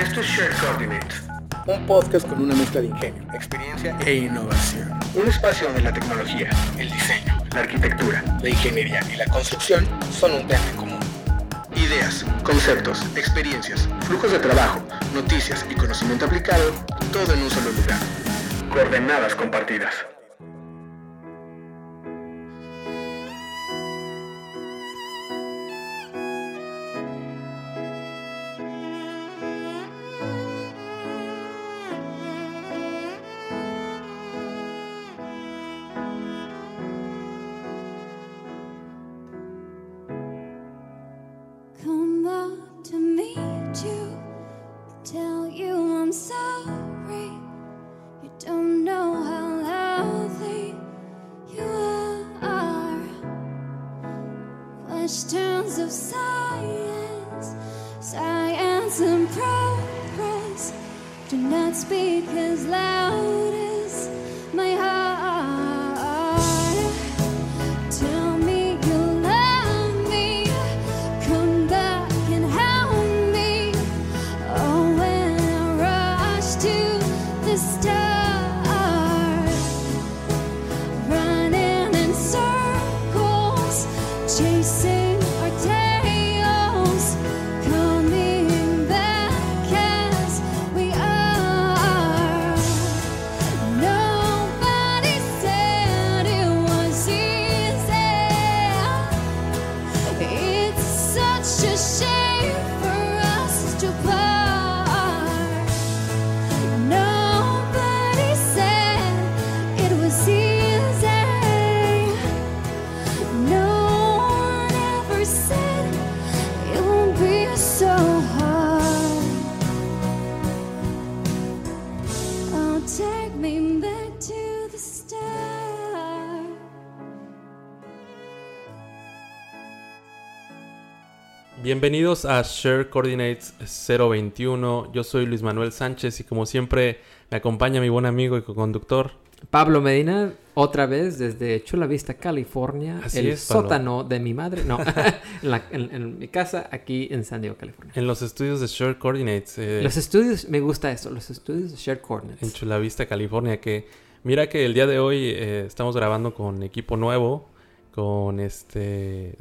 Esto es Shared Coordinates, Un podcast con una mezcla de ingenio, experiencia e innovación. un espacio donde la tecnología, el diseño, la arquitectura, La ingeniería y la construcción son un tema en común. ideas, conceptos, experiencias, flujos de trabajo, noticias y conocimiento aplicado, todo en un solo lugar. Coordenadas compartidas. Bienvenidos a Share Coordinates 021. Yo soy Luis Manuel Sánchez y como siempre me acompaña mi buen amigo y co-conductor. Pablo Medina, otra vez desde Chula Vista, California, Así el es, sótano de mi madre, no, en, la- en- en mi casa aquí en San Diego, California. En los estudios de Share Coordinates eh, Los estudios, me gusta eso, los estudios de Shared Coordinates. en Chula Vista, California. Que mira que el día de hoy eh, estamos grabando con equipo nuevo, con este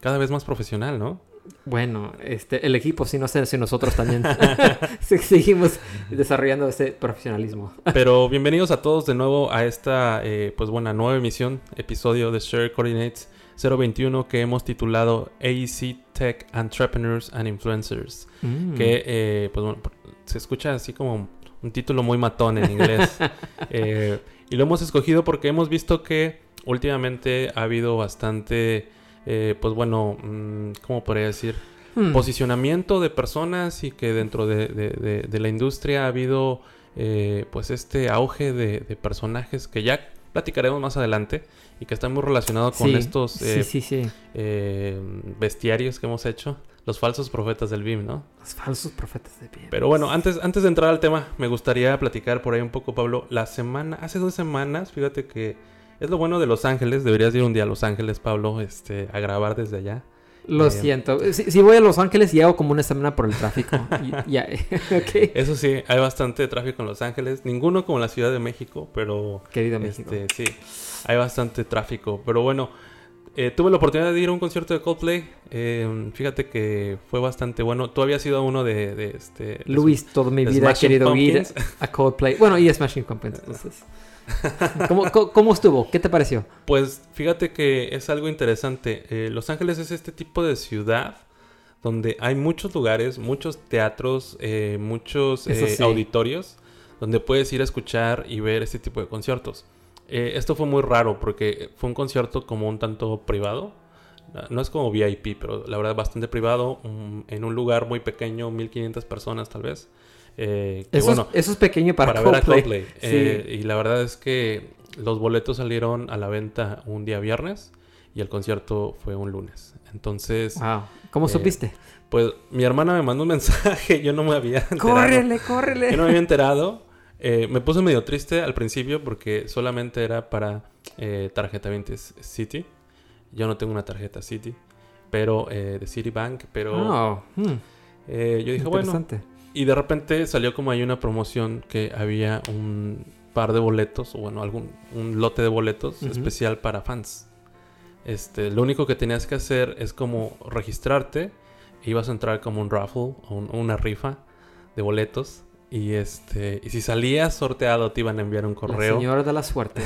cada vez más profesional, ¿no? Bueno, este, el equipo, sí, no sé si nosotros también seguimos desarrollando ese profesionalismo. Pero bienvenidos a todos de nuevo a esta, eh, pues buena nueva emisión, episodio de Share Coordinates 021 que hemos titulado AEC Tech Entrepreneurs and Influencers. Mm. Que, eh, pues bueno, se escucha así como un título muy matón en inglés. Eh, y lo hemos escogido porque hemos visto que últimamente ha habido bastante, eh, pues bueno, mm, ¿cómo podría decir? Hmm. posicionamiento de personas y que dentro de, de- de- de la industria ha habido eh, pues este auge de, personajes que ya platicaremos más adelante y que están muy relacionados con Sí, estos eh, sí, sí, sí. eh, bestiarios que hemos hecho, los falsos profetas del BIM, ¿no? Los falsos profetas de bien. Pero bueno, antes, antes de entrar al tema, me gustaría platicar por ahí un poco, Pablo. La semana, hace dos semanas, fíjate que es lo bueno de Los Ángeles, deberías ir un día a Los Ángeles, Pablo, este, a grabar desde allá. Lo eh, siento. Si, si voy a Los Ángeles y hago como una semana por el tráfico. Y- ya, ok. Eso sí, hay bastante tráfico en Los Ángeles. Ninguno como la Ciudad de México, pero Querido México. este, sí, hay bastante tráfico. Pero bueno, eh, tuve la oportunidad de ir a un concierto de Coldplay. Eh, fíjate que fue bastante bueno. Tú habías ido a uno de, de este. de Luis, toda mi vida he querido ir Pumpkins. a Coldplay. Bueno, y Smashing Pumpkins, entonces. ¿Cómo, cómo, estuvo? ¿Qué te pareció? Pues fíjate que es algo interesante. Eh, Los Ángeles es este tipo de ciudad donde hay muchos lugares, muchos teatros, eh, muchos eh, sí. auditorios donde puedes ir a escuchar y ver este tipo de conciertos. Eh, esto fue muy raro porque fue un concierto como un tanto privado. No es como VIP, pero la verdad bastante privado, un- en un lugar muy pequeño, 1500 personas tal vez. Eh, que Eso, bueno, es, eso es pequeño para, para, ver a Coldplay. Coldplay. Sí. Eh, y la verdad es que los boletos salieron a la venta un día viernes y el concierto fue un lunes. Entonces, Wow. ¿Cómo Eh, supiste? pues mi hermana me mandó un mensaje, yo no me había enterado. ¡Córrele, córrele! Yo no me había enterado. Eh, me puse medio triste al principio porque solamente era para eh, tarjeta 20 City. Yo no tengo una tarjeta City, pero eh, de Citibank, pero Oh, hmm, yo dije, bueno, interesante. Y de repente salió como ahí una promoción que había un par de boletos, o bueno, algún un lote de boletos especial para fans. Este, lo único que tenías que hacer es como registrarte, e ibas a entrar como un raffle o un- una rifa de boletos y este y si salías sorteado te iban a enviar un La correo señora de la suerte.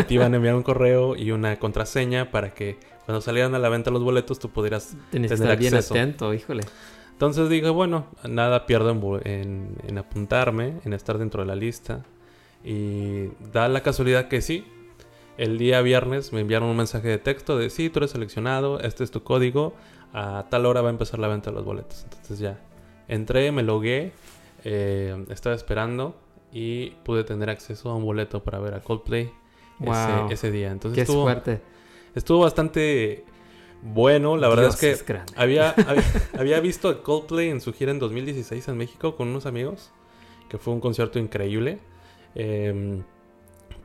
y te iban a enviar un correo y una contraseña para que cuando salieran a la venta los boletos tú pudieras Tienes Tener estar bien acceso. atento, híjole. Entonces dije, bueno, nada pierdo en, bu- en- en apuntarme, en estar dentro de la lista. Y da la casualidad que sí. El día viernes me enviaron un mensaje de texto de sí, tú eres seleccionado, este es tu código, a tal hora va a empezar la venta de los boletos. Entonces ya entré, me logué, eh, estaba esperando y pude tener acceso a un boleto para ver a Coldplay Wow. ese, ese día. Entonces Qué estuvo, suerte. estuvo bastante bueno. La verdad Dios es que grande. había, había, había visto a Coldplay en su gira en 2016 en México con unos amigos, que fue un concierto increíble. Em,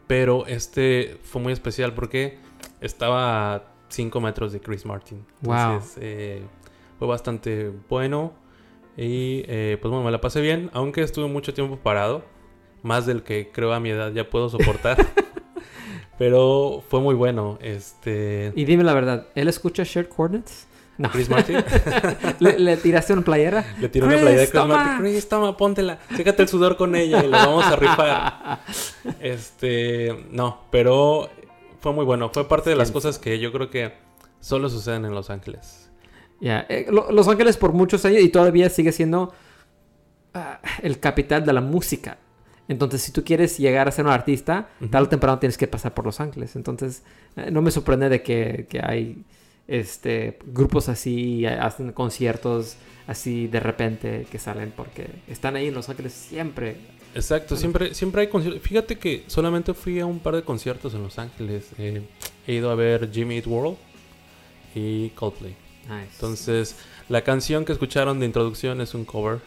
pero este fue muy especial porque estaba a 5 metros de Chris Martin. Wow. Eh, fue bastante bueno. Y eh, pues bueno, me la pasé bien, aunque estuve mucho tiempo parado. Más del que creo a mi edad ya puedo soportar. pero fue muy bueno. Este. Y dime la verdad, ¿él escucha Shared Coordinates? No. Chris Martin. ¿Le, le tiraste una playera? Le tiró una playera de Chris toma. Martin. Chris, toma, póntela. Fíjate el sudor con ella y la vamos a rifar. Este, no, pero fue muy bueno. Fue parte de las cosas que yo creo que solo suceden en Los Ángeles. Ya, eh, Lo- Los Ángeles por muchos años y todavía sigue siendo ah, el capital de la música. Entonces, si tú quieres llegar a ser un artista, Ujú. tarde o temprano tienes que pasar por Los Ángeles. Entonces, eh, no me sorprende de que, que hay este, grupos así, eh, hacen conciertos así de repente que salen porque están ahí en Los Ángeles siempre. Exacto, siempre, siempre hay conciertos. Fíjate que solamente fui a un par de conciertos en Los Ángeles. Eh, he ido a ver Jimmy Eat World y Coldplay. Nice. Entonces, la canción que escucharon de introducción es un cover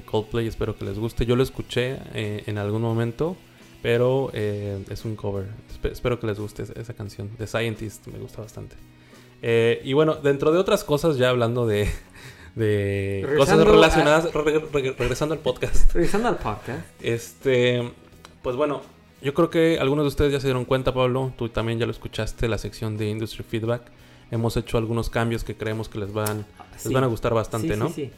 de Coldplay. Espero que les guste. Yo lo escuché eh, en algún momento, pero eh, es un cover. Espe- espero que les guste esa- canción. The Scientist me gusta bastante. Eh, y bueno, dentro de otras cosas, ya hablando de, de cosas Regresando a- relacionadas, re- re- regresando al podcast. Regresando al podcast. Este, pues bueno, yo creo que algunos de ustedes ya se dieron cuenta, Pablo. Tú también ya lo escuchaste, la sección de Industry Feedback. Hemos hecho algunos cambios que creemos que les van, les Sí. van a gustar bastante, Sí, ¿no? Sí, sí.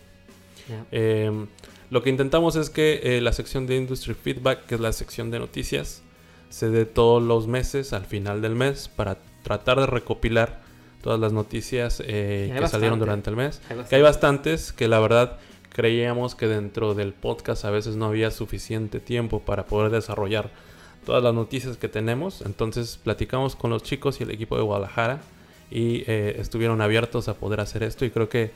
Ya. Eh, lo que intentamos es que eh, la sección de Industry Feedback, que es la sección de noticias, se dé todos los meses al final del mes para tratar de recopilar todas las noticias eh, que salieron durante el mes. Hay Que hay bastantes que la verdad creíamos que dentro del podcast a veces no había suficiente tiempo para poder desarrollar todas las noticias que tenemos. Entonces platicamos con los chicos y el equipo de Guadalajara y eh, estuvieron abiertos a poder hacer esto y creo que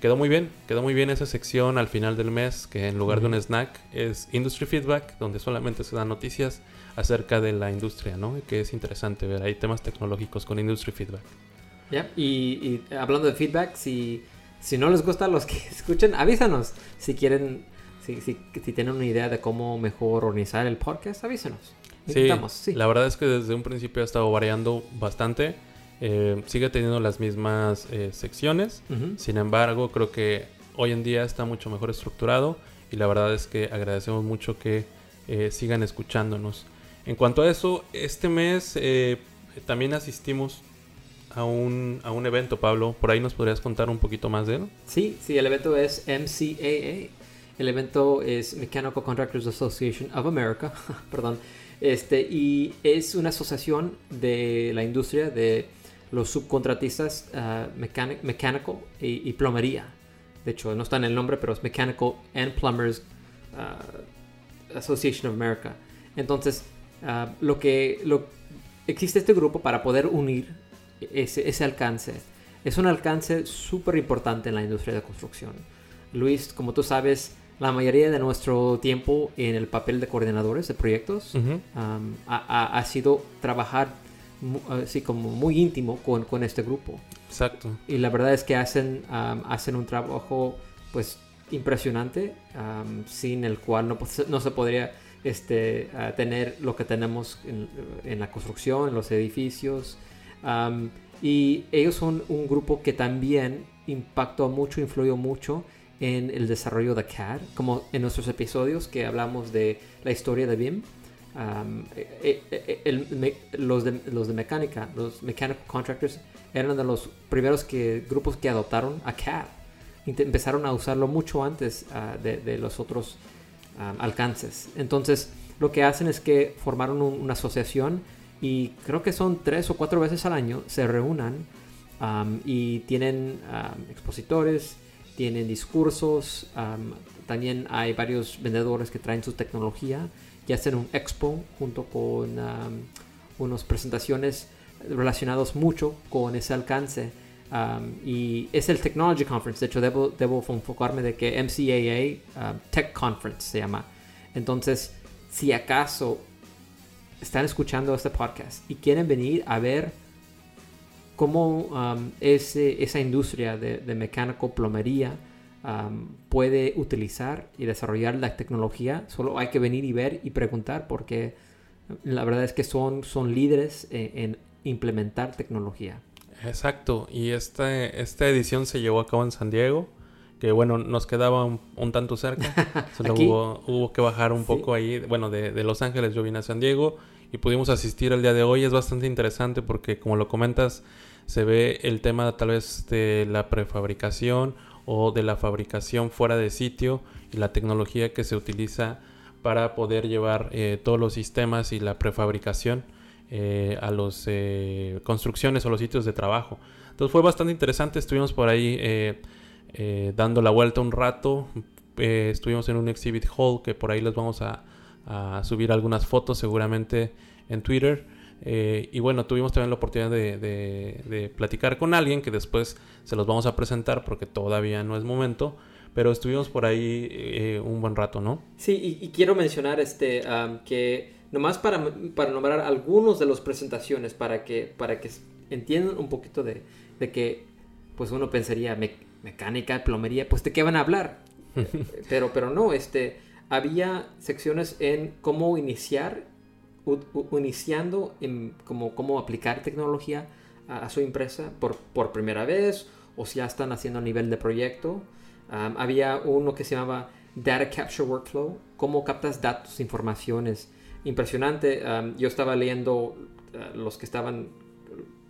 quedó muy bien. Quedó muy bien esa sección al final del mes que en lugar de un snack es Industry Feedback donde solamente se dan noticias acerca de la industria, ¿no? Que es interesante ver ahí temas tecnológicos con Industry Feedback. Ya, Y, y hablando de feedback, si, si no les gusta los que escuchen, avísanos. Si quieren, si, si, si tienen una idea de cómo mejor organizar el podcast, avísanos. Sí, sí. la verdad es que desde un principio ha estado variando bastante. Eh, sigue teniendo las mismas eh, secciones. Sin embargo, creo que hoy en día está mucho mejor estructurado. Y la verdad es que agradecemos mucho que eh, sigan escuchándonos. En cuanto a eso, este mes también asistimos a un, a un evento, Pablo. Por ahí nos podrías contar un poquito más de él. Sí, sí, el evento es MCAA. El evento es Mechanical Contractors Association of America. Perdón. Este, y es una asociación de la industria de los subcontratistas mecani- mecánico y, y plomería. De hecho, no está en el nombre, pero es Mechanical and Plumbers ah, Association of America. Entonces, ah, lo que lo, existe este grupo para poder unir ese, ese alcance. Es un alcance súper importante en la industria de construcción. Luis, como tú sabes, la mayoría de nuestro tiempo en el papel de coordinadores de proyectos Ujú. um, ha, ha- sido trabajar así como muy íntimo con, con este grupo. Exacto. Y la verdad es que hacen, um, hacen un trabajo pues impresionante, um, sin el cual no, no se podría este, ah, tener lo que tenemos en, en la construcción, en los edificios. Um, y ellos son un grupo que también impactó mucho, influyó mucho en el desarrollo de CAD, como en nuestros episodios que hablamos de la historia de BIM. Um, eh, eh, me- los, de, los de mecánica, los mechanical contractors, eran de los primeros que, grupos que adoptaron a CAD. Empezaron a usarlo mucho antes ah, de, los otros um, alcances. Entonces, lo que hacen es que formaron un- una asociación y creo que son tres o cuatro veces al año se reúnan um, y tienen expositores, tienen discursos, también hay varios vendedores que traen su tecnología y hacen un expo junto con um, unas presentaciones relacionados mucho con ese alcance. Y es el Technology Conference. De hecho, debo, debo enfocarme de que MCAA Tech Conference se llama. Entonces, si acaso están escuchando este podcast y quieren venir a ver cómo um, ese- esa industria de, de mecánico plomería um, puede utilizar y desarrollar la tecnología, solo hay que venir y ver y preguntar porque la verdad es que son, son líderes en, en implementar tecnología. Exacto, y esta, esta edición se llevó a cabo en San Diego, que bueno, nos quedaba un, un tanto cerca, solo hubo, hubo que bajar un Sí. poco ahí, bueno, de, de Los Ángeles yo vine a San Diego y pudimos asistir el día de hoy, es bastante interesante porque como lo comentas, se ve el tema tal vez de la prefabricación o de la fabricación fuera de sitio y la tecnología que se utiliza para poder llevar eh, todos los sistemas y la prefabricación eh, a las construcciones o los sitios de trabajo. Entonces fue bastante interesante, estuvimos por ahí eh, eh, dando la vuelta un rato, eh, estuvimos en un exhibit hall que por ahí les vamos a subir algunas fotos seguramente en Twitter. Eh, y bueno, tuvimos también la oportunidad de, de- de platicar con alguien que después se los vamos a presentar porque todavía no es momento. Pero estuvimos por ahí eh, un buen rato, ¿no? Sí, y, y quiero mencionar este um, que nomás para, para nombrar algunos de las presentaciones para que, para que entiendan un poquito de, de que pues uno pensaría me- mecánica, plomería, pues de qué van a hablar. Pero, pero no, este, había secciones en cómo iniciar, iniciando en cómo, cómo aplicar tecnología a, su empresa por, por primera vez o si ya están haciendo a nivel de proyecto. Había uno que se llamaba Data Capture Workflow, cómo captas datos, informaciones. Impresionante. yo estaba leyendo uh, los que estaban,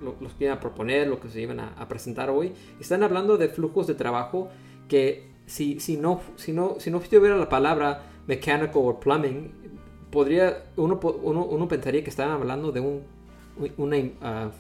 lo- los que iban a proponer, lo que se iban a, presentar hoy. Están hablando de flujos de trabajo que si, si, no, si, no, si no estuviera la palabra mechanical o plumbing, podría, uno, uno, uno pensaría que estaban hablando de un, una uh,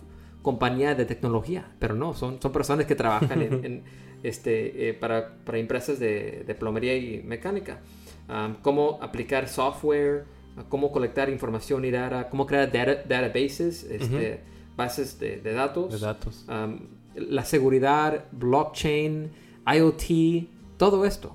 compañía de tecnología, pero no, son, son personas que trabajan en, en, este, eh, para, para empresas de, de plomería y mecánica. Um, cómo aplicar software, cómo colectar información y data, cómo crear data- databases, este, bases de, de datos, De datos. um, la seguridad, blockchain, IoT, todo esto,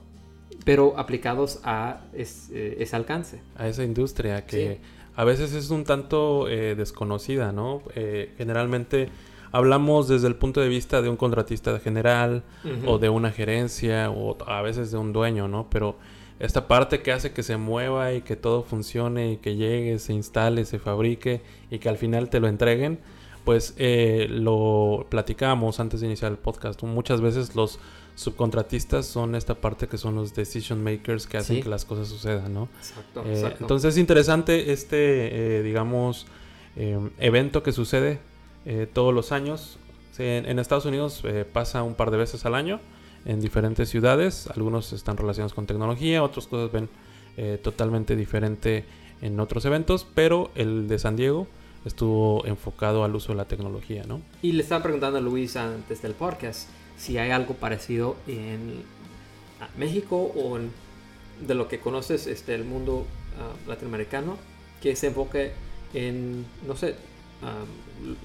pero aplicados a es- eh, ese alcance. a esa industria que Sí. a veces es un tanto eh, desconocida, ¿no? Eh, generalmente hablamos desde el punto de vista de un contratista general o de una gerencia o a veces de un dueño, ¿no? Pero esta parte que hace que se mueva y que todo funcione y que llegue, se instale, se fabrique y que al final te lo entreguen, pues eh, lo platicamos antes de iniciar el podcast. Muchas veces los subcontratistas son esta parte que son los decision makers que hacen Sí. que las cosas sucedan, ¿no? Exacto, Eh, exacto. entonces es interesante este, eh, digamos, eh, evento que sucede eh, todos los años. En, en Estados Unidos eh, pasa un par de veces al año en diferentes ciudades. Algunos están relacionados con tecnología, otras cosas ven eh, totalmente diferente en otros eventos, pero el de San Diego estuvo enfocado al uso de la tecnología, ¿no? Y le estaba preguntando a Luis antes del podcast si hay algo parecido en México o en, de lo que conoces este, el mundo ah, latinoamericano que se enfoque en, no sé, ah,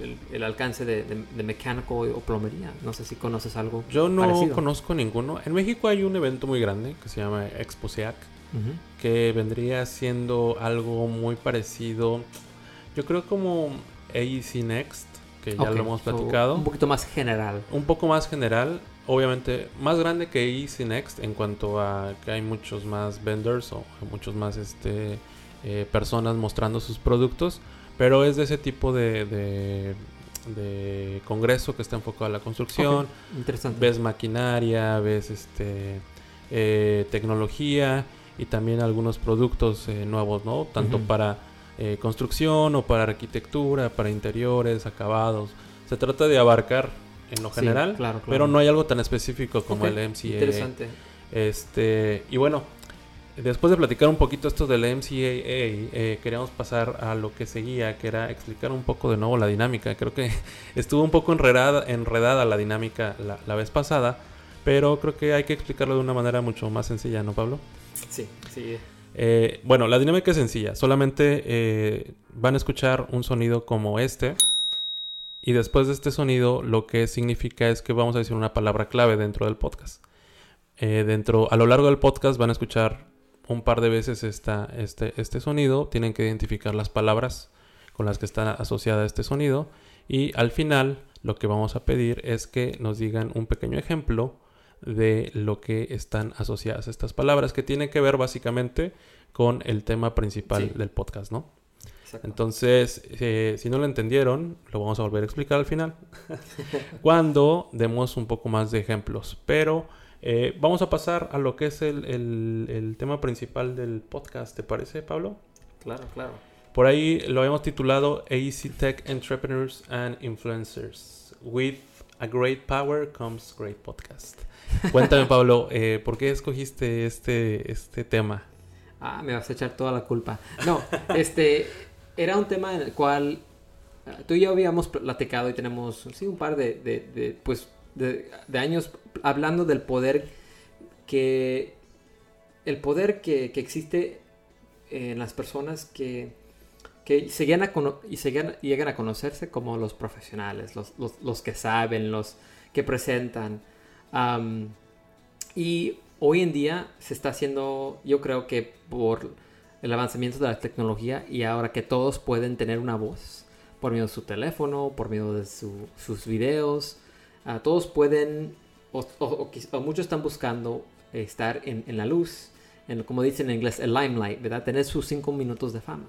el, el alcance de, de- de mecánico o plomería. No sé si conoces algo. Yo no parecido. conozco ninguno. En México hay un evento muy grande que se llama Expo SEAC. Ujú. que vendría siendo algo muy parecido, yo creo como AEC Next, que ya lo hemos so, platicado, un poquito más general. un poco más general, obviamente más grande que AEC Next en cuanto a que hay muchos más vendors o muchos más este, eh, personas mostrando sus productos, pero es de ese tipo de, de, de congreso que está enfocado a la construcción, Interesante. ves maquinaria, ves este eh, tecnología y también algunos productos eh, nuevos, ¿no? Tanto para eh, construcción o para arquitectura, para interiores, acabados. Se trata de abarcar en lo Sí, general, claro, claro. pero no hay algo tan específico como el MCA. Interesante. Este, y bueno, después de platicar un poquito esto del MCAA, eh, queríamos pasar a lo que seguía, que era explicar un poco de nuevo la dinámica. Creo que estuvo un poco enredada, enredada la dinámica la, la vez pasada, pero creo que hay que explicarlo de una manera mucho más sencilla, ¿no, Pablo? Sí, sí. Eh, bueno, la dinámica es sencilla. Solamente eh, van a escuchar un sonido como este. Y después de este sonido, lo que significa es que vamos a decir una palabra clave dentro del podcast. Eh, dentro, a lo largo del podcast van a escuchar un par de veces este, este sonido. Tienen que identificar las palabras con las que está asociada este sonido. Y al final, lo que vamos a pedir es que nos digan un pequeño ejemplo de lo que están asociadas estas palabras, que tiene que ver básicamente con el tema principal Sí. del podcast, ¿no? Exacto. Entonces, eh, si no lo entendieron, lo vamos a volver a explicar al final, cuando demos un poco más de ejemplos. Pero eh, vamos a pasar a lo que es el, el- el tema principal del podcast, ¿te parece, Pablo? Claro, claro. Por ahí lo habíamos titulado AC Tech Entrepreneurs and Influencers. With a great power comes great podcast. Cuéntame, Pablo, eh, ¿por qué escogiste este, este tema? Ah, me vas a echar toda la culpa. No, este era un tema en el cual ah, tú y yo habíamos platicado y tenemos sí, un par de, de- de, pues, de, de años hablando del poder que el poder que, que existe en las personas que, que llegan a y llegan, llegan a conocerse como los profesionales, los, los- los que saben, los que presentan. Am, y hoy en día se está haciendo, yo creo que por el avanzamiento de la tecnología y ahora que todos pueden tener una voz por medio de su teléfono, por medio de su- sus videos, ah, todos pueden, o, o- o muchos están buscando estar en, en la luz, en, como dicen en inglés, el limelight, ¿verdad? Tener sus cinco minutos de fama.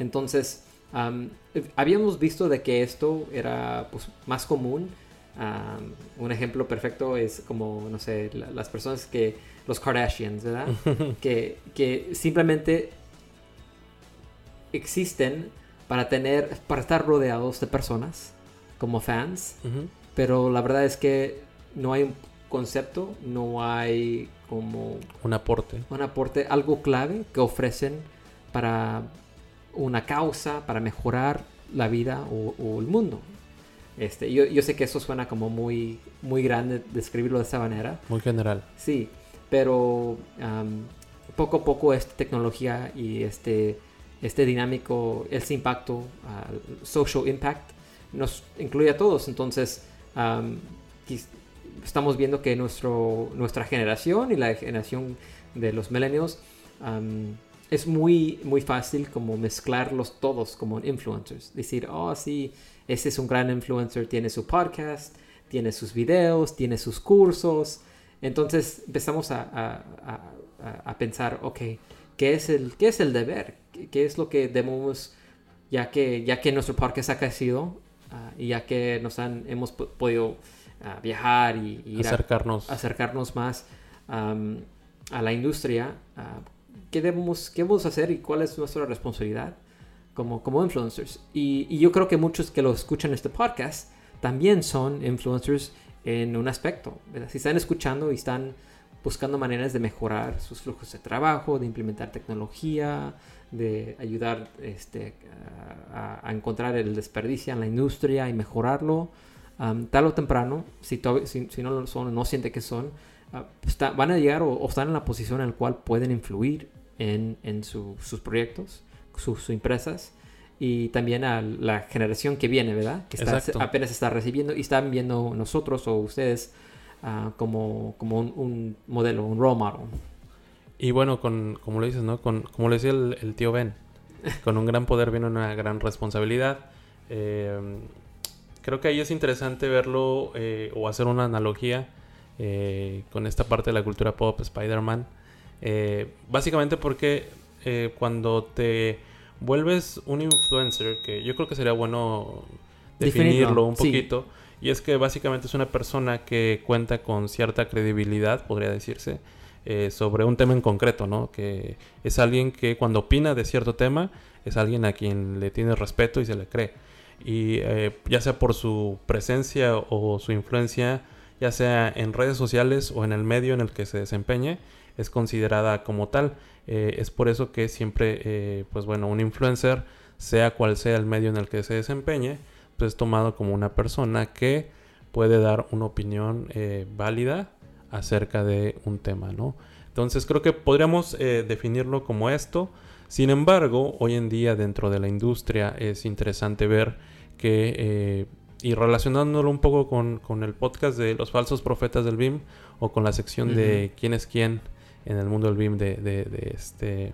Entonces, am, habíamos visto de que esto era pues, más común. Un ejemplo perfecto es como, no sé, la- las personas que, los Kardashians, ¿verdad? que, que simplemente existen para tener, para estar rodeados de personas como fans, pero la verdad es que no hay un concepto, no hay como Un aporte. un aporte, algo clave que ofrecen para una causa, para mejorar la vida o, o el mundo. Este, yo, yo sé que eso suena como muy, muy grande describirlo de esa manera, Muy general. sí, pero poco a poco esta tecnología y este, este dinámico, este impacto, social impact, nos incluye a todos. Entonces, estamos viendo que nuestro, nuestra generación y la generación de los millennials es muy, muy fácil como mezclarlos todos como influencers. Decir, oh, sí, ese es un gran influencer, tiene su podcast, tiene sus videos, tiene sus cursos. Entonces empezamos a, a- a- pensar, ok, ¿qué es el, qué es el deber? ¿Qué, qué es lo que debemos, ya que, ya que nuestro podcast ha crecido ah, y ya que nos han, hemos po- podido ah, viajar y, Acercarnos. acercarnos más a la industria, ah, ¿qué, debemos, ¿qué debemos hacer y cuál es nuestra responsabilidad como, como influencers? Y, y yo creo que muchos que lo escuchan este podcast también son influencers en un aspecto. ¿verdad? Si están escuchando y están buscando maneras de mejorar sus flujos de trabajo, de implementar tecnología, de ayudar este, a, a encontrar el desperdicio en la industria y mejorarlo, am, tal o temprano, si, to- si, si no lo son, no siente que son, ah, está- van a llegar o, o están en la posición en la cual pueden influir en, en su- sus proyectos, sus, empresas y también a la generación que viene, ¿verdad? Que está, apenas está recibiendo y están viendo nosotros o ustedes ah, como, como un, un modelo, un role model. Y bueno, con, como lo dices, ¿no? Con, como lo decía el, el tío Ben, con un gran poder viene una gran responsabilidad. Eh, creo que ahí es interesante verlo eh, o hacer una analogía eh, con esta parte de la cultura pop, Spider-Man. Eh, básicamente porque eh, cuando te vuelves un influencer, que yo creo que sería bueno Definirlo, definirlo un sí. poquito, y es que básicamente es una persona que cuenta con cierta credibilidad, podría decirse, eh, sobre un tema en concreto, ¿no? Que es alguien que cuando opina de cierto tema es alguien a quien le tiene respeto y se le cree. Y eh, ya sea por su presencia o su influencia, ya sea en redes sociales o en el medio en el que se desempeñe, es considerada como tal. Eh, es por eso que siempre, eh, pues bueno, un influencer, sea cual sea el medio en el que se desempeñe, pues es tomado como una persona que puede dar una opinión eh, válida acerca de un tema, ¿no? Entonces creo que podríamos definirlo como esto. Sin embargo, hoy en día dentro de la industria es interesante ver que, y relacionándolo un poco con, con el podcast de los falsos profetas del BIM o con la sección de quién es quién en el mundo del BIM de, de- de este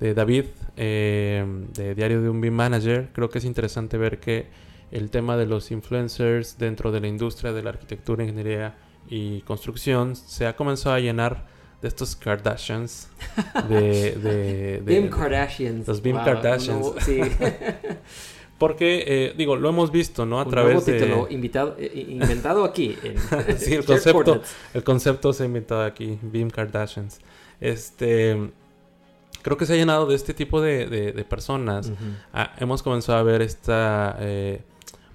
de David eh, de Diario de un BIM Manager, creo que es interesante ver que el tema de los influencers dentro de la industria de la arquitectura, ingeniería y construcción se ha comenzado a llenar de estos Kardashians de, de- de- Bim Kardashians. los Bim Wow, Kardashians. no, sí. porque eh, digo lo hemos visto no a Un través nuevo de título invitado, eh, inventado aquí. En Sí, el concepto, el concepto se ha inventado aquí, Beam Kardashians. Este, creo que se ha llenado de este tipo de, de- de personas. Ah, hemos comenzado a ver esta, eh,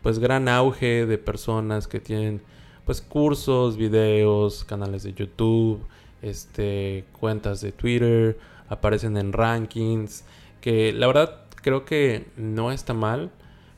pues, gran auge de personas que tienen, pues, cursos, videos, canales de YouTube, este, cuentas de Twitter, aparecen en rankings, que la verdad creo que no está mal,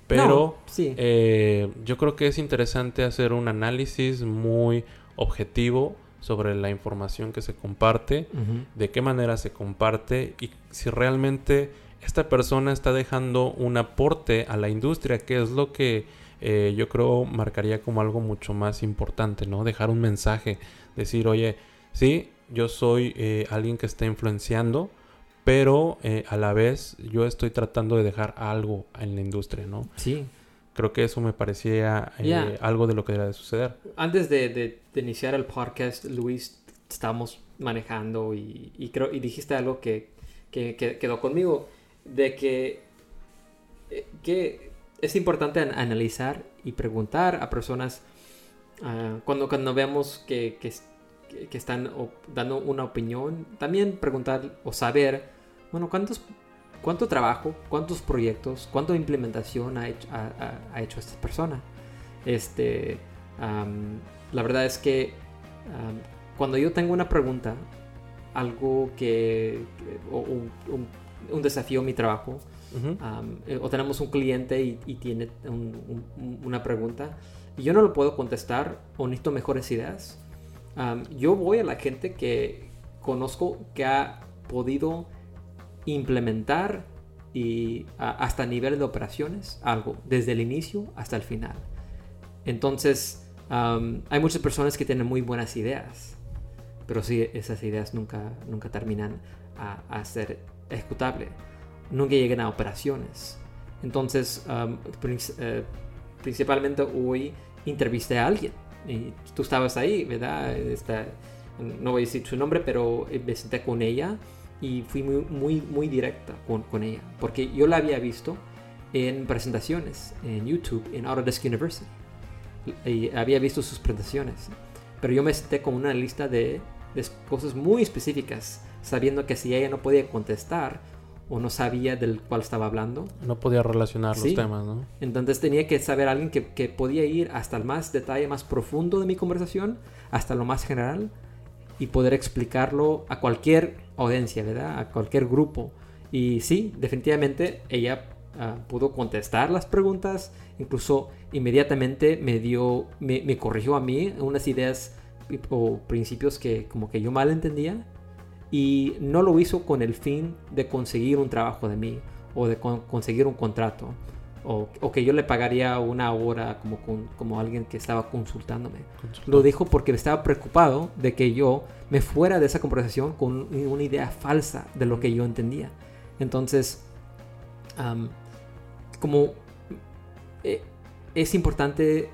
pero... No, sí. Eh, yo creo que es interesante hacer un análisis muy objetivo sobre la información que se comparte, de qué manera se comparte y si realmente esta persona está dejando un aporte a la industria, que es lo que eh, yo creo marcaría como algo mucho más importante, ¿no? Dejar un mensaje, decir, oye, sí, yo soy eh, alguien que está influenciando, pero eh, a la vez yo estoy tratando de dejar algo en la industria, ¿no? Sí. Creo que eso me parecía eh, algo de lo que debe de suceder. Antes de, de- de iniciar el podcast, Luis, estábamos manejando y, y creo y dijiste algo que, que- que quedó conmigo de que, eh, que es importante an- analizar y preguntar a personas ah, cuando, cuando vemos que, que, que- que están dando una opinión, también preguntar o saber, bueno, cuántos cuánto trabajo, cuántos proyectos, cuánta implementación ha hecho, ha- hecho esta persona. Este, la verdad es que cuando yo tengo una pregunta, algo que, o un, un- un desafío en mi trabajo, eh, o tenemos un cliente y, y tiene un- un- una pregunta y yo no lo puedo contestar o necesito mejores ideas, yo voy a la gente que conozco que ha podido implementar y a- hasta nivel de operaciones algo, desde el inicio hasta el final. Entonces, hay muchas personas que tienen muy buenas ideas, pero sí, esas ideas nunca, nunca terminan a, ser ejecutable, nunca llegan a operaciones. Entonces, eh, principalmente hoy entrevisté a alguien y tú estabas ahí, ¿verdad? Esta- no voy a decir su nombre, pero eh, me senté con ella y fui muy, muy, muy directa con, con ella, porque yo la había visto en presentaciones en YouTube, en Autodesk University. Y había visto sus presentaciones, pero yo me senté con una lista de, de cosas muy específicas, sabiendo que si ella no podía contestar o no sabía del cual estaba hablando, No podía relacionar Sí. los temas, ¿no? entonces tenía que saber alguien que, que podía ir hasta el más detalle más profundo de mi conversación, hasta lo más general, y poder explicarlo a cualquier audiencia, ¿verdad? A cualquier grupo. Y sí, definitivamente ella ah, pudo contestar las preguntas, incluso inmediatamente me dio, me, me corrigió a mí unas ideas o principios que como que yo mal entendía y no lo hizo con el fin de conseguir un trabajo de mí o de con- conseguir un contrato o, o que yo le pagaría una hora como, con- como alguien que estaba consultándome. Lo dijo porque estaba preocupado de que yo me fuera de esa conversación con una idea falsa de lo que yo entendía. Entonces, am, como eh, es importante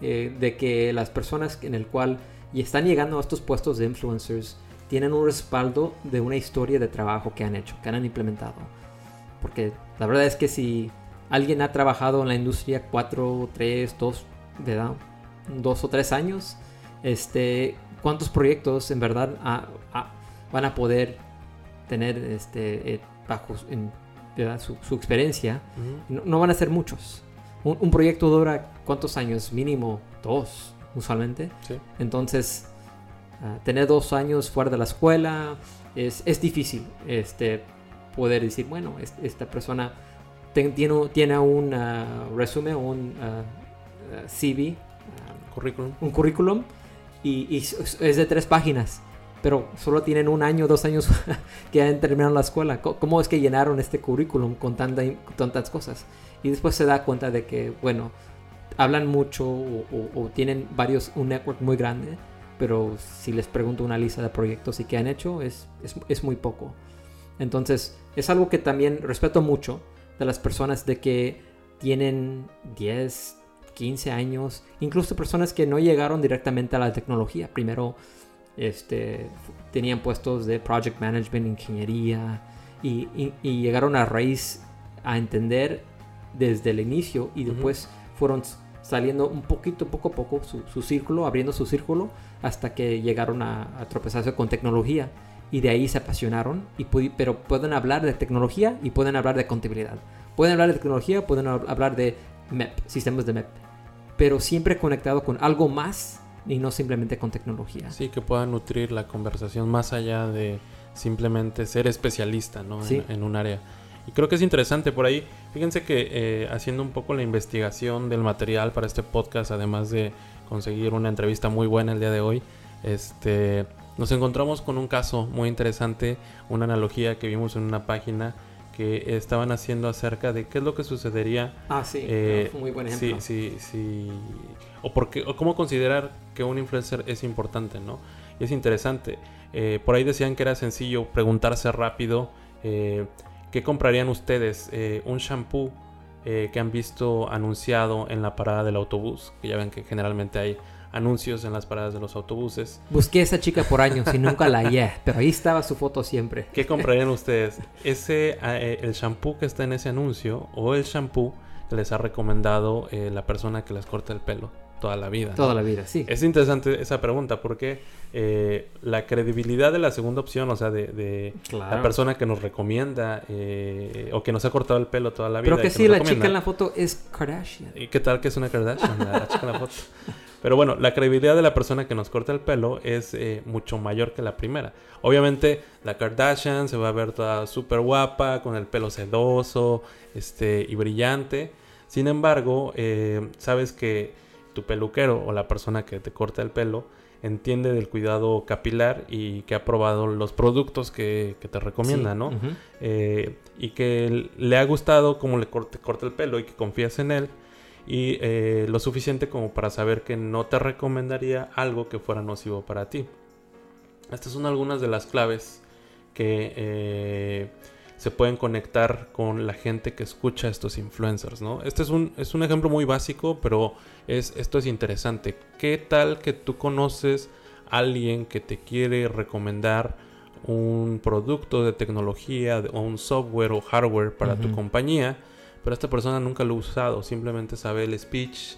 eh, de que las personas en el cual y están llegando a estos puestos de influencers tienen un respaldo de una historia de trabajo que han hecho, que han implementado. Porque la verdad es que si alguien ha trabajado en la industria 4, 3, 2, ¿verdad? dos o tres años, este, cuántos proyectos en verdad van a poder tener este, eh, bajo en, su, su experiencia. No, no van a ser muchos. Un, un proyecto dura cuántos años? Mínimo dos, usualmente. Sí. Entonces, ah, tener dos años fuera de la escuela es, es difícil este, poder decir, bueno, es- esta persona ten- tiene, tiene un ah, resumen, un ah, CV, Currículum. un currículum, y, y es de tres páginas. Pero solo tienen un año, dos años que han terminado la escuela. ¿Cómo es que llenaron este currículum con, tanta, con tantas cosas? Y después se da cuenta de que, bueno, hablan mucho o, o- o tienen varios, un network muy grande, pero si les pregunto una lista de proyectos y qué han hecho, es, es, es muy poco. Entonces, es algo que también respeto mucho de las personas de que tienen 10, 15 años, incluso personas que no llegaron directamente a la tecnología. Primero, este, tenían puestos de project management, ingeniería, y, y- y llegaron a raíz a entender desde el inicio y después fueron saliendo un poquito, poco a poco, su, su círculo, abriendo su círculo, hasta que llegaron a, a tropezarse con tecnología. Y de ahí se apasionaron, y pero pueden hablar de tecnología y pueden hablar de contabilidad. Pueden hablar de tecnología, pueden hab- hablar de MEP, sistemas de MEP. Pero siempre conectado con algo más y no simplemente con tecnología. Sí, que pueda nutrir la conversación más allá de simplemente ser especialista ¿no? En- Sí. en, un área. Y creo que es interesante por ahí. Fíjense que eh, haciendo un poco la investigación del material para este podcast, además de conseguir una entrevista muy buena el día de hoy, este, nos encontramos con un caso muy interesante, una analogía que vimos en una página que estaban haciendo acerca de qué es lo que sucedería Ah, sí, eh, fue muy buen sí, ejemplo. sí, sí. O, por qué- o cómo considerar que un influencer es importante, ¿no? Y es interesante. Eh, por ahí decían que era sencillo preguntarse rápido eh, qué comprarían ustedes. Un shampoo eh, que han visto anunciado en la parada del autobús, que ya ven que generalmente hay anuncios en las paradas de los autobuses. Busqué a esa chica por años y nunca la hallé, pero ahí estaba su foto siempre. ¿Qué comprarían ustedes? ¿Ese, eh, el shampoo que está en ese anuncio o el shampoo que les ha recomendado eh, la persona que les corta el pelo toda la vida? ¿no? Toda la vida, sí. Es interesante esa pregunta porque eh, la credibilidad de la segunda opción, o sea, de, de Claro. la persona que nos recomienda eh, o que nos ha cortado el pelo toda la vida. Pero que sí, la recomienda. chica en la foto es Kardashian. ¿Y qué tal que es una Kardashian? La, la chica en la foto. Pero bueno, la credibilidad de la persona que nos corta el pelo es eh, mucho mayor que la primera. Obviamente, la Kardashian se va a ver toda súper guapa, con el pelo sedoso este, y brillante. Sin embargo, eh, sabes que tu peluquero o la persona que te corta el pelo entiende del cuidado capilar y que ha probado los productos que, que te recomienda, Sí, ¿no? eh, y que le ha gustado cómo le corte, corta el pelo y que confías en él y eh, lo suficiente como para saber que no te recomendaría algo que fuera nocivo para ti. Estas son algunas de las claves que eh, se pueden conectar con la gente que escucha a estos influencers, ¿no? Este es un, es un ejemplo muy básico, pero es, esto es interesante. ¿Qué tal que tú conoces a alguien que te quiere recomendar un producto de tecnología o un software o hardware para tu compañía, pero esta persona nunca lo ha usado, simplemente sabe el speech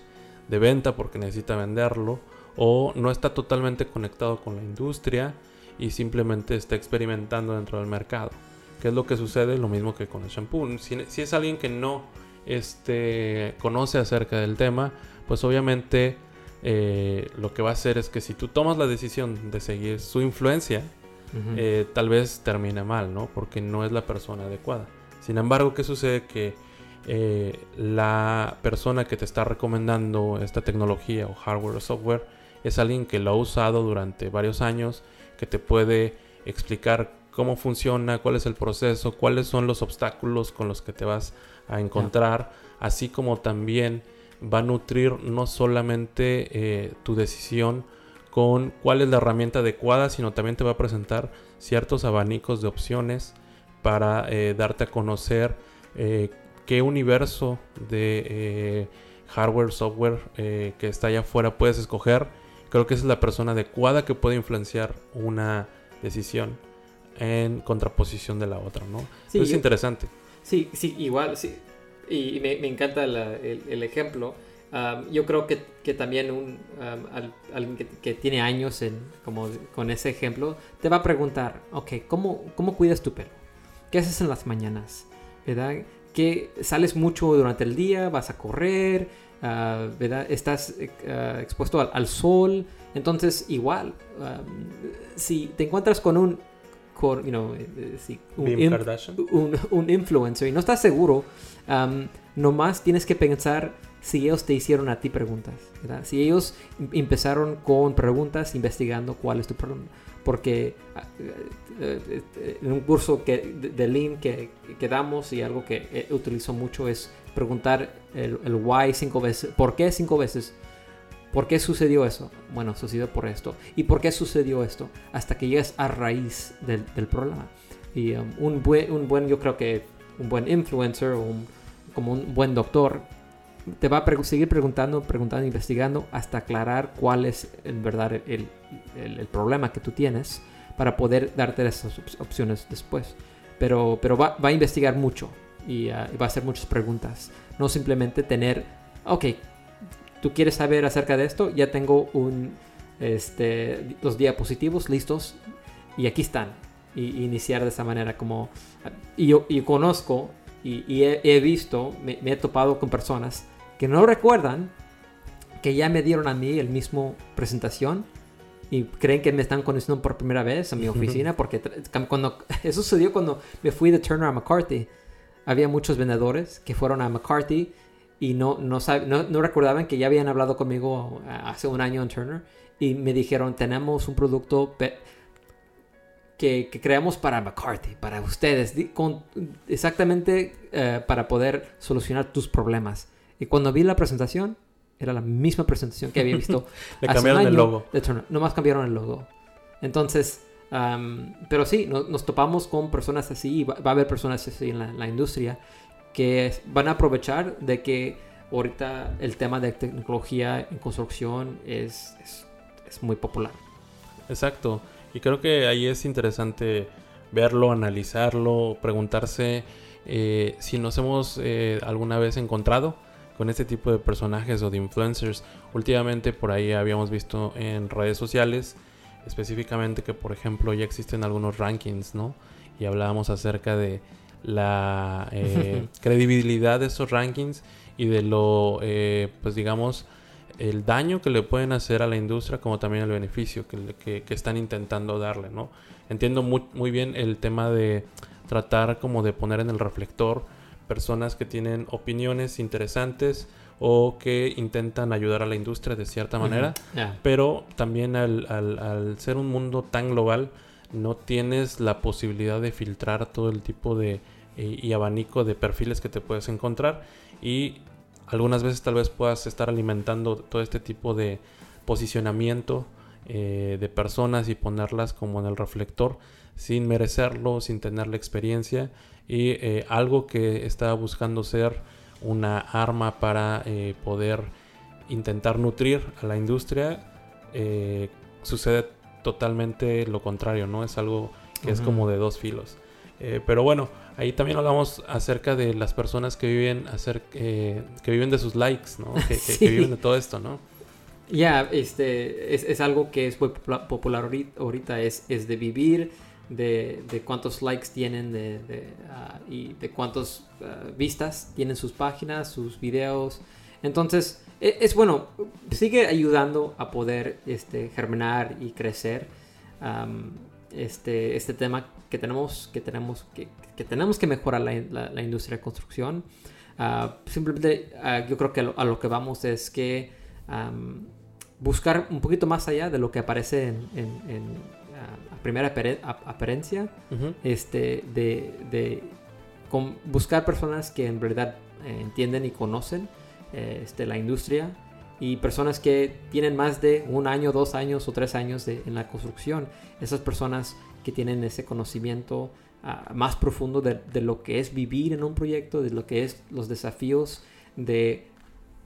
de venta porque necesita venderlo o no está totalmente conectado con la industria y simplemente está experimentando dentro del mercado. ¿Qué es lo que sucede? Lo mismo que con el shampoo. Si, si es alguien que no este, conoce acerca del tema, pues obviamente eh, lo que va a hacer es que si tú tomas la decisión de seguir su influencia, eh, tal vez termine mal, ¿no? Porque no es la persona adecuada. Sin embargo, ¿qué sucede? Que eh, la persona que te está recomendando esta tecnología o hardware o software es alguien que lo ha usado durante varios años, que te puede explicar cómo funciona, cuál es el proceso, cuáles son los obstáculos con los que te vas a encontrar, así como también va a nutrir no solamente eh, tu decisión con cuál es la herramienta adecuada, sino también te va a presentar ciertos abanicos de opciones para eh, darte a conocer eh, qué universo de hardware, software que está allá afuera puedes escoger. Creo que esa es la persona adecuada que puede influenciar una decisión en contraposición de la otra, ¿no? Sí, es yo- interesante. Sí, sí, igual, sí. Y me, me encanta la- el, el ejemplo. um, yo creo que, que también un, um, al- alguien que, que tiene años en, como con ese ejemplo te va a preguntar, ok, ¿cómo, ¿cómo cuidas tu pelo? ¿Qué haces en las mañanas? ¿Verdad? ¿Que sales mucho durante el día? ¿Vas a correr? Ah, ¿Verdad? ¿Estás ah, expuesto al, al sol? Entonces, igual, um, si te encuentras con un, con, you know, eh, eh, si un un, un influencer y no estás seguro, um, nomás tienes que pensar si ellos te hicieron a ti preguntas, ¿verdad? Si ellos em- empezaron con preguntas investigando cuál es tu problema. Porque ah, eh, en un curso que, de, Lean que, que damos y algo que utilizo mucho es preguntar el, el why cinco veces. ¿Por qué cinco veces? ¿Por qué sucedió eso? Bueno, sucedió por esto. ¿Y por qué sucedió esto? Hasta que llegas a raíz del, del problema. Y um, un, buen, un buen, yo creo que un buen influencer o un- como un buen doctor te va a pregu- seguir preguntando, preguntando, investigando hasta aclarar cuál es en verdad el, el- el problema que tú tienes para poder darte esas op- opciones después. Pero, pero va, va a investigar mucho y, ah, y va a hacer muchas preguntas. No simplemente tener, ok, tú quieres saber acerca de esto, ya tengo un, este, los diapositivos listos y aquí están. Y, y iniciar de esa manera como... Y yo, y conozco y, y he, he visto, me, me he topado con personas que no recuerdan que ya me dieron a mí el mismo presentación y creen que me están conociendo por primera vez a mi oficina porque cuando eso sucedió cuando me fui de Turner a McCarthy había muchos vendedores que fueron a McCarthy y no, no, sab- no, no recordaban que ya habían hablado conmigo uh, hace un año en Turner y me dijeron tenemos un producto que, que creamos para McCarthy, para ustedes, con, exactamente eh, para poder solucionar tus problemas. Y cuando vi la presentación, era la misma presentación que había visto. Le hace un cambiaron el año logo. de Turner. Nomás cambiaron el logo. Entonces, am, pero sí, no- nos topamos con personas así, y va, va a haber personas así en la, la industria que van a aprovechar de que ahorita el tema de tecnología en construcción es, es, es muy popular. Exacto. Y creo que ahí es interesante verlo, analizarlo, preguntarse eh, si nos hemos eh, alguna vez encontrado con este tipo de personajes o de influencers. Últimamente por ahí habíamos visto en redes sociales específicamente que por ejemplo ya existen algunos rankings, ¿no? Y hablábamos acerca de la eh, credibilidad de esos rankings y de lo, eh, pues digamos, el daño que le pueden hacer a la industria como también el beneficio que, que- que están intentando darle, ¿no? Entiendo muy, muy bien el tema de tratar como de poner en el reflector personas que tienen opiniones interesantes o que intentan ayudar a la industria de cierta manera, pero también al, al- al ser un mundo tan global no tienes la posibilidad de filtrar todo el tipo de eh, y abanico de perfiles que te puedes encontrar y algunas veces tal vez puedas estar alimentando todo este tipo de posicionamiento eh, de personas y ponerlas como en el reflector sin merecerlo, sin tener la experiencia y eh, algo que está buscando ser una arma para eh, poder intentar nutrir a la industria sucede totalmente lo contrario, ¿no? Es algo que es como de dos filos. Eh, pero bueno, ahí también hablamos acerca de las personas que viven eh, que viven de sus likes, ¿no? Que, que- que Sí. viven de todo esto, ¿no? Ya, este, es, es algo que es muy popula- popular ahorita, es, es de vivir, de, de cuántos likes tienen de, de, ah, y de cuántas vistas tienen sus páginas, sus videos. Entonces, e- es, bueno, sigue ayudando a poder este, germinar y crecer este, este tema que tenemos que, tenemos que, que tenemos que mejorar la, la- la industria de construcción. Ah, simplemente ah, yo creo que a lo, a lo que vamos es que am, buscar un poquito más allá de lo que aparece en, en- en, ah, a primera apare- ap- apariencia, Ujú. este, de, de con- buscar personas que en verdad eh, entienden y conocen eh, este, la industria y personas que tienen más de un año, dos años o tres años de- en la construcción. Esas personas que tienen ese conocimiento ah, más profundo de, de lo que es vivir en un proyecto, de lo que es los desafíos de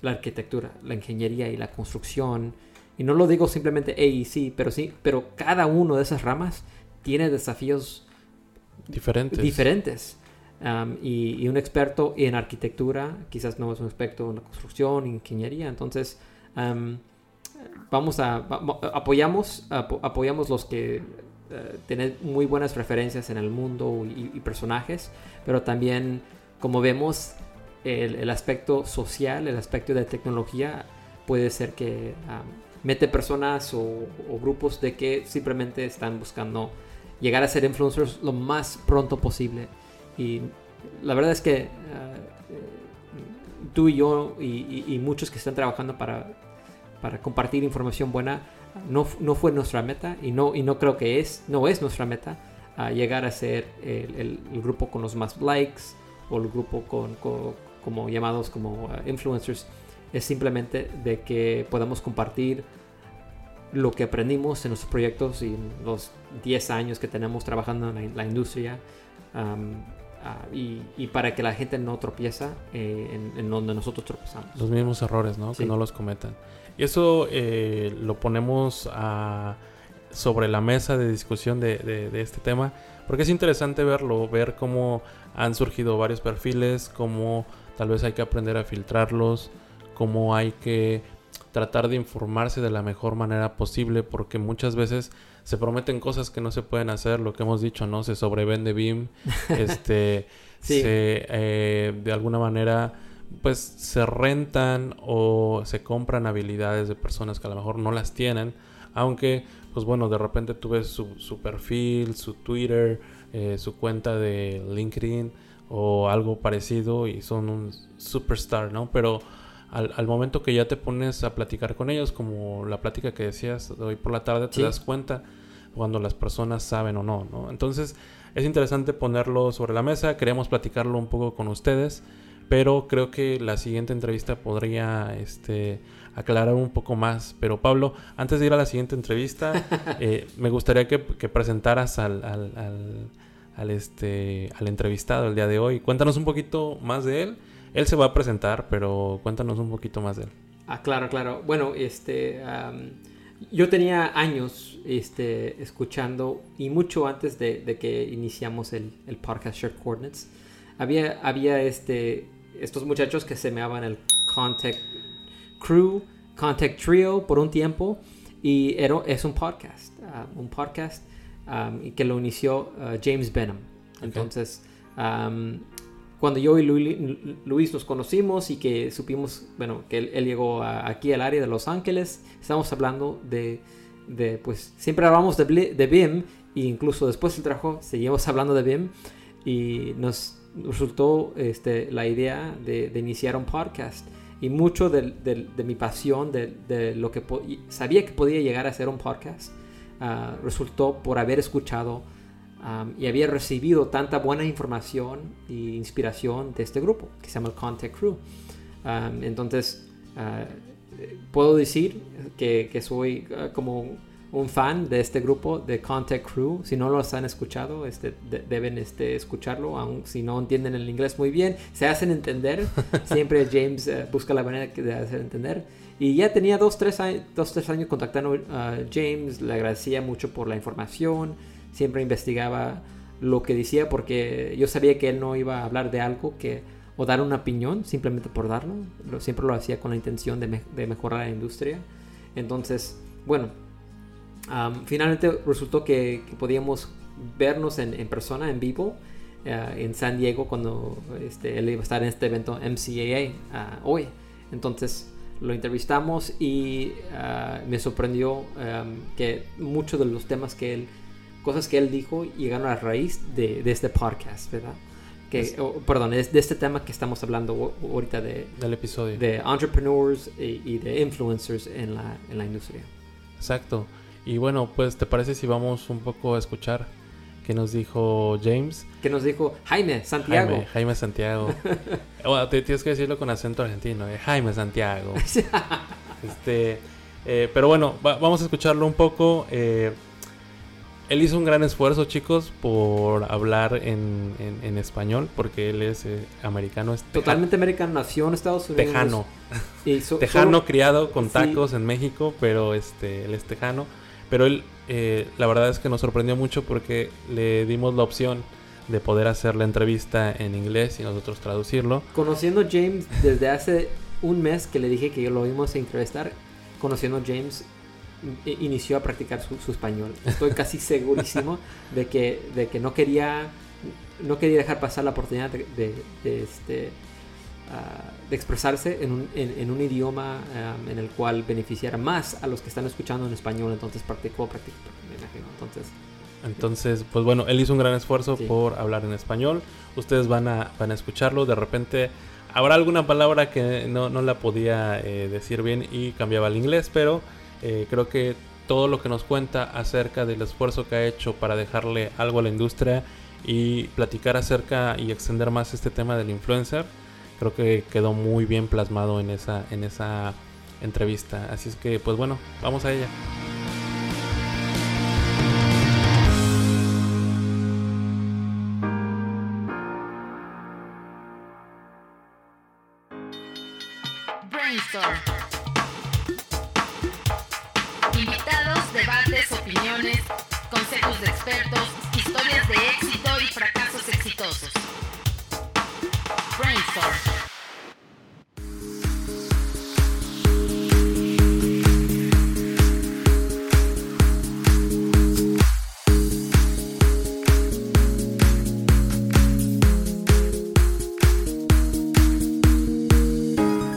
la arquitectura, la ingeniería y la construcción. Y no lo digo simplemente A y C, pero sí, pero cada uno de esas ramas tiene desafíos Diferentes. diferentes. um, y, y un experto en arquitectura, quizás no es un experto en la construcción, ingeniería, entonces um, vamos a, apoyamos, apo- apoyamos los que eh, tienen muy buenas referencias en el mundo y, y personajes, pero también como vemos el, el aspecto social, el aspecto de tecnología puede ser que um, mete personas o, o grupos de que simplemente están buscando llegar a ser influencers lo más pronto posible. Y la verdad es que uh, tú y yo y, y- y muchos que están trabajando para, para compartir información buena no, no fue nuestra meta y no, y no creo que es, no es nuestra meta a llegar a ser el, el- el grupo con los más likes o el grupo con, co- como llamados como uh, influencers es simplemente de que podamos compartir lo que aprendimos en nuestros proyectos y en los 10 años que tenemos trabajando en la, la industria um, ah, y, y para que la gente no tropieza eh, en, en donde nosotros tropezamos. Los mismos errores, ¿no? Sí. Que no los cometan. Y eso eh, lo ponemos a- sobre la mesa de discusión de, de- de este tema, porque es interesante verlo, ver cómo han surgido varios perfiles, cómo tal vez hay que aprender a filtrarlos, cómo hay que tratar de informarse de la mejor manera posible, porque muchas veces se prometen cosas que no se pueden hacer, lo que hemos dicho, ¿no? Se sobrevende BIM, este, Sí. se, eh, de alguna manera, pues se rentan o se compran habilidades de personas que a lo mejor no las tienen, aunque, pues bueno, de repente tú ves su, su perfil, su Twitter, eh, su cuenta de LinkedIn o algo parecido y son un superstar, ¿no? Pero al, al momento que ya te pones a platicar con ellos, como la plática que decías de hoy por la tarde, te Sí. das cuenta cuando las personas saben o no, ¿no? Entonces es interesante ponerlo sobre la mesa, queremos platicarlo un poco con ustedes, pero creo que la siguiente entrevista podría este, aclarar un poco más. Pero Pablo, antes de ir a la siguiente entrevista, eh, me gustaría que, que presentaras al, al, al- al, este, al entrevistado el día de hoy. Cuéntanos un poquito más de él. Él se va a presentar, pero cuéntanos un poquito más de él. Ah, claro, claro. Bueno, este, yo tenía años este, escuchando y mucho antes de, de que iniciamos el, el podcast Shared Coordinates, había, había este, estos muchachos que se llamaban el Contact Crew, Contact Trio por un tiempo y era, es un podcast, ah, un podcast y que lo inició ah, James Benham. Entonces, am, cuando yo y Lu- Luis nos conocimos y que supimos, bueno, que él, él llegó a- aquí al área de Los Ángeles, estábamos hablando de, de, pues, siempre hablamos de, de BIM e incluso después del trabajo seguimos hablando de BIM y nos resultó este, la idea de, de iniciar un podcast y mucho del- de, mi pasión, de, de lo que sabía que podía llegar a ser un podcast, ah, resultó por haber escuchado y había recibido tanta buena información e inspiración de este grupo que se llama el Contact Crew. Um, entonces, ah, puedo decir que, que soy ah, como un fan de este grupo de Contact Crew. Si no los han escuchado, este, de- deben este, escucharlo, aun si no entienden el inglés muy bien. Se hacen entender. Siempre James eh, busca la manera de hacer entender. Y ya tenía dos, tres, años, dos, tres años contactando a James. Le agradecía mucho por la información. Siempre investigaba lo que decía porque yo sabía que él no iba a hablar de algo que o dar una opinión simplemente por darlo. Lo- siempre lo hacía con la intención de, me- de mejorar la industria. Entonces, bueno, am, finalmente resultó que, que podíamos vernos en, en persona, en vivo, eh, en San Diego cuando este, él iba a estar en este evento MCAA ah, hoy. Entonces lo entrevistamos y ah, me sorprendió am, que muchos de los temas que él, cosas que él dijo llegaron a raíz de, de este podcast, ¿verdad? Que, Es- oh, perdón, es de este tema que estamos hablando ahorita de, Del episodio. de entrepreneurs y, y de influencers en la, en la industria. Exacto. Y bueno, pues ¿te parece si vamos un poco a escuchar qué nos dijo James? Que nos dijo Jaime Santiago. Jaime, Jaime Santiago. bueno, te tienes que decirlo con acento argentino, eh, Jaime Santiago. este, eh, pero bueno, va- vamos a escucharlo un poco. eh, él hizo un gran esfuerzo, chicos, por hablar en, en- en español, porque él es eh, americano, es Totalmente americano, nació en Estados Unidos. tejano. Y so- Tejano criado con Sí. tacos en México, pero este, él es tejano. Pero él, eh, la verdad es que nos sorprendió mucho porque le dimos la opción de poder hacer la entrevista en inglés y nosotros traducirlo. Conociendo a James desde hace un mes que le dije que lo íbamos a entrevistar, conociendo a James inició a practicar su, su español. Estoy casi segurísimo de que, de que no quería no quería dejar pasar la oportunidad de, de- de, este, ah, de expresarse en un, en- en un idioma ah, en el cual beneficiara más a los que están escuchando en español. Entonces practicó, practicó, me imagino. Entonces, Entonces, pues bueno, él hizo un gran esfuerzo Sí. por hablar en español. Ustedes van a, van a escucharlo. De repente habrá alguna palabra que no, no la podía eh, decir bien y cambiaba al inglés, pero eh, creo que todo lo que nos cuenta acerca del esfuerzo que ha hecho para dejarle algo a la industria y platicar acerca y extender más este tema del influencer, creo que quedó muy bien plasmado en esa, en esa entrevista. Así es que, pues bueno, vamos a ella. Brainstorm. Invitados, debates, opiniones, consejos de expertos, historias de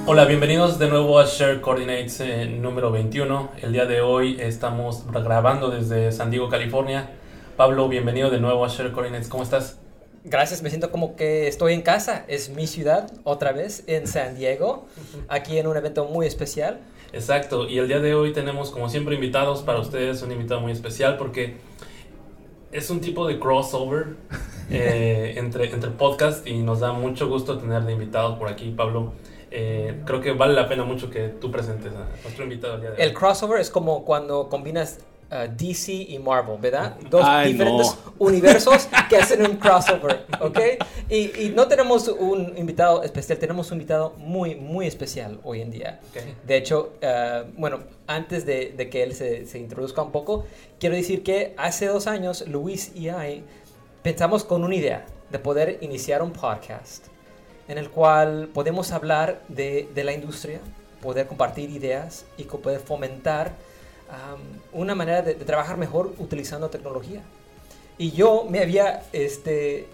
Hola, bienvenidos de nuevo a Share Coordinates eh, número 21. El día de hoy estamos grabando desde San Diego, California. Pablo, bienvenido de nuevo a Share Coordinates. ¿Cómo estás? Gracias, me siento como que estoy en casa. Es mi ciudad, otra vez, en San Diego, aquí en un evento muy especial. Exacto, y el día de hoy tenemos como siempre invitados para ustedes, un invitado muy especial porque es un tipo de crossover eh, entre, entre podcast y nos da mucho gusto tener de invitados por aquí, Pablo. Eh, creo que vale la pena mucho que tú presentes a nuestro invitado el día de hoy. El crossover es como cuando combinas uh, DC y Marvel, ¿verdad? Dos Ay, diferentes no. universos que hacen un crossover, ¿ok? Y, y no tenemos un invitado especial, tenemos un invitado muy, muy especial hoy en día. De hecho, uh, bueno, antes de, de que él se, se introduzca un poco, quiero decir que hace dos años Luis y I pensamos con una idea de poder iniciar un podcast en el cual podemos hablar de, de la industria, poder compartir ideas y poder fomentar una manera de, de trabajar mejor utilizando tecnología. Y yo me había, este,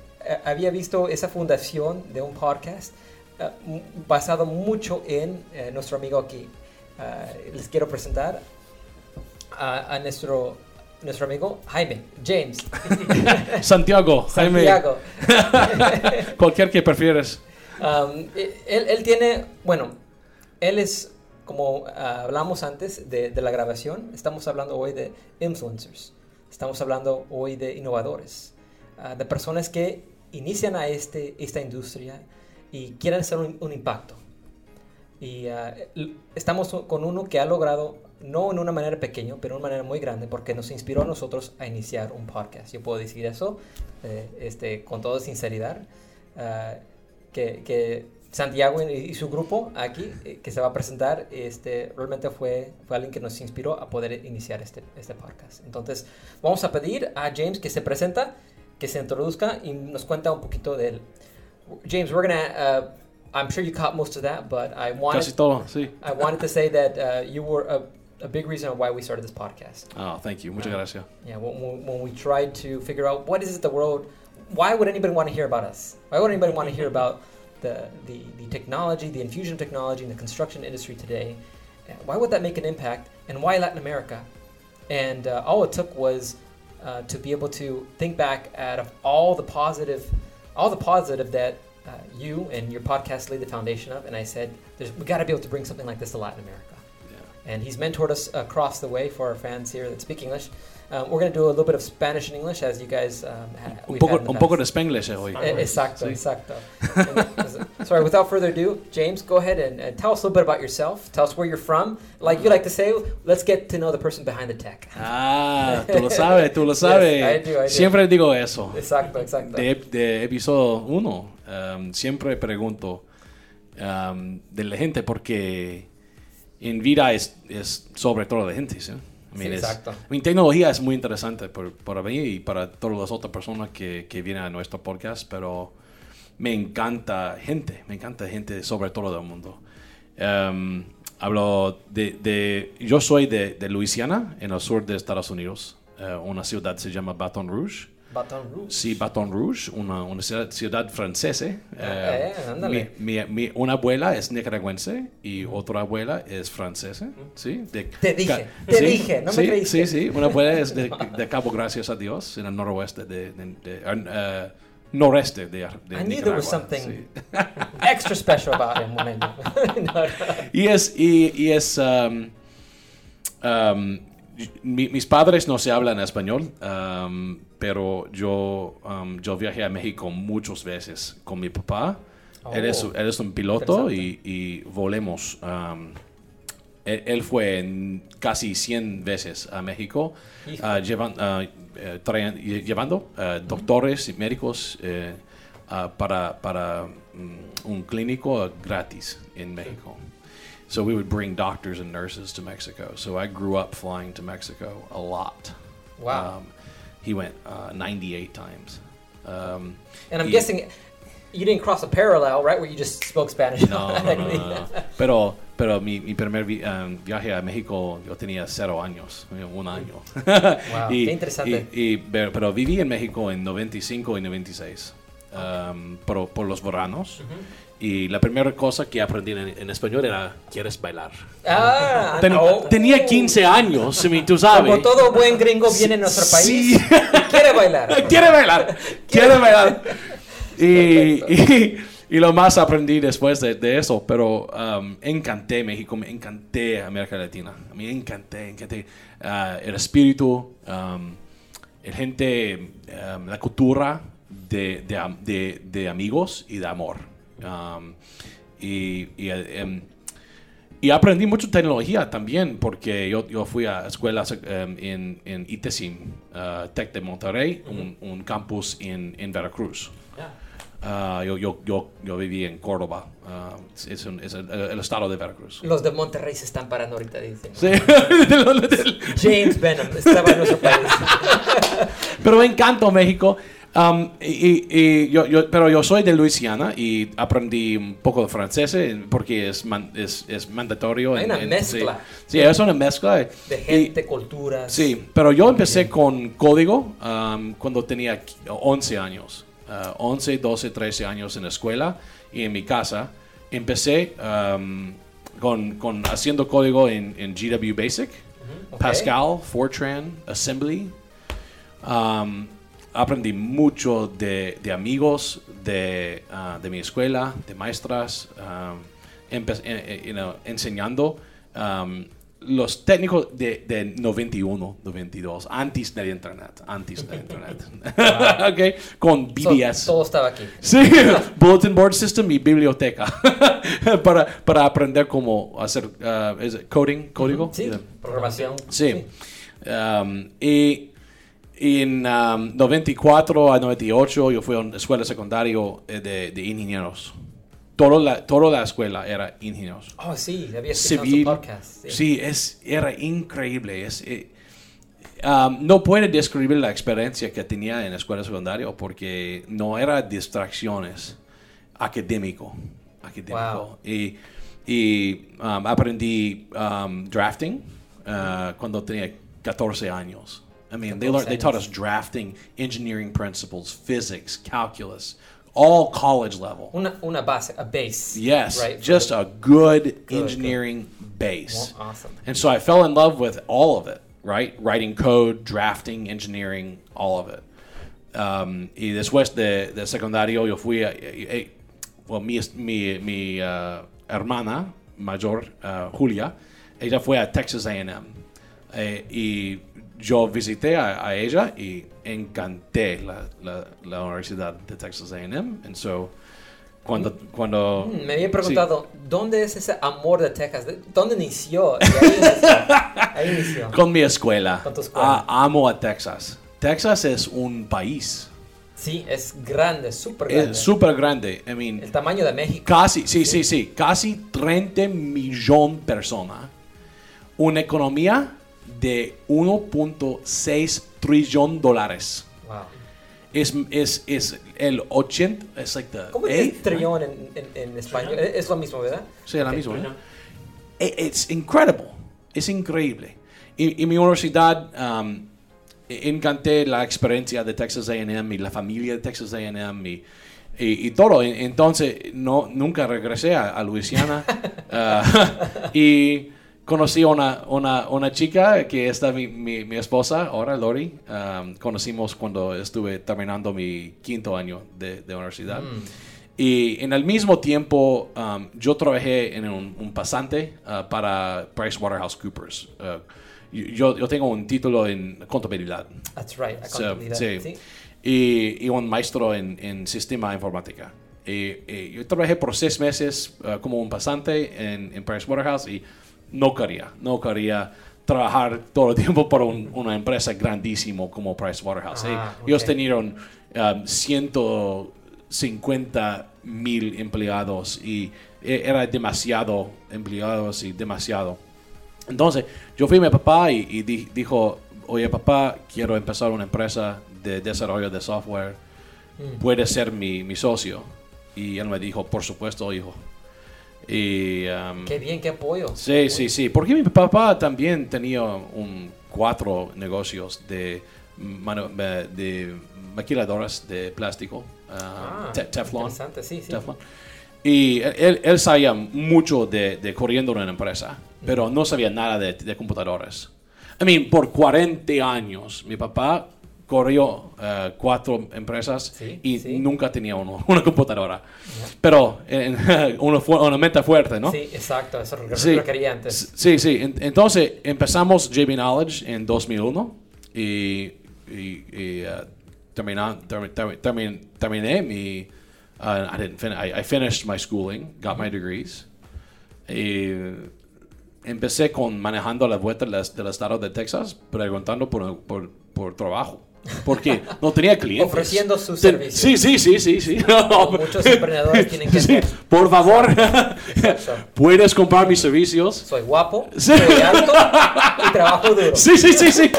a- había visto esa fundación de un podcast m- basado mucho en eh, nuestro amigo aquí. Ah, les quiero presentar a, a nuestro, nuestro amigo Jaime, James, Santiago, Jaime, Santiago. cualquier que prefieres. Um, eh, él, él tiene, bueno, él es, como ah, hablamos antes de, de la grabación, estamos hablando hoy de influencers, estamos hablando hoy de innovadores, ah, de personas que inician a este, esta industria y quieren hacer un, un impacto. Y l- estamos con uno que ha logrado, no en una manera pequeña, pero en una manera muy grande, porque nos inspiró a nosotros a iniciar un podcast. Yo puedo decir eso eh, este, con toda sinceridad. que, que Santiago y, y su grupo aquí, eh, que se va a presentar, este, realmente fue, fue alguien que nos inspiró a poder iniciar este, este podcast. Entonces, vamos a pedir a James que se presenta, que se introduzca y nos cuenta un poquito de él. James, we're gonna, uh, I'm sure you caught most of that, but I Casi wanted, todo, sí. I wanted to say that uh, you were a, a big reason why we started this podcast. Oh, thank you. Muchas gracias. Yeah, when, when we tried to figure out what is it the world, why would anybody want to hear about us? Why would anybody want to hear about the, the, the technology, the infusion of technology in the construction industry today? Why would that make an impact? And why Latin America? And uh, all it took was uh, to be able to think back at of all the positive, all the positive that uh, you and your podcast laid the foundation of. And I said, There's, we got to be able to bring something like this to Latin America Yeah. and he's mentored us across the way for our fans here that speak English. Um, we're going to do a little bit of Spanish and English as you guys um, ha- Un poco, un poco de. Spanglish eh, hoy. Eh, Exacto, Sí. exacto. And, sorry, without further ado, James, go ahead and, and tell us a little bit about yourself. Tell us where you're from. Like you like to say, let's get to know the person behind the tech. Ah, tú lo sabes, tú lo sabes. I do, I do. Siempre digo eso. Exacto, exacto. De, de episodio 1, um, siempre pregunto um, de la gente porque en vida es, es sobre todo la gente, ¿sí? I mean, Sí, es- exacto. I mean, tecnología es muy interesante por- para mí y para todas las otras personas que, que vienen a nuestro podcast, pero me encanta gente, me encanta gente sobre todo del mundo. Um, hablo de, de- yo soy de, de Luisiana, en el sur de Estados Unidos. Eh, una ciudad se llama Baton Rouge. Baton Rouge. Sí, Baton Rouge, una, una ciudad, ciudad francesa. Eh, eh, ándale. mi, mi- mi- una abuela es nicaragüense y otra abuela es francesa. ¿sí? De- Te dije, te dije, no me sí, creíste. Sí, sí, una abuela es de, de Cabo Gracias a Dios, en el noroeste de, de- eh, noreste de, de I knew there was something sí. extra special about him when I no, no. Y es, y, y es um, um, mi- mis padres no se hablan español, um, pero yo, um, yo viajé a México muchas veces con mi papá. Él, es, Oh. él es un piloto y, volemos. um, él, él fue casi 100 veces a México, ah, llevan- ah, eh, traen- llevando ah, doctores y médicos eh, para, para mm, un clínico gratis en México. So we would bring doctors and nurses to Mexico. So I grew up flying to Mexico a lot. Wow. Um, he went uh, 98 times. Um, And I'm y- guessing you didn't cross a parallel, right, where you just spoke Spanish. No, no, no, no, no. Pero, pero mi, mi primer vi- um, viaje a México yo tenía cero años, eh, un año. Wow, qué interesante. y- y- pero, viví en México en 95 y 96, um, por, por los veranos. Y la primera cosa que aprendí en, en español era, ¿quieres bailar? Ah, Ten- no. Tenía 15 años, tú sabes. Como todo buen gringo viene a nuestro país, Sí. quiere bailar. quiere bailar, quiere bailar. Y, y, y lo más aprendí después de, de eso, pero um, encanté México, me encanté América Latina, me encanté, encanté ah, el espíritu, um, el gente, um, la cultura de, de- de amigos y de amor. Um, y, y, em, y aprendí mucho tecnología también, porque yo, yo fui a escuelas em, en, en ITESIM, uh, Tec de Monterrey, un, un campus en, en Veracruz. Ah, yo, yo, yo, yo viví en Córdoba, ah, es, un- es el, el estado de Veracruz. Los de Monterrey se están parando ahorita, dicen. Sí. James Benham estaba en nuestro país. pero me encanta México. Um, y, y- y yo, yo- pero yo soy de Luisiana y aprendí un poco de francés eh, porque es, man- es, es mandatorio. Hay en- una en- mezcla. Sí, sí, es una mezcla. De Y- gente, culturas. Sí, pero yo empecé con código um, cuando tenía 11 años. Uh, 11, 12, 13 años en la escuela y en mi casa. Empecé um, con, con haciendo código en, en GW Basic, ok. Pascal, Fortran, Assembly. Um, aprendí mucho de, de amigos de, ah, de mi escuela, de maestras, um, eh, eh, you know, enseñando um, los técnicos de, de 91, 92, antes del internet, antes del internet. okay, con So, BBS. todo estaba aquí. Sí, Bulletin Board System y biblioteca para, para aprender cómo hacer ah, coding, código. Sí, Yeah. programación. Sí. Um, y en um, 94 a 98 yo fui a una escuela secundaria eh, de, de ingenieros. Toda la, toda la escuela era ingenieros. Oh, sí, había escuchado Civil. su podcast. Sí. Sí, es, era increíble. Es, eh, um, no puedo describir la experiencia que tenía en la escuela secundaria porque no era distracciones académico. académico. Wow. Y, y um, aprendí um, drafting uh, cuando tenía 14 años. I mean, they, learned, they taught us drafting, engineering principles, physics, calculus, all college level. Una, una base, a base. Yes, Right, just the- a good, good. engineering base. Well, awesome. And so I fell in love with all of it, right? Writing code, drafting, engineering, all of it. Um, y después de, de secundario yo fui a, eh, eh, well, mi, mi, mi uh, hermana mayor, uh, Julia, ella fue a Texas A&M. Eh, y yo visité a, a ella y encanté la, la, la Universidad de Texas A&M. And so, cuando... cuando Mm, Me había sí. preguntado, ¿dónde es ese amor de Texas? ¿De- ¿Dónde inició? Ahí inició. Ahí inició. Con mi escuela. Con tu escuela. Ah, amo a Texas. Texas es un país. Sí, es grande, súper grande. Es súper grande. I mean, El tamaño de México. casi, sí, sí, sí, casi 30 millones de personas. Una economía de 1.6 trillón dólares. Wow. Es, es, es el 80, es like the ¿Cómo es trillón en, en, en español? Es es lo mismo, ¿verdad? Sí, la Ok. misma. ¿eh? I- It's incredible. Es increíble. Y, y mi universidad, um, e- encanté la experiencia de Texas A&M y la familia de Texas A&M y, y, y todo. En- Entonces, no, nunca regresé a, a Luisiana. Ah, y conocí a una, una, una chica que es mi, mi, mi esposa, ahora Lori. Um, conocimos cuando estuve terminando mi quinto año de, de universidad. Y en el mismo tiempo, um, yo trabajé en un, un pasante uh, para PricewaterhouseCoopers. Uh, yo, yo tengo un título en contabilidad. That's right. So, contabilidad, sí. sí. Y, y un maestro en, en sistema informática. Y, y yo trabajé por seis meses uh, como un pasante en, en Pricewaterhouse y no quería, no quería trabajar todo el tiempo por un- una empresa grandísimo como Pricewaterhouse. Ah, Eh, Ellos tenían um, 150 mil empleados y e- era demasiado empleados y demasiado. Entonces, yo fui a mi papá y, y di- dijo, oye papá, quiero empezar una empresa de desarrollo de software, puedes ser mi, mi socio. Y él me dijo, por supuesto, hijo. Y, um, Qué bien, qué apoyo. Sí, sí, sí. Porque mi papá también tenía un cuatro negocios de, manu- eh, de maquiladoras de plástico, Ah, uh, te- Teflon. Sí, sí. Teflon. Y él, él sabía mucho de, de corriendo una empresa, pero no sabía nada de, de computadoras. I mean, por 40 años, mi papá corrió eh, cuatro empresas Sí, y sí. nunca tenía uno- una computadora. Pero en- una, meta fuerte, ¿no? Sí, exacto. Eso lo, Sí. lo quería antes. Sí, sí. En- Entonces empezamos JB Knowledge en 2001 y, y, y, uh, terminé mi... uh, I, didn't fin- I, I finished my schooling, got my degrees. Y empecé con manejando la vuelta del, del estado de Texas, preguntando por, por, por trabajo. Porque no tenía clientes. Ofreciendo sus Te- servicios. Sí, sí, sí, sí, sí. Muchos emprendedores tienen que Sí. Por favor, puedes comprar mis servicios. Soy guapo, Sí. soy alto y trabajo duro. Sí, sí, sí, sí.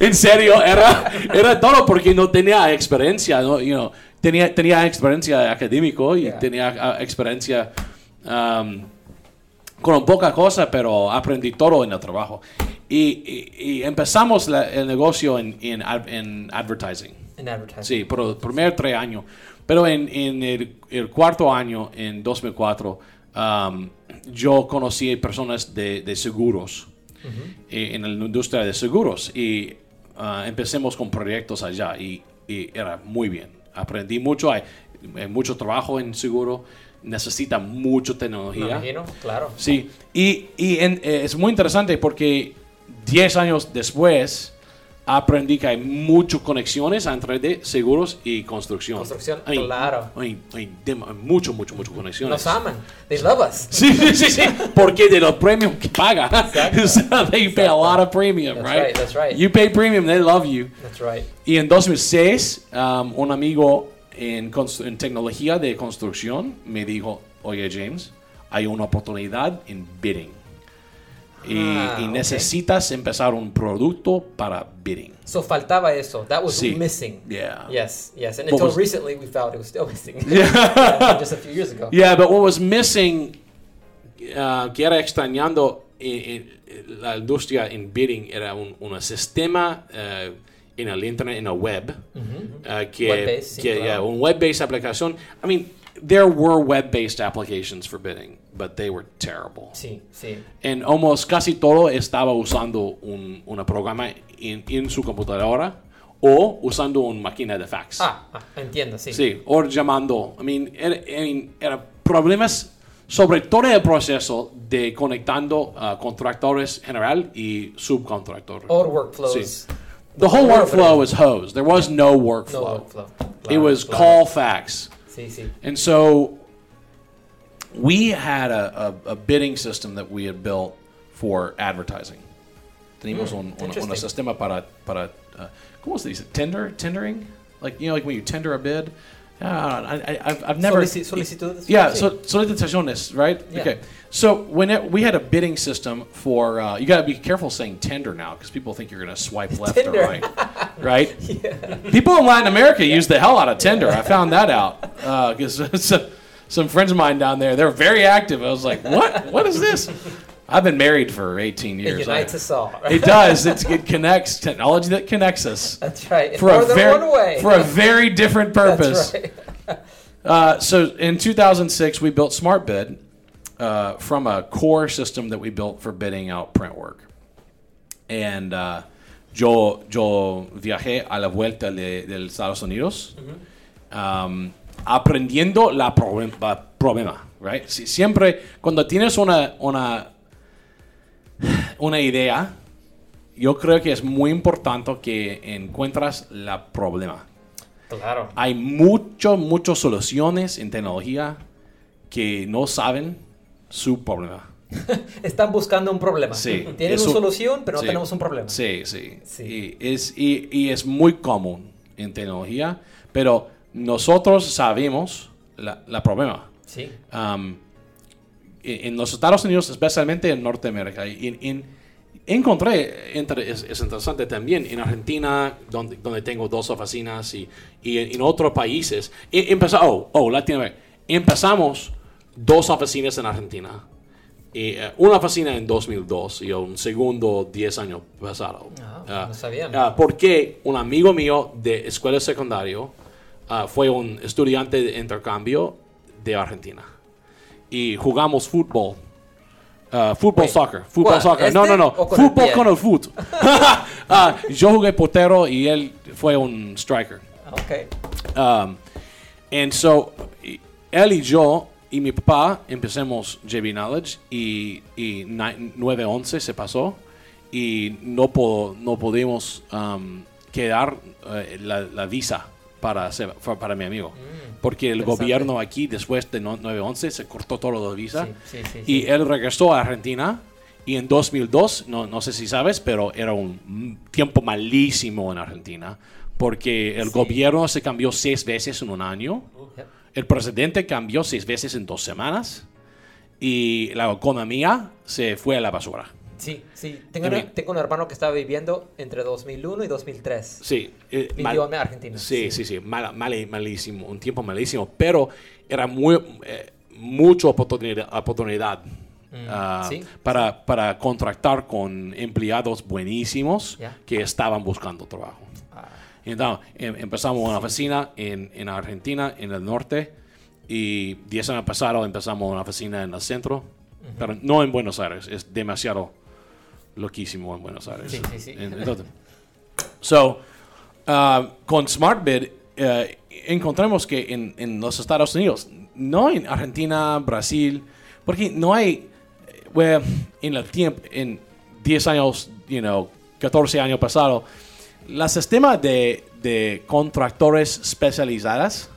En serio, era, era todo porque no tenía experiencia, ¿no? You know, tenía, tenía experiencia académico y Yeah. tenía ah, experiencia um, con poca cosa, pero aprendí todo en el trabajo. Y, y- y empezamos la- el negocio en, en, en advertising. En advertising. Sí, por el primer tres años. Pero en, en el, el cuarto año, en 2004, um, yo conocí personas de, de seguros, eh, en la industria de seguros. Y uh, empecemos con proyectos allá y, y era muy bien. Aprendí mucho, hay, hay mucho trabajo en seguro, necesita mucha Me tecnología. imagino, claro. Sí, y, y en- eh, es muy interesante porque 10 años después aprendí que hay muchas conexiones entre de seguros y construcción. Construcción, Hay- claro. Hay, hay hay mucho, mucho, mucho conexiones. Nos aman. They love us. Sí, sí, sí, sí, porque de los premios que paga. so they pay a lot of premium, That's right? right, that's right. You pay premium, they love you. That's right. Y en 2006, um, un amigo en, en tecnología de construcción me dijo, oye James, hay una oportunidad en bidding. Y, Ah, y necesitas empezar un producto para bidding. So faltaba eso. That was Sí. missing. Yeah. Yes, yes. And What until was- recently we found it was still missing. Yeah, Just a few years ago. Yeah, but what was missing, uh, que era extrañando en, en la industria en bidding, era un, un sistema uh, en el internet, en el web, uh, que, Web-based, sí, que, claro. yeah, un web-based aplicación. I mean, there were web-based applications for bidding, but they were terrible. Sí, sí. En almost casi todo estaba usando un, un programa en, en su computadora o usando una máquina de fax. Ah, ah, entiendo, sí. Sí, o llamando. I mean, era, era problemas sobre todo el proceso de conectando a contractores general y subcontractores. All workflows. Sí. The whole workflow was hosed. There was no workflow. No workflow. workflow. It was claro. call fax. Sí, sí. And so we had a, a, a bidding system that we had built for advertising. Teníamos un, un, un interesting. sistema para, para uh, ¿cómo se dice? Tender, tendering? Like, you know, like when you tender a bid, Uh, I, I, I've, I've never. Solici- solicitudes. Yeah, so solicitaciones, right? Yeah. Okay. So when it, we had a bidding system for, uh, you got to be careful saying tender now because people think you're going to swipe left Tinder. or right, right? yeah. People in Latin America use the hell out of Tinder. I found that out because some, some friends of mine down there, they're very active. I was like, what? What is this? I've been married for 18 It years. unites I- us all. it does. It's, it connects technology that connects us That's right. For a very one way. for a very different purpose. That's right. Uh, so in 2006, we built SmartBid uh, from a core system that we built for bidding out print work. And uh, yo, yo viajé a la vuelta de, de Estados Unidos um, aprendiendo la problem- la problema. Right? Si- siempre cuando tienes una, una, una idea, yo creo que es muy importante que encuentras la problema Claro. hay mucho, muchas soluciones en tecnología que no saben su problema. Están buscando un problema. Sí, Tienen una solución, pero no sí. tenemos un problema. Sí, sí. Sí. Y, es, y, y es muy común en tecnología, pero nosotros sabemos la, la problema. Sí. Um, en, los Estados Unidos, especialmente en Norteamérica, y en- en- encontré, entre- es, es interesante también, en Argentina, donde, donde tengo dos oficinas, y, y en, en otros países, e- empezó, oh, oh, Latinoamérica, empezamos dos oficinas en Argentina. Y, eh, una oficina en 2002 y un segundo 10 años pasado. Ah, no sabía. ah, porque un amigo mío de escuela secundaria ah, fue un estudiante de intercambio de Argentina. Y jugamos fútbol. Ah, fútbol, Wait, soccer. Fútbol, ¿cuál? soccer. No, ¿Este no, no. o con el Fútbol pie? con el foot. Ah, yo jugué portero y él fue un striker. Ok. Um, and so, y- él y yo y mi papá empecemos JB Knowledge y, y ni- 911 se pasó y no, po- no pudimos um, quedar eh, la, la visa para, para mi amigo. porque el Mm, gobierno aquí, después de no- 911, se cortó todo la visa. Sí, sí, sí, y él regresó a Argentina. Y en 2002, no, no sé si sabes, pero era un mm, tiempo malísimo en Argentina. Porque el gobierno se cambió seis veces en un año. El presidente cambió seis veces en dos semanas. Y la economía se fue a la basura. Sí, sí. Tengo, una- tengo un hermano que estaba viviendo entre 2001 y 2003. Sí. eh, Vivió mal- en Argentina. Sí, sí, sí. mal- mal- malísimo. Un tiempo malísimo. Pero era muy, eh, mucha oportunidad, oportunidad ah, sí, para, para contratar con empleados buenísimos Ya. que estaban buscando trabajo. Ah, Entonces, em- empezamos una oficina en, en Argentina, en el norte, y 10 años pasados empezamos una oficina en el centro, pero no en Buenos Aires, es demasiado loquísimo en Buenos Aires. Sí, sí, sí. En- Entonces, so, uh, con SmartBid eh, encontramos que en, en los Estados Unidos, no en Argentina, Brasil, porque no hay, eh, well, en el tiempo, en 10 años, you know, 14 años pasados, el sistema de, de contractores especializadas,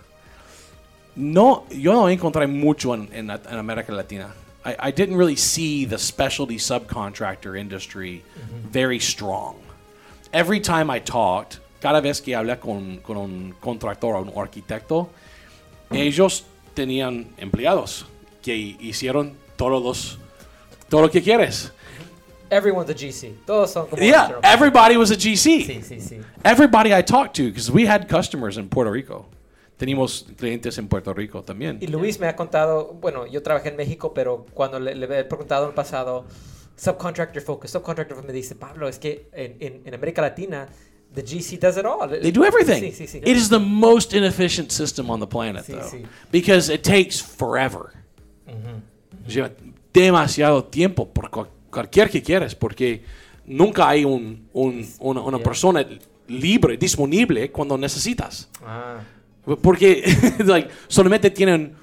no, yo no encontré mucho en, en, en América Latina. I, I didn't really see the specialty subcontractor industry mm-hmm. very strong. Every time I talked, cada vez que hablé con, con un contractor o un arquitecto, ellos tenían empleados que hicieron todos los, todo lo que quieres. Everyone's a GC. Todos son como... Yeah, everybody was a GC. Sí, sí, sí. Everybody I talked to, because we had customers in Puerto Rico. Teníamos clientes en Puerto Rico también. Y Luis me ha contado, bueno, yo trabajé en México, pero cuando le, le he preguntado en el pasado, subcontractor focus, subcontractor focus, me dice, Pablo, es que en, en, en América Latina, the GC does it all. They do everything. Sí, sí, sí. It is the most inefficient system on the planet, Sí, though, sí. because it takes forever. Lleva demasiado tiempo por cual- cualquier que quieres, porque nunca hay un, un- una, una Yeah. persona libre, disponible cuando necesitas. Ah, Porque like, solamente tienen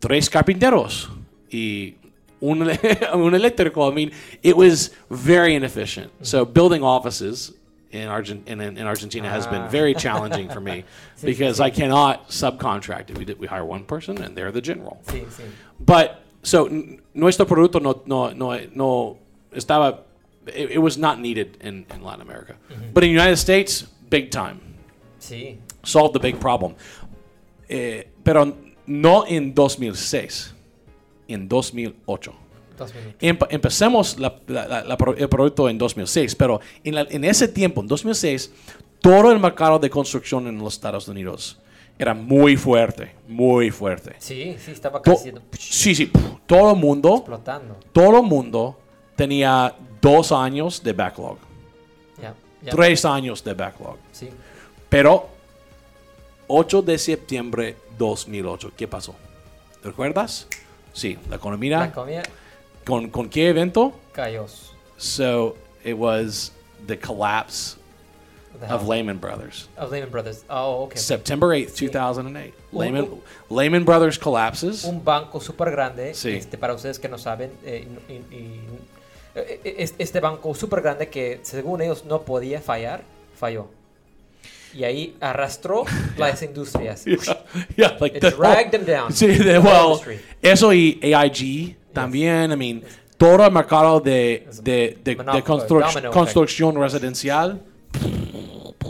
tres carpinteros y un, un eléctrico. I mean, it was very inefficient. So building offices in, Argent- in, in Argentina has been Ah. very challenging for me because I cannot subcontract. We, did- we hire one person and they're the general. sí, sí. But so n- nuestro producto no, no, no, no estaba, it, it was not needed in, in Latin America. But in the United States, big time Sí. solved the big problem. Eh, pero no en 2006, en 2008. Dos minutos. Empe- empecemos la- la- la- el proyecto en 2006, pero en, en ese tiempo, en 2006, todo el mercado de construcción en los Estados Unidos era muy fuerte, muy fuerte. Sí, sí, estaba To- creciendo. sí, sí, todo el mundo, Explotando. todo el mundo tenía dos años de backlog, Ya, ya. tres años de backlog. Sí. Pero 8 de septiembre 2008, ¿qué pasó? ¿Te recuerdas? Sí, la economía. La economía ¿Con, ¿Con qué evento? cayó. So it was the collapse The of? Lehman Brothers. Of Lehman Brothers. Oh, ok. September 8th, Sí. 2008. Un- Lehman, Lehman Brothers collapses. Un banco súper grande. Sí. Este, para ustedes que no saben. eh, y- y- y- eh, eh, es- este banco súper grande que según ellos no podía fallar, falló. Y ahí arrastró las industrias. yeah, yeah, like It the dragged them down. Sí, The well, eso y AIG también. I mean, todo el mercado de, de, de, de construc- construcción residencial.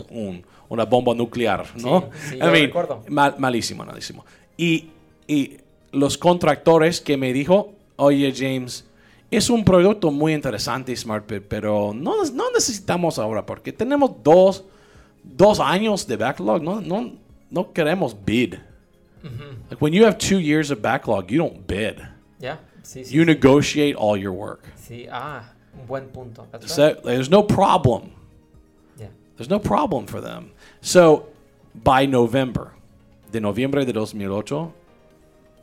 un- una bomba nuclear, ¿no? Sí, sí, I mean, mal- malísimo, malísimo. Y, y los contractores que me dijo, oye James, es un producto muy interesante SmartBid, pero no, no necesitamos ahora porque tenemos dos, dos años de backlog, no, no, no queremos bid. Like when you have two years of backlog, you don't bid. Yeah. sí, sí. You negotiate all your work. Sí, ah, buen punto. That's So right. there's no problem. Yeah. There's no problem for them. So, by November, de noviembre de 2008,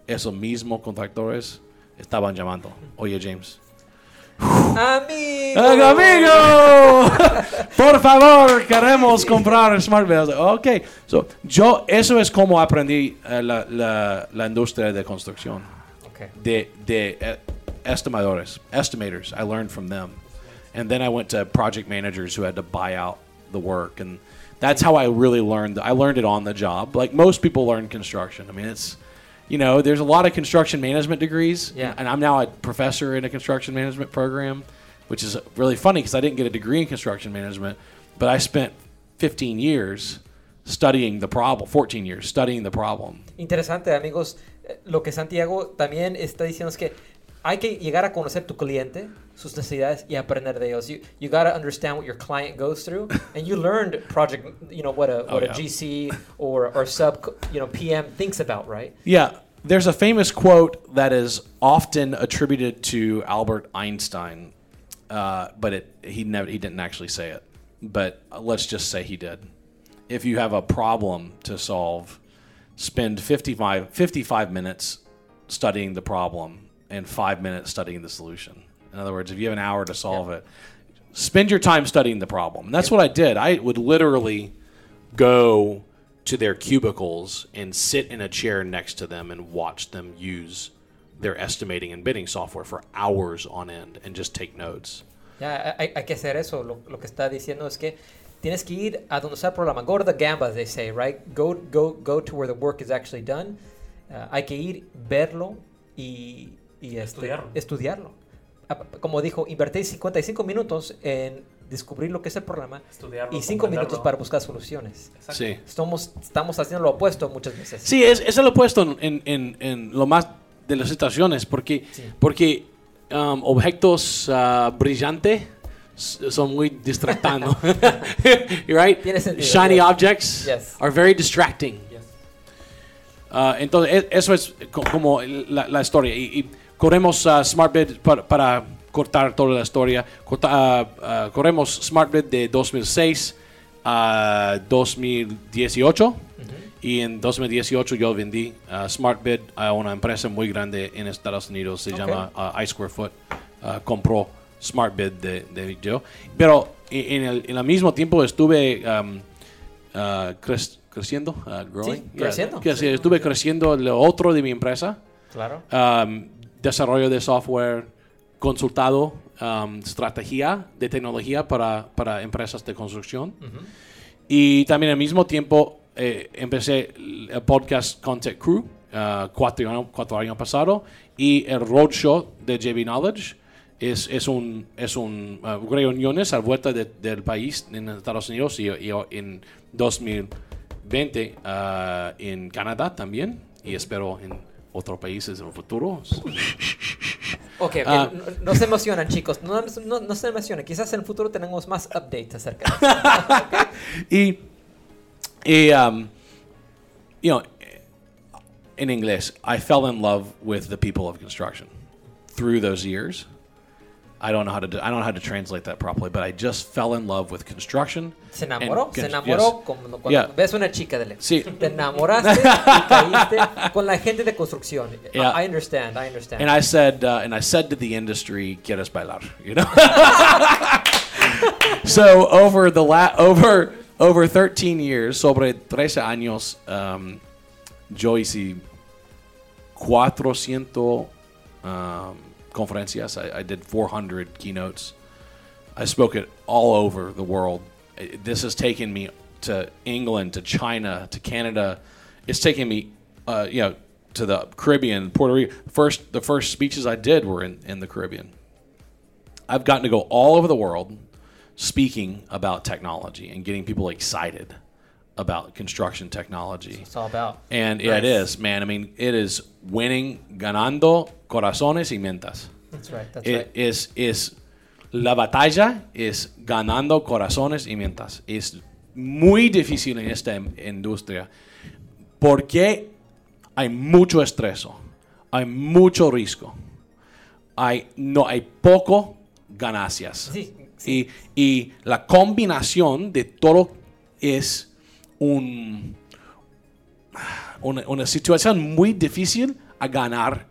esos mismos contractores estaban llamando. Oye, James. ¡Amigo! ¡Amigo! amigo! Por favor, queremos comprar Smart Bed. Ok. So, yo, eso es como aprendí eh, la, la, la industria de construcción. Ok. de, de eh, estimadores, estimators. I learned from them. And then I went to project managers who had to buy out the work. And that's how I really learned. I learned it on the job. Like most people learn construction. I mean, it's, you know, there's a lot of construction management degrees. Yeah. And I'm now a professor in a construction management program, which is really funny because I didn't get a degree in construction management, but I spent 15 years studying the problem, 14 years studying the problem. Interesante, amigos. Lo que Santiago también está diciendo es que hay que llegar a conocer tu cliente, sus necesidades y aprender de ellos. You, you got to understand what your client goes through, and you learned project, you know, what a Oh, what yeah. a GC or or sub, you know, PM thinks about, right? Yeah, there's a famous quote that is often attributed to Albert Einstein, uh, but it he never he didn't actually say it. But let's just say he did. If you have a problem to solve, spend 55, 55 minutes studying the problem and five minutes studying the solution. In other words, if you have an hour to solve it, spend your time studying the problem. And that's what I did. I would literally go to their cubicles and sit in a chair next to them and watch them use their estimating and bidding software for hours on end and just take notes. Ya, hay, hay que hacer eso. Lo, lo que está diciendo es que tienes que ir a donde está el problema. Go to the gamba, they say, right? Go, go, go to where the work is actually done. Uh, hay que ir, verlo y, y este, Estudiarlo. estudiarlo. Ah, Como dijo, invertir 55 minutos en descubrir lo que es el problema Estudiarlo, y 5 minutos para buscar soluciones. Sí. Estamos, estamos haciendo lo opuesto muchas veces. Sí, es, es lo opuesto en, en, en lo más de las situaciones, porque, Sí. porque um, objetos ah, brillantes son muy distractando. right? Shiny yes. objects Yes. are very distracting. Yes. Ah, entonces, e- eso es co- como la, la historia. Y, y corremos a SmartBid para, para cortar toda la historia. Corta- ah, ah, corremos SmartBid de 2006 a 2018. Y en 2018 yo vendí ah, SmartBid a una empresa muy grande en Estados Unidos. Se Ok. llama iSquarefoot. Compró SmartBid de, de yo. Pero en en el, en el mismo tiempo estuve um, crec- creciendo, growing. Sí, creciendo. Sí, estuve creciendo lo otro de mi empresa. Claro. Um, desarrollo de software, consultado, um, estrategia de tecnología para, para empresas de construcción. Y también al mismo tiempo eh, empecé el podcast Content Crew uh, cuatro, años- cuatro años pasado y el Roadshow de JB Knowledge. Es, es un, es un uh, reuniones a vuelta de- del país en Estados Unidos y, y en 20 ah, en Canadá también y espero en otros países en el futuro. Ok, ok, Ah. no, no se emocionan, chicos. No, no, no se emocionen. Quizás en el futuro tenemos más updates acerca de eso. y, y um, you know, in English, I fell in love with the people of construction through those years. I don't know how to do, I don't know how to translate that properly, but I just fell in love with construction. ¿Se enamoró? and ¿Se enamoró? yes. Como cuando Yeah. ves una chica de Sí. Te enamoraste y caíste con la gente de construcción. Yeah. I understand, I understand. And I said, uh, and I said to the industry, "Quieres bailar?" You know. so over the la- over over 13 years, sobre 13 años, um, yo hice 400 um, conferencias. I, I did 400 keynotes. I spoke it all over the world. This has taken me to England, to China, to Canada. It's taken me, uh, you know, to the Caribbean, Puerto Rico. First, the first speeches I did were in, in the Caribbean. I've gotten to go all over the world speaking about technology and getting people excited about construction technology. It's all about. And yeah, it is, man. I mean, it is winning, ganando corazones y mentas. That's right, that's It right. is is la batalla es ganando corazones y mentas. Es muy difícil en esta in- industria porque hay mucho estrés, hay mucho riesgo, hay no hay poco ganancias. Sí, Y, y la combinación de todo es un, una, una situación muy difícil a ganar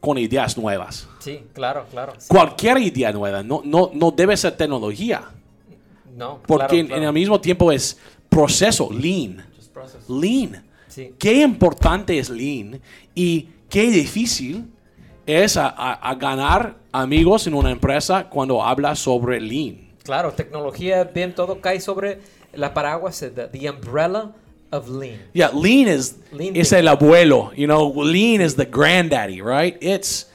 con ideas nuevas. Sí, claro, claro. sí. Cualquier idea nueva, no, no, no debe ser tecnología, No, porque claro, en- claro. en el mismo tiempo es proceso, lean. Lean. Sí. Qué importante es lean y qué difícil es a, a- a ganar amigos en una empresa cuando habla sobre lean. Claro, tecnología, bien, todo cae sobre la paraguas, eh, the, the umbrella of lean. Yeah, lean is Lean it's el abuelo. You know, lean is the granddaddy, right? It's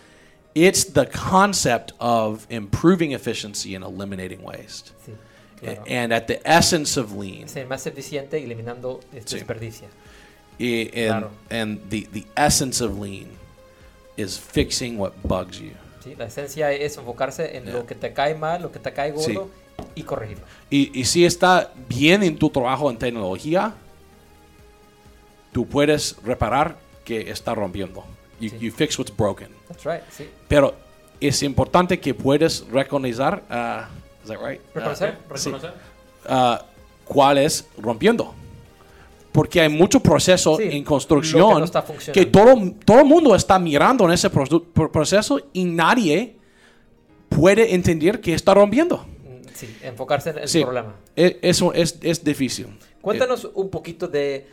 it's the concept of improving efficiency and eliminating waste. Sí, claro. And at the essence of lean, Ser más eficiente eliminando el Sí. desperdicio. i- and, Claro. and the, the essence of lean is fixing what bugs you. ¿sí? La esencia es enfocarse en Yeah. lo que te cae mal, lo que te cae Sí. gordo y corregirlo. Y, y si está bien en tu trabajo en tecnología, tú puedes reparar que está rompiendo. You, Sí. you fix what's broken. That's right, sí. Pero es importante que puedes reconocer, uh, is that right? Reconocer, Uh, sí. Reconocer. Uh, cuál es rompiendo. Porque hay mucho proceso Sí, en lo que construcción no que, todo, todo el mundo está mirando en ese proceso y nadie puede entender que está rompiendo. Sí, enfocarse en el Sí, problema. e- eso es, es difícil. Cuéntanos un poquito de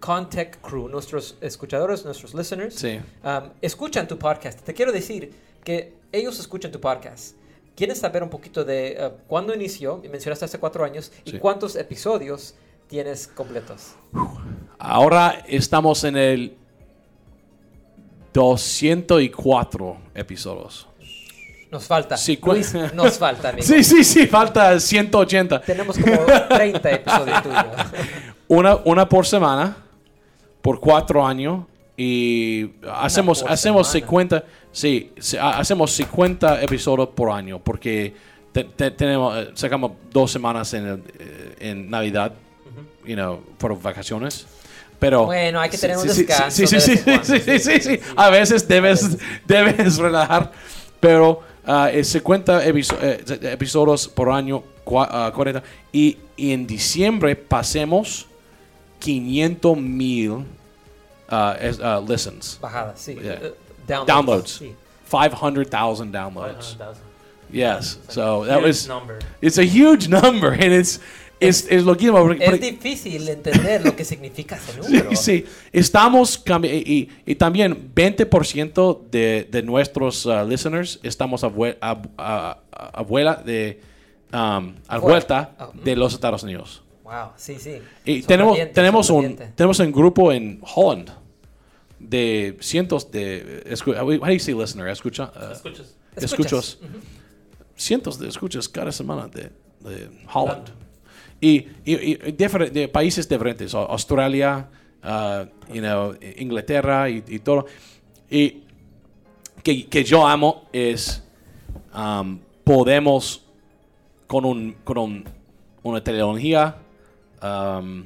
Contech Crew, nuestros escuchadores, nuestros listeners. Sí. um, escuchan tu podcast. Te quiero decir que ellos escuchan tu podcast. Quieren saber un poquito de uh, cuándo inició, y mencionaste hace cuatro años, y Sí. cuántos episodios tienes completos. Ahora estamos en el 204 episodios. Nos falta. Sí, Luis, nos falta, amigo. Sí, sí, sí, falta 180. Tenemos como 30 episodios tuyos. Una, una por semana, por cuatro años, y hacemos, hacemos semana. 50, sí, hacemos 50 episodios por año, porque te- te- tenemos, eh, sacamos dos semanas en, eh, en Navidad, you know, por vacaciones. Pero, Bueno, hay que tener un sí, descanso sí, Sí, sí, sí, sí. sí. A veces debes, debes relajar, pero ah, es 50 episo- eh, episodios por año, cua- ah, 40. Y, y en diciembre pasemos 500 mil ah, ah, listens, Bajada, sí. Eh, downloads. downloads, Sí. 500,000 downloads. 500,000. Yes, so that was number. it's a huge number, and it's es, es lo que porque- Es porque- difícil entender lo que significa ese número. Sí, sí. Estamos y, y- también 20% de, de nuestros uh, listeners estamos ab- a- a- abuela de um, a vuelta Ah, de los Estados Unidos. Wow, sí, sí. Y Son tenemos tenemos un tenemos un grupo en Holland de cientos de escu- how do you say listener? Escucha, uh, Escuchas. escuchos cientos de escuchas cada semana de, de Holland. Holland. Y, y- y de países diferentes, Au- Australia, uh, you know, Inglaterra y, y todo. Y que, que yo amo es um, podemos con, un, con un- una tecnología um,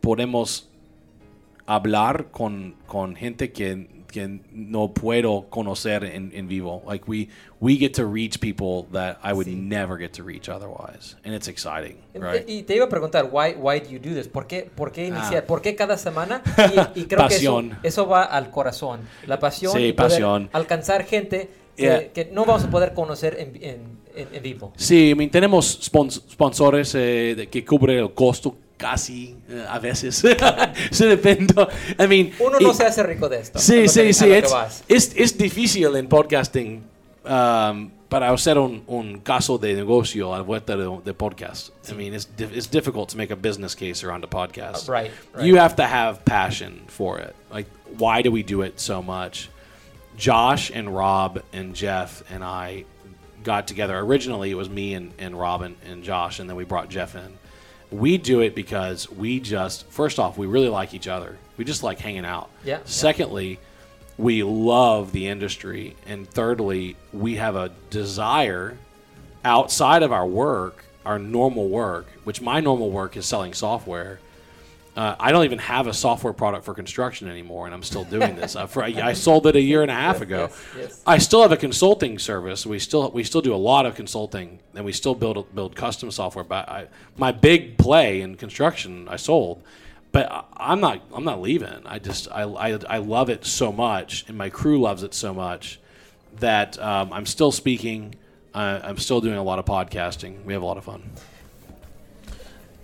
podemos hablar con, con gente que, que no puedo conocer en, en vivo. Like we we get to reach people that I would never get to reach otherwise, and it's exciting, right? Y te iba a preguntar, why, why do you do this? ¿Por qué, por qué iniciar? Ah. ¿Por qué cada semana? Y, y creo Pasión. que eso, eso va al corazón. La pasión Sí, y pasión. alcanzar gente que, Yeah. que no vamos a poder conocer en, en- en- en vivo. Sí, tenemos spons- sponsores eh, que cubre el costo casi eh, a veces. Se depende. I mean, Uno no y- se hace rico de esto. Sí, sí, sí. Es, es, es difícil en podcasting um, para hacer un, un caso de negocio a vuelta de, de podcast. I mean, it's, di- it's difficult to make a business case around a podcast. Uh, right, right. You have to have passion for it. Like, why do we do it so much? Josh and Rob and Jeff and I got together. Originally, it was me and, and Rob and, and Josh, and then we brought Jeff in. We do it because we just, first off, we really like each other. We just like hanging out. Yeah, yeah. Secondly, we love the industry. And thirdly, we have a desire outside of our work, our normal work, which my normal work is selling software. Uh, I don't even have a software product for construction anymore, and I'm still doing this. Uh, for, I sold it a year and a half ago. yes, yes. I still have a consulting service. We still we still do a lot of consulting, and we still build build custom software. But I, my big play in construction, I sold. But I- I'm not I'm not leaving. I just I, I, I love it so much, and my crew loves it so much that um, I'm still speaking. Uh, I'm still doing a lot of podcasting. We have a lot of fun.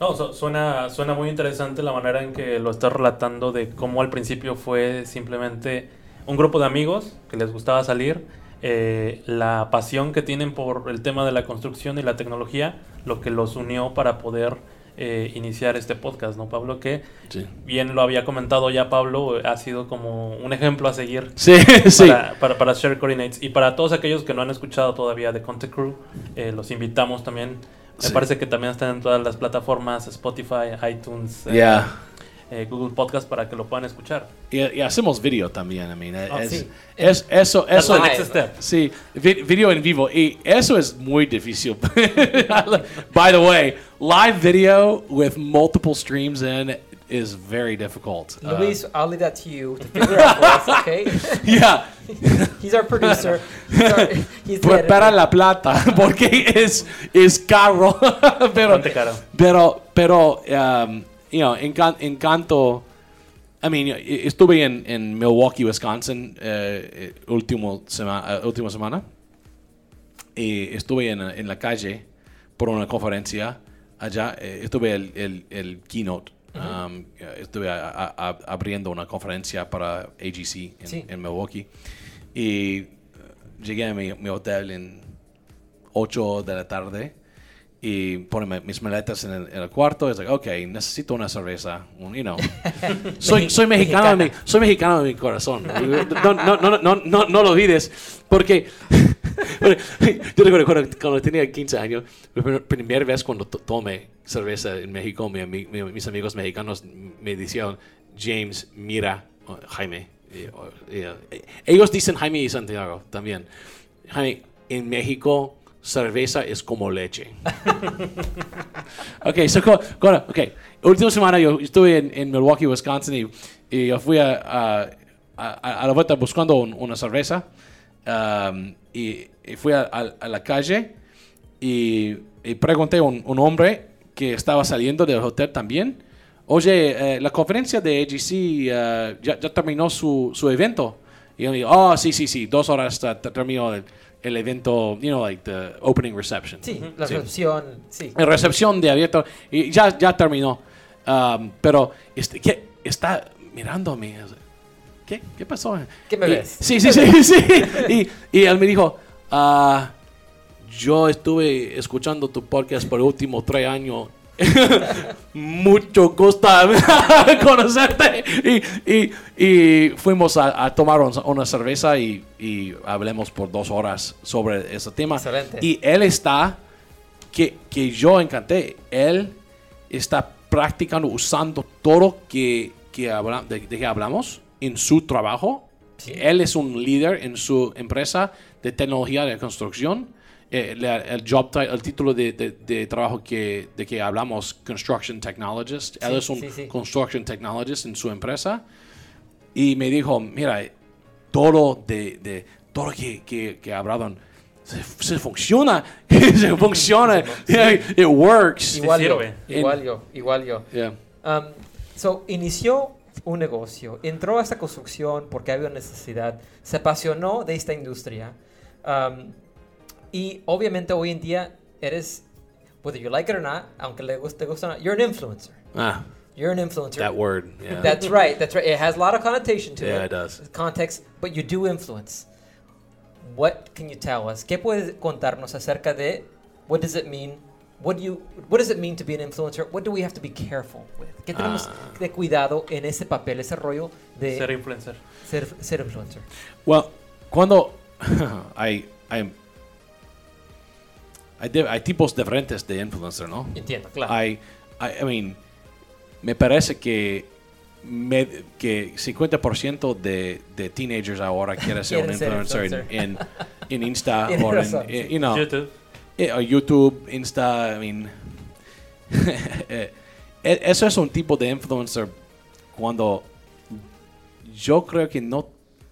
No, su- suena, suena muy interesante la manera en que lo estás relatando de cómo al principio fue simplemente un grupo de amigos que les gustaba salir, eh, la pasión que tienen por el tema de la construcción y la tecnología, lo que los unió para poder eh, iniciar este podcast, ¿no, Pablo? Que Sí. bien lo había comentado ya Pablo, ha sido como un ejemplo a seguir Sí, sí. para, para, para Share Coordinates. Y para todos aquellos que no han escuchado todavía de Content Crew, eh, los invitamos también. Me Sí. parece que también están en todas las plataformas, Spotify, iTunes, eh, Yeah. eh, Google Podcast, para que lo puedan escuchar. Y, y hacemos video también, I mean, Oh, es, sí. es- eso, eso, next step. sí, vi- video en vivo, y eso es muy difícil. By the way, live video with multiple streams in is very difficult. Uh, Luis, I'll leave that to you to figure out for us, okay? yeah, He's our producer. He's, our, he's the Pues para la plata, porque es, es caro, pero, caro. pero, pero, um, you know, encan- encanto, I mean, y- estuve en, en Milwaukee, Wisconsin, eh, eh, último sema- eh, última semana, y estuve en, en la calle por una conferencia allá, eh, estuve el, el, el keynote, um, estuve a- a- a- abriendo una conferencia para AGC en, Sí. en Milwaukee, y eh, llegué a mi, mi hotel en 8 de la tarde y pone mi- mis maletas en el, en el cuarto. Es like, ok, necesito una cerveza. un- You know. soy, soy mexicano, mi, soy mexicano de mi corazón. No, no, no, no, no, no lo olvides. Porque yo recuerdo cuando, cuando tenía 15 años, la primer- primera vez cuando to- tomé cerveza en México, mi mi- mis amigos mexicanos me decían, James, mira, oh, Jaime. Oh, eh, ellos dicen Jaime y Santiago también. Jaime, en México, cerveza es como leche. ok, so, co- co- ok. Última semana yo estuve en, en Milwaukee, Wisconsin y, y yo fui a, a, a- a la vuelta buscando un- una cerveza um, y, y fui a, a- a la calle y, y pregunté a un, un hombre que estaba saliendo del hotel también. Oye, eh, la conferencia de AGC eh, ya, ya terminó su, su evento. Y yo digo, oh, sí, sí, sí, dos horas terminó el, el evento, you know, like the opening reception. Sí, la Sí. recepción, sí. En recepción de abierto y ya, ya terminó. Um, pero este, ¿qué? está mirándome. ¿Qué, ¿Qué pasó? ¿Qué me Y- ves? Sí, sí, sí. sí. Y, y él me dijo, ah, yo estuve escuchando tu podcast por los últimos tres años. Mucho gusto conocerte. Y, y, y fuimos a, a tomar un- una cerveza y, y hablemos por dos horas sobre ese tema. Excelente. Y él está que, que yo encanté. Él está practicando, usando todo que, que habla- de, de que hablamos en su trabajo. Él es un líder en su empresa de tecnología de construcción. Eh, la- el, job el título de, de- de trabajo que, de que hablamos, Construction Technologist. Él Sí, es un sí, sí. Construction Technologist en su empresa. Y me dijo, mira, todo de, de todo que, que, que hablaron se, se funciona, se funciona, it works. Igual yo, igual yo, igual yo. Yeah. Um, so, inició un negocio, entró a esta construcción porque había necesidad, se apasionó de esta industria um, y obviamente hoy en día eres, whether you like it or not, aunque le guste, te guste o no, you're an influencer. Ah, You're an influencer. that word. Yeah. That's right. That's right. It has a lot of connotation to Yeah, it. it does. Context, but you do influence. What can you tell us? ¿Qué puedes contarnos acerca de what does it mean? What do you what does it mean to be an influencer? What do we have to be careful with? ¿Qué tenemos Ah. de cuidado en ese papel, ese rollo de Ser influencer. ser, ser influencer? Well, cuando hay, hay, hay, de- hay tipos diferentes de influencer, ¿no? Entiendo, claro. Hay, I, I mean, me parece que, me- que 50% de, de teenagers ahora quieren ser un ser influencer en, influencer. en, en Insta o en, eh, you know, YouTube. Eh, o YouTube, Insta, I mean, eh, eso es un tipo de influencer cuando yo creo que no,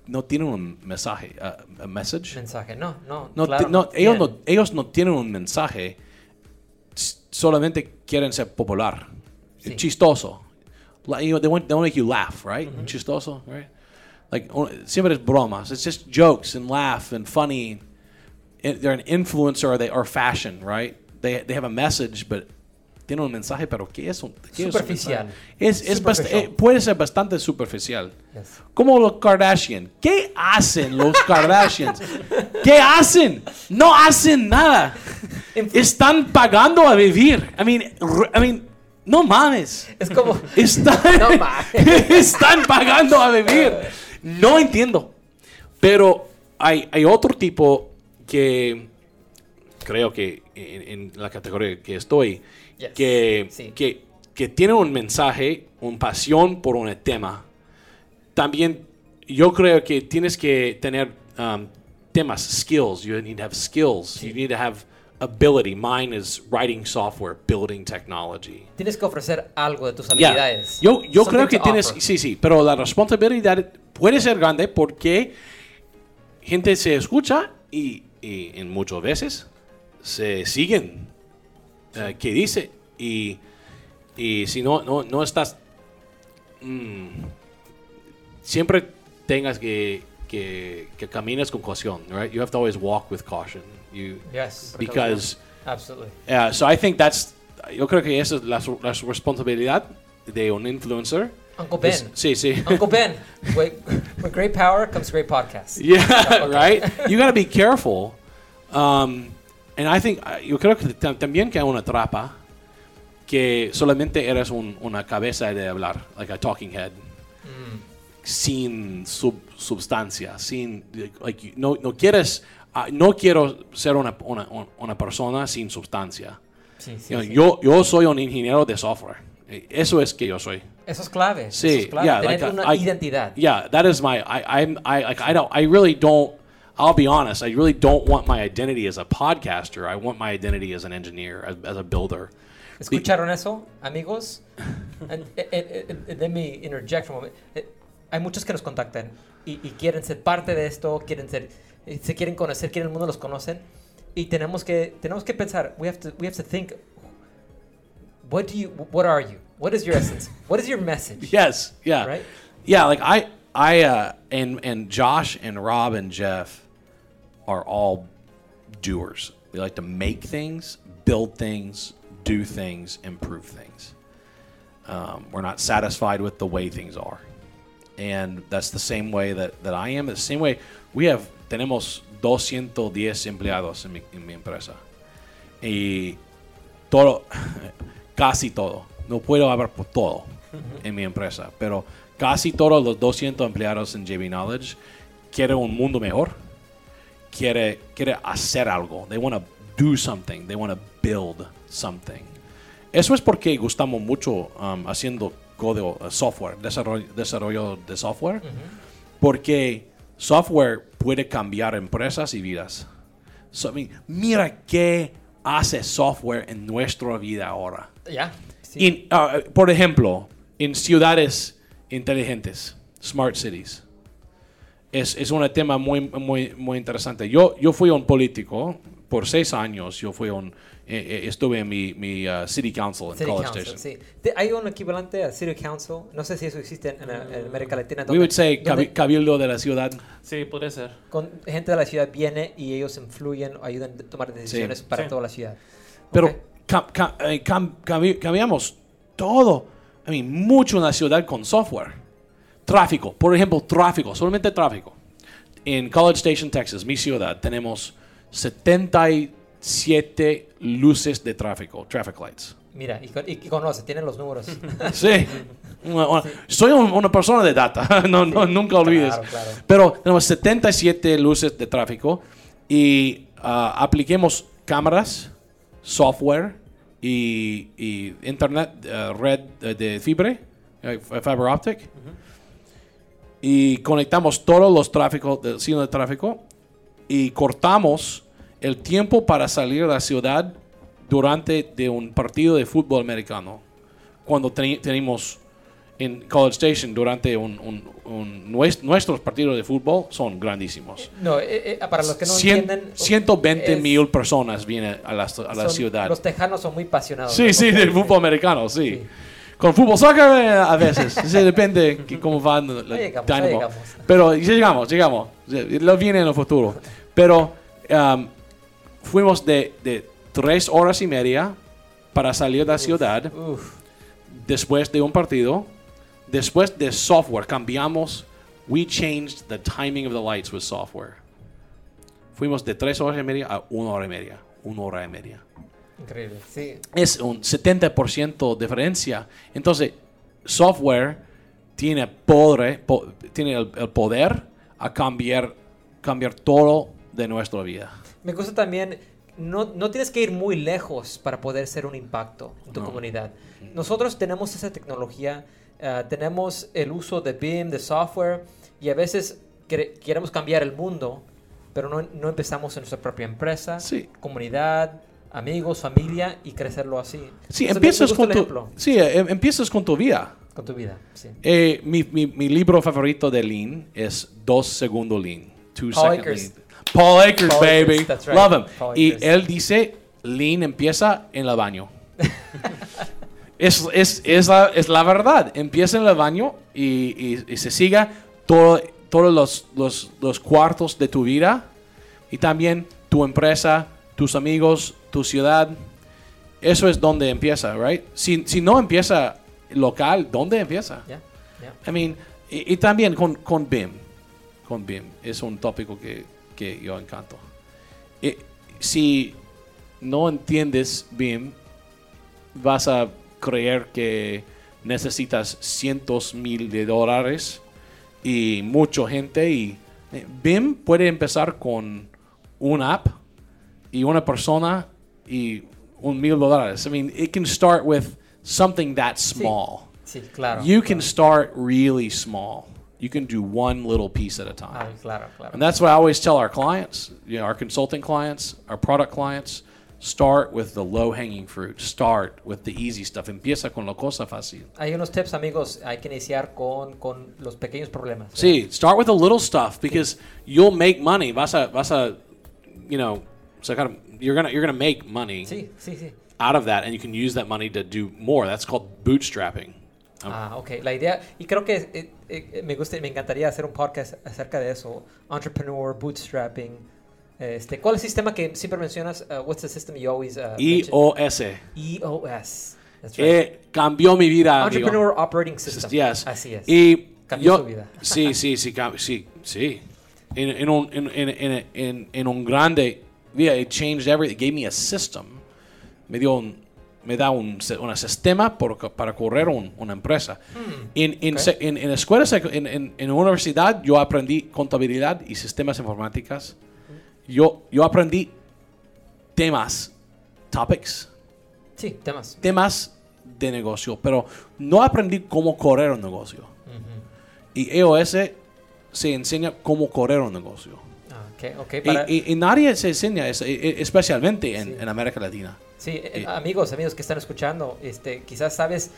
no tienen un mensaje, uh, a message. Mensaje, no, no, No, claro, no, ellos, no, ellos no tienen un mensaje, solamente quieren ser popular, Sí. chistoso. Like, you know, they, want, they want to make you laugh, right? Chistoso, right? Like, siempre es bromas. It's just jokes and laugh and funny. They're an influencer or they or fashion, right? They, they have a message, but tienen un mensaje, pero ¿qué es un, un Superficial. Es, es bast- Superficial. eh, puede ser bastante superficial. Yes. Como los Kardashian. ¿Qué hacen los Kardashians? ¿Qué hacen? No hacen nada. Están pagando a vivir. I mean, I mean, no mames. Es como Están, No mames. están pagando a vivir. No entiendo. Pero hay, hay otro tipo que creo que en, en la categoría que estoy, Yes. que, Sí. que, que tiene un mensaje, una pasión por un tema. También yo creo que tienes que tener um, temas, skills. You need to have skills. You need to have ability. Mine is writing software, building technology. tienes que ofrecer algo de tus habilidades. Yo, yo Something creo que tienes, offer. sí, sí, pero la responsabilidad puede ser grande porque gente se escucha y, y en muchas veces se siguen eh, qué dice y, y si no, no, no estás mm, siempre tengas que, que, que camines con caución, right? You have to always walk with caution. You, Yes. because Absolutely. Yeah, so I think that's. Yo creo que esa es la, la responsabilidad de un influencer. Uncle Ben. Es- sí, sí. Uncle Ben. With, with great power comes great podcast. yeah, right. You gotta be careful. Um, and I think uh, yo creo que tam- también que hay una trapa que solamente eres un- una cabeza de hablar, like a talking head, sin sub- substancia, sin like no no quieres. uh, no quiero ser una, una, una persona sin sustancia. Sí, sí, You know, sí. yo, yo soy un ingeniero de software. Eh, Eso es que yo soy. Eso es clave. Sí, eso es clave. yeah, Tener like, una I- identidad. Yeah, that is my. I, I'm. I like. I don't. I really don't. I'll be honest. I really don't want my identity as a podcaster. I want my identity as an engineer, as, as a builder. ¿Escucharon eso, amigos? And, eh, eh, eh, let me interject un momento. Eh, hay muchos que nos contactan y, y quieren ser parte de esto, quieren ser, se quieren conocer, quieren el mundo los conocen y tenemos que tenemos que pensar. We have to we have to think. What do you? What are you? What is your essence? What is your message? Yes. Yeah. Right? Yeah. Like I. I. Uh, and and Josh and Rob and Jeff are all doers. We like to make things, build things, do things, improve things. Um, we're not satisfied with the way things are. And that's the same way that, that I am. The same way we have, tenemos 210 empleados en mi, en mi empresa. Y todo, casi todo, no puedo hablar por todo en mi empresa, pero casi todos los 200 empleados en JB Knowledge quieren un mundo mejor, quiere, quiere hacer algo. They want to do something, they want to build something. Eso es porque gustamos mucho um, haciendo código, uh, software, desarrollo, desarrollo de software, porque software puede cambiar empresas y vidas. So, I mean, mira qué hace software en nuestra vida ahora. Ya. Sí. In- ah, por ejemplo, en ciudades inteligentes, smart cities. Es, es un tema muy, muy, muy interesante. Yo, yo fui un político por seis años. Yo fui un, eh, eh, estuve en mi, mi ah, city council en College Council, Station. sí. Te- Hay un equivalente a City Council. No sé si eso existe en, en América Latina. We would say donde cabildo de la ciudad. Sí, podría ser. con gente de la ciudad viene y ellos influyen, ayudan a tomar decisiones para Sí. toda la ciudad. Pero Ok. Ca- ca- eh, cam- cambi- cambiamos todo, I mean, mucho en la ciudad con software. Tráfico, por ejemplo, tráfico, solamente tráfico. En College Station, Texas, mi ciudad, tenemos 77 luces de tráfico, traffic lights. Mira, y, con- y- conoce, tienen los números. Sí. Soy un- una persona de data, no, no, nunca olvides. Claro, claro. Pero tenemos 77 luces de tráfico y ah, apliquemos cámaras, software y, internet, eh, red eh, de fibra, eh, fiber optic. Y conectamos todos los tráficos del signo de tráfico y cortamos el tiempo para salir de la ciudad durante de un partido de fútbol americano. Cuando tenemos en College Station durante un, un- un- nues- nuestros partidos de fútbol son grandísimos. No, eh, eh, para los que no Cien- entienden. 120 es- mil personas vienen a la, a la son- ciudad. Los tejanos son muy apasionados. Sí, del sí, del fútbol americano, sí. Sí. Con fútbol soccer eh, a veces. Sí, depende que cómo van Ahí llegamos. Pero llegamos, llegamos. Lo viene en el futuro. Pero um, fuimos de, de tres horas y media para salir de la ciudad Uf, después de un partido. Después de software, cambiamos. We changed the timing of the lights with software. Fuimos de tres horas y media a una hora y media. Una hora y media increíble. Sí. es un 70% diferencia. Entonces, software tiene, poder, po- tiene el, el poder a cambiar, cambiar todo de nuestra vida. Me gusta también, no, no tienes que ir muy lejos para poder ser un impacto en tu No. comunidad. Nosotros tenemos esa tecnología, eh, tenemos el uso de BIM, de software, y a veces quere- queremos cambiar el mundo, pero no, no empezamos en nuestra propia empresa, Sí. comunidad, amigos, familia, y crecerlo así. Sí, Entonces, empiezas con, tu, sí eh, empiezas con tu vida. con tu vida. Sí. Eh, mi, mi- mi libro favorito de Lean es Dos Segundo Lean. Two Paul Second Akers. Lean. Paul Akers, Paul baby. Akers, that's right. Love him. Paul Y Akers. él dice, Lean empieza en el baño. Es, es, es, la, es la verdad. Empieza en el baño y, y- y se siga todo- todos los, los, los cuartos de tu vida y también tu empresa, tus amigos, tu ciudad. Eso es donde empieza, right? Si, si no empieza local, ¿dónde empieza? I mean, y, y también con, con BIM. Con BIM. Es un tópico que, que yo encanto. Y si no entiendes BIM, vas a creer que necesitas cientos mil de dólares y mucha gente. Y eh, BIM puede empezar con una app y una persona y un mil dólares. I mean, it can start with something that small. Sí, claro. You can start really small. You can do one little piece at a time. Ah, claro, claro. And that's what I always tell our clients, you know, our consulting clients, our product clients, start with the low-hanging fruit. Start with the easy stuff. Empieza con la cosa fácil. Hay unos tips, amigos. Hay que iniciar con, con los pequeños problemas. Sí, start with the little stuff because you'll make money. Vas a, vas a, you know, sacar, you're gonna, you're gonna make money Sí, sí, sí. out of that, and you can use that money to do more. That's called bootstrapping. Um, Ah, ok. La idea, y creo que eh, eh, me gusta, me encantaría hacer un podcast acerca de eso. Entrepreneur, bootstrapping. Este, ¿Cuál es el sistema que siempre mencionas? Uh, what's the system you always uh? EOS. EOS. That's right. Eh, cambió mi vida, amigo. Entrepreneur Operating System. Yes. Así es. Y Cambió yo, su vida. sí, sí, sí, sí, sí. En, en un, en, en, en, en, en un grande, yeah, it changed everything. It gave me a system. Me dio un, me da un, un sistema por- para correr un- una empresa. en, en, Hmm, en, en escuela, sec- en, en, en universidad, yo aprendí contabilidad y sistemas informáticas. Yo, yo aprendí temas, topics, Sí, temas. temas de negocio, pero no aprendí cómo correr un negocio. Y EOS se enseña cómo correr un negocio. Ah, ok, ok. Y, Para, y- y nadie se enseña eso, e- e- especialmente en, Sí. en América Latina. Sí, eh, amigos, amigos que están escuchando, este, quizás sabes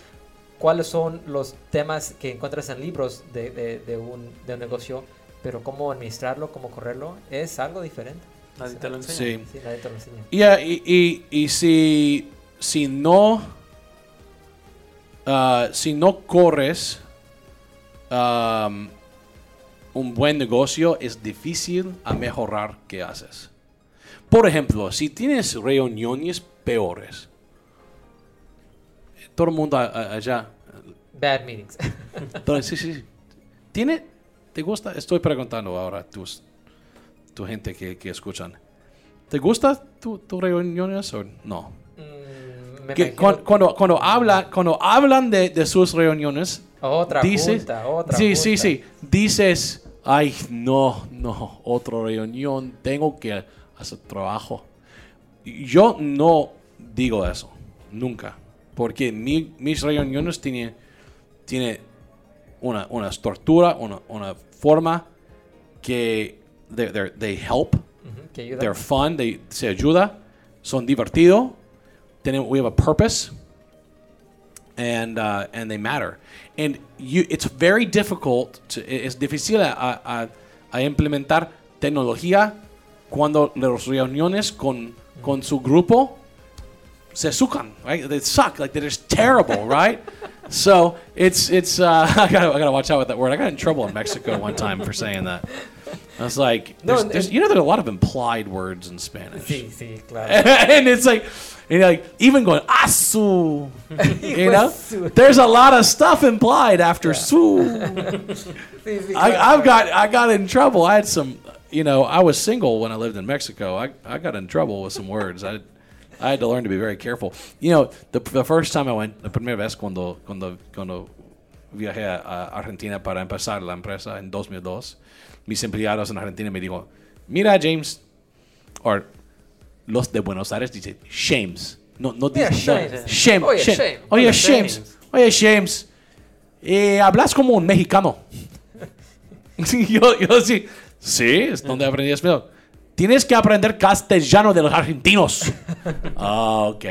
cuáles son los temas que encuentras en libros de, de- de un, de un negocio, pero cómo administrarlo, cómo correrlo, es algo diferente. Nadie te lo enseña. Sí. Sí, nadie te lo enseña. Y, y, y- y si, si no ah, si no corres um, un buen negocio es difícil a mejorar qué haces. Por ejemplo, si tienes reuniones peores, todo el mundo allá, Bad meetings. entonces, sí, sí, ¿tiene, ¿te gusta? Estoy preguntando ahora a tus, tu gente que, que escuchan. ¿Te gusta tu, tus reuniones o no? Mm, que cuando, cuando, habla, cuando hablan de, de sus reuniones, Otra dices, junta, otra sí, sí, sí, dices, ay, no, no, otra reunión, tengo que hacer trabajo. Yo no digo eso, nunca, porque mi- mis reuniones tienen tiene una, una estructura, una, una forma que they, they're- they help Ujú, que ayuda. they're fun, they, se ayuda, son divertidos, tenemos, we have a purpose, and, uh, and they matter. And you, it's very difficult, to, es difícil a, a- a implementar tecnología cuando las reuniones con, con su grupo se sucan, right? They suck, like they're just terrible, right? So it's it's uh, I gotta I gotta watch out with that word. I got in trouble in Mexico one time for saying that. I was like, there's, and- there's, you know, there's a lot of implied words in Spanish, Sí, sí, claro. and it's like, and like even going asu, you know, there's a lot of stuff implied after su. Sí, sí, I, I've got I got in trouble. I had some, you know, I was single when I lived in Mexico. I, I got in trouble with some words. I I had to learn to be very careful. You know, the, the first time I went, la primera vez cuando cuando cuando viajé a, Argentina para empezar la empresa en 2002, mis empleados en Argentina me dijo, mira James, or los de Buenos Aires dicen James. No, no dicen no, James. Shame, Oye. Shame. Oye, James. James. Oye, James. Eh, hablas como un mexicano. Yo, yo sí. Sí, es donde aprendí español. Tienes que aprender castellano de los argentinos. ah, ok.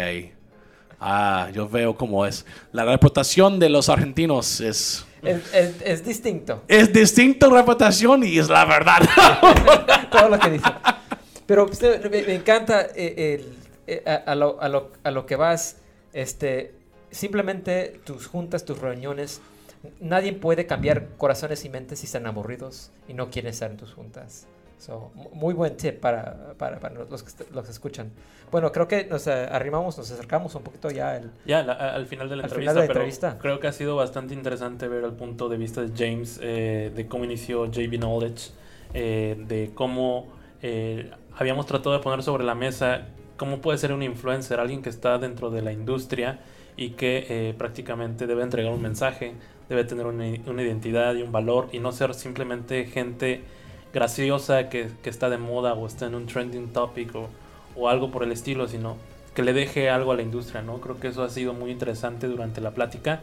Ah, yo veo cómo es. La reputación de los argentinos es... Es, es- es distinto Es distinta reputación y es la verdad. todo lo que dice. Pero me, me encanta eh, el- eh, a, a lo, a lo- a lo que vas, este, simplemente tus juntas, tus reuniones, nadie puede cambiar corazones y mentes si están aburridos y no quieren estar en tus juntas. So, mu- muy buen tip para, para, para los, que, los que escuchan. Bueno, creo que nos eh, arrimamos, nos acercamos un poquito ya al... Ya, la- al final de la Al entrevista, final de la pero entrevista. creo que ha sido bastante interesante ver el punto de vista de James, eh, de cómo inició JB Knowledge, eh, de cómo eh, habíamos tratado de poner sobre la mesa cómo puede ser un influencer, alguien que está dentro de la industria y que eh, prácticamente debe entregar un mensaje, debe tener una, una identidad y un valor y no ser simplemente gente graciosa que, que está de moda o está en un trending topic o, o algo por el estilo, sino que le deje algo a la industria, ¿no? Creo que eso ha sido muy interesante durante la plática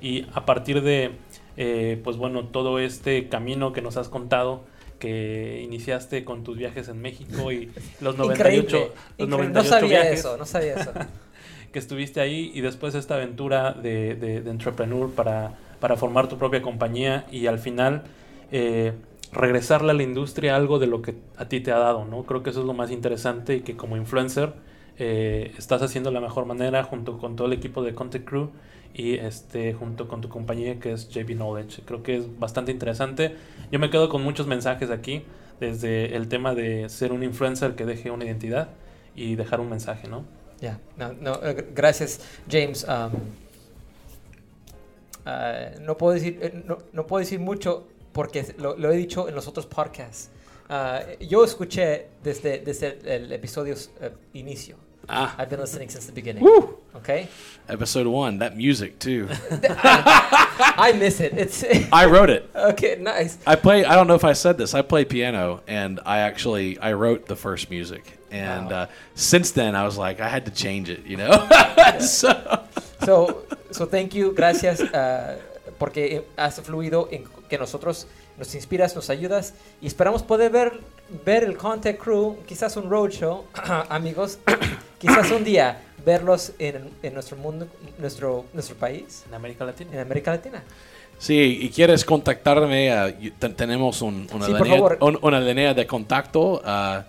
y a partir de, eh, pues bueno, todo este camino que nos has contado, que iniciaste con tus viajes en México y los 98, Increíble, los increíble. 98 No sabía viajes eso, no sabía eso. que estuviste ahí y después esta aventura de, de, de entrepreneur para, para formar tu propia compañía y al final eh, regresarle a la industria algo de lo que a ti te ha dado, ¿no? Creo que eso es lo más interesante y que como influencer eh, estás haciendo la mejor manera junto con todo el equipo de Content Crew y este junto con tu compañía que es JB Knowledge. Creo que es bastante interesante. Yo me quedo con muchos mensajes aquí, desde el tema de ser un influencer que deje una identidad y dejar un mensaje, ¿no? Ya, no, no, eh, gr- gracias, James. Ah, no, puedo decir, eh, no puedo decir mucho porque lo, lo he dicho en los otros podcasts. Ah, yo escuché desde, desde el, el episodio eh, inicio. ah, I've been listening since the beginning. Woo! Okay, episode one, that music too. I miss it. It's I wrote it. okay, nice. I play. I don't know if I said this. I play piano, and I actually I wrote the first music, And uh, since then, I was like, I had to change it, you know? so, So, so thank you, gracias, ah, porque has fluido en que nosotros nos inspiras, nos ayudas y esperamos poder ver, ver el Contact Crew, quizás un roadshow, amigos, quizás un día verlos en, en nuestro mundo, nuestro, nuestro país, En América Latina. en América Latina. sí, y quieres contactarme, uh, tenemos un- una, Sí, línea, un- una línea de contacto. uh,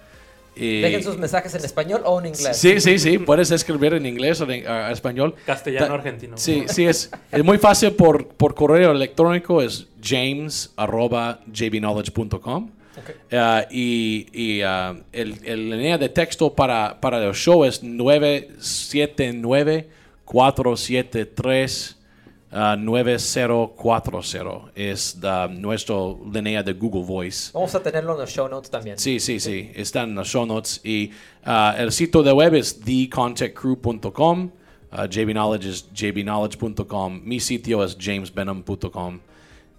Dejen sus mensajes en español o en inglés. Sí, sí, sí, puedes escribir en inglés o en uh, español. Castellano Ta- argentino. Sí, sí, es, es muy fácil por, por correo electrónico, es james arroba jbknowledge.com. Ok. Uh, y y uh, el, el línea de texto para, para el show es 979-473-9040. Es la, nuestra línea de Google Voice. Vamos a tenerlo en los show notes también. Sí, sí, sí, está en los show notes. Y uh, el sitio de web es thecontactcrew.com. Uh, jbknowledge es jbknowledge.com. Mi sitio es jamesbenham.com.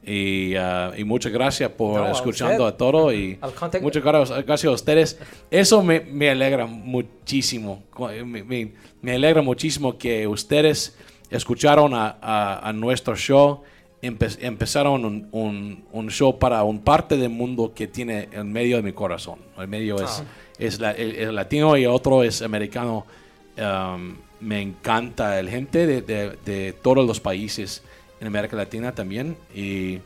Y, uh, y muchas gracias por No, a escuchando usted. a todo y muchas gracias, gracias a ustedes. Eso me, me alegra muchísimo. Me, me- me alegra muchísimo que ustedes escucharon a, a- a nuestro show. Empe- empezaron un, un- un show para un parte del mundo que tiene en medio de mi corazón. El medio es, Ah. es la- el, el latino y otro es americano. Um, me encanta el gente de, de- de todos los países en América Latina también. Y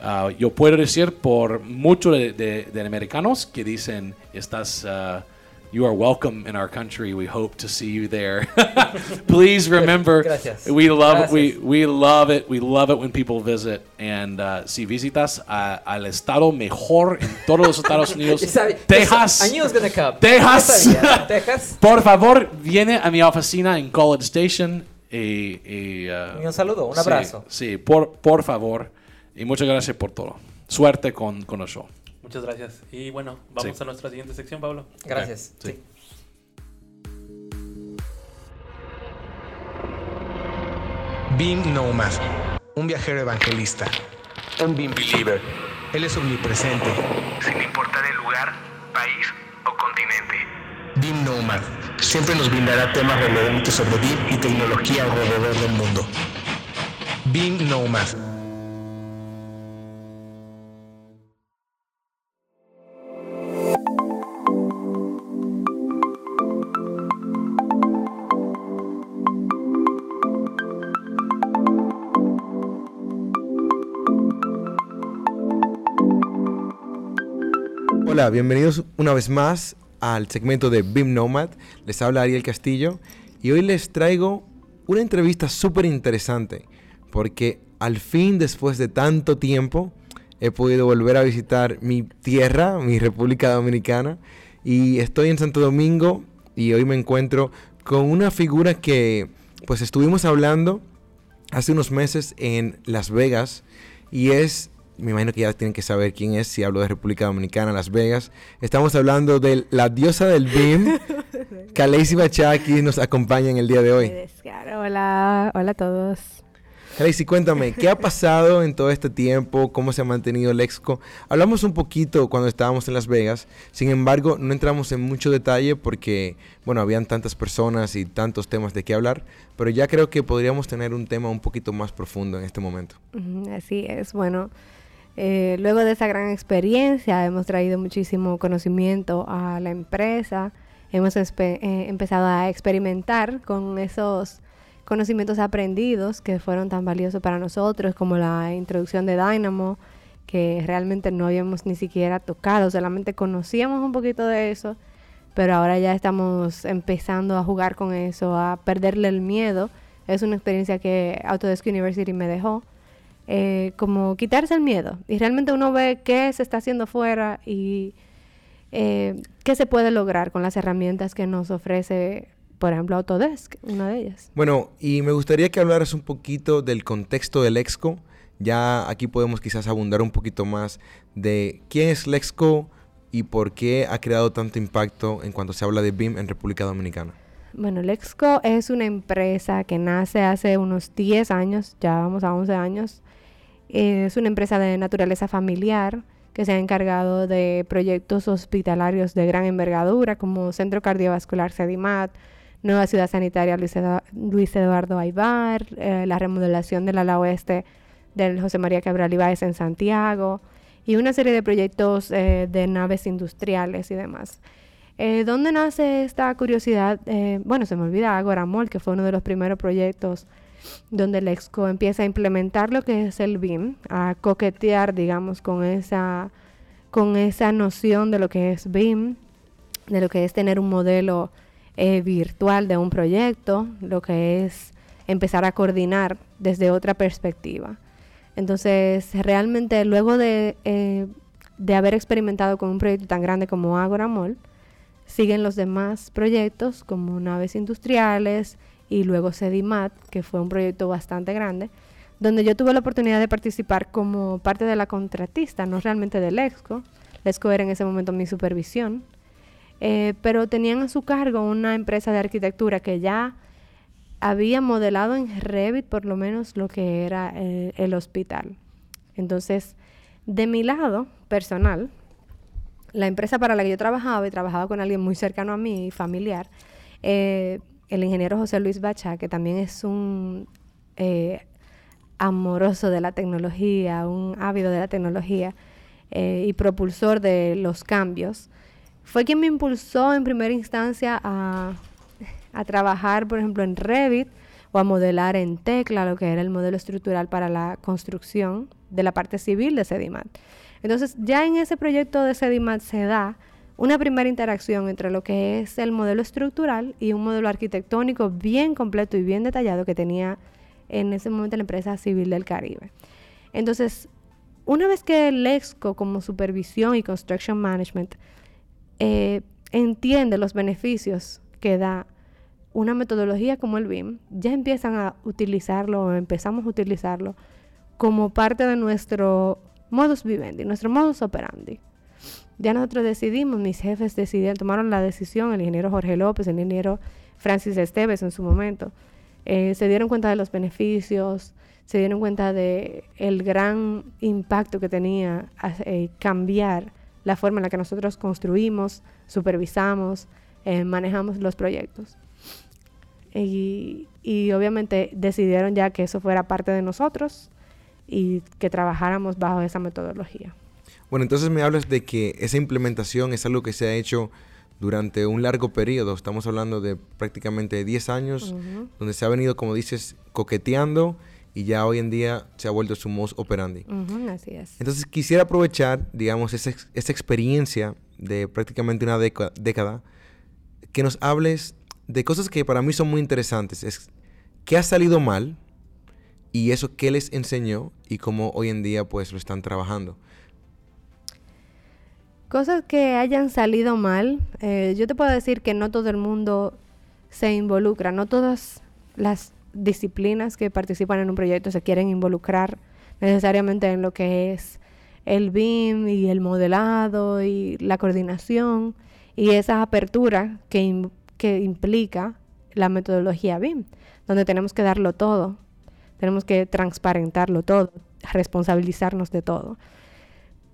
ah, yo puedo decir por muchos de, de- de americanos que dicen, estás, ah, you are welcome in our country. We hope to see you there. Please remember, Gracias. we love Gracias. we we love it. We love it when people visit. And uh, si visitas a- al estado mejor en todos los Estados Unidos, Texas. I knew it was gonna come. Texas. Texas. Por favor, viene a mi oficina en College Station y, y, uh, Y un saludo, un sí, abrazo. Sí, por, por favor. Y muchas gracias por todo. Suerte con, con el show. Muchas gracias. Y bueno, vamos Sí. a nuestra siguiente sección, Pablo. Gracias. Sí. Sí. Beam Nomad, un viajero evangelista. Un Beam Believer. Él es omnipresente. Sin importar el lugar, país o continente. Beam Nomad siempre nos brindará temas relevantes sobre Beam y tecnología alrededor del mundo. Beam Nomad. Hola, bienvenidos una vez más al segmento de BIM Nomad. Les habla Ariel Castillo y hoy les traigo una entrevista súper interesante porque al fin, después de tanto tiempo, he podido volver a visitar mi tierra, mi República Dominicana y estoy en Santo Domingo y hoy me encuentro con una figura que pues estuvimos hablando hace unos meses en Las Vegas y es, me imagino que ya tienen que saber quién es si hablo de República Dominicana, Las Vegas. Estamos hablando de la diosa del BIM, Kaleisi Bachaki nos acompaña en el día de hoy. Hola, hola a todos. Kaleisi, cuéntame, ¿qué ha pasado en todo este tiempo? ¿Cómo se ha mantenido el Exco? Hablamos un poquito cuando estábamos en Las Vegas, sin embargo, no entramos en mucho detalle porque, bueno, habían tantas personas y tantos temas de qué hablar, pero ya creo que podríamos tener un tema un poquito más profundo en este momento. Así es, bueno, eh, luego de esa gran experiencia hemos traído muchísimo conocimiento a la empresa, hemos eh, empezado a experimentar con esos conocimientos aprendidos que fueron tan valiosos para nosotros, como la introducción de Dynamo, que realmente no habíamos ni siquiera tocado, solamente conocíamos un poquito de eso, pero ahora ya estamos empezando a jugar con eso, a perderle el miedo. Es una experiencia que Autodesk University me dejó, eh, como quitarse el miedo. Y realmente uno ve qué se está haciendo fuera y eh, qué se puede lograr con las herramientas que nos ofrece, por ejemplo, Autodesk, una de ellas. Bueno, y me gustaría que hablaras un poquito del contexto del Exco. Ya aquí podemos quizás abundar un poquito más de quién es Lexco y por qué ha creado tanto impacto en cuanto se habla de BIM en República Dominicana. Bueno, Lexco es una empresa que nace hace unos 10 años, ya vamos a 11 años. Es una empresa de naturaleza familiar que se ha encargado de proyectos hospitalarios de gran envergadura, como Centro Cardiovascular Sedimat, Nueva Ciudad Sanitaria Luis, Edu- Luis Eduardo Aibar, eh, la remodelación del ala oeste del José María Cabral Ibáez en Santiago, y una serie de proyectos eh, de naves industriales y demás. Eh, ¿Dónde nace esta curiosidad? Eh, bueno, se me olvida Agora Mall, que fue uno de los primeros proyectos donde el EXCO empieza a implementar lo que es el BIM, a coquetear, digamos, con esa, con esa noción de lo que es BIM, de lo que es tener un modelo eh, virtual de un proyecto, lo que es empezar a coordinar desde otra perspectiva. Entonces, realmente luego de, eh, de haber experimentado con un proyecto tan grande como Agora Mall, siguen los demás proyectos como naves industriales y luego Sedimat, que fue un proyecto bastante grande, donde yo tuve la oportunidad de participar como parte de la contratista, no realmente del EXCO. EXCO era en ese momento mi supervisión, eh, pero tenían a su cargo una empresa de arquitectura que ya había modelado en Revit por lo menos lo que era eh, el hospital. Entonces, de mi lado personal, la empresa para la que yo trabajaba y trabajaba con alguien muy cercano a mí, familiar, eh, el ingeniero José Luis Bacha, que también es un eh, amoroso de la tecnología, un ávido de la tecnología eh, y propulsor de los cambios, fue quien me impulsó en primera instancia a, a trabajar, por ejemplo, en Revit o a modelar en Tecla, lo que era el modelo estructural para la construcción de la parte civil de Sedimat. Entonces, ya en ese proyecto de Sedimat se da una primera interacción entre lo que es el modelo estructural y un modelo arquitectónico bien completo y bien detallado que tenía en ese momento la empresa civil del Caribe. Entonces, una vez que el EXCO como supervisión y construction management eh, entiende los beneficios que da una metodología como el BIM, ya empiezan a utilizarlo o empezamos a utilizarlo como parte de nuestro modus vivendi, nuestro modus operandi. Ya nosotros decidimos, mis jefes decidieron, tomaron la decisión, el ingeniero Jorge López, el ingeniero Francis Esteves en su momento, eh, se dieron cuenta de los beneficios, se dieron cuenta de el gran impacto que tenía eh, cambiar la forma en la que nosotros construimos, supervisamos, eh, manejamos los proyectos. Y, y obviamente decidieron ya que eso fuera parte de nosotros y que trabajáramos bajo esa metodología. Bueno, entonces me hablas de que esa implementación es algo que se ha hecho durante un largo periodo. Estamos hablando de prácticamente 10 años, Ujú. donde se ha venido, como dices, coqueteando y ya hoy en día se ha vuelto su modus operandi. Ujú, así es. Entonces quisiera aprovechar, digamos, esa, esa experiencia de prácticamente una década, que nos hables de cosas que para mí son muy interesantes. Es qué ha salido mal y eso qué les enseñó y cómo hoy en día pues lo están trabajando. Cosas que hayan salido mal, eh, yo te puedo decir que no todo el mundo se involucra, no todas las disciplinas que participan en un proyecto se quieren involucrar necesariamente en lo que es el BIM y el modelado y la coordinación y esa apertura que, que implica la metodología BIM, donde tenemos que darlo todo, tenemos que transparentarlo todo, responsabilizarnos de todo.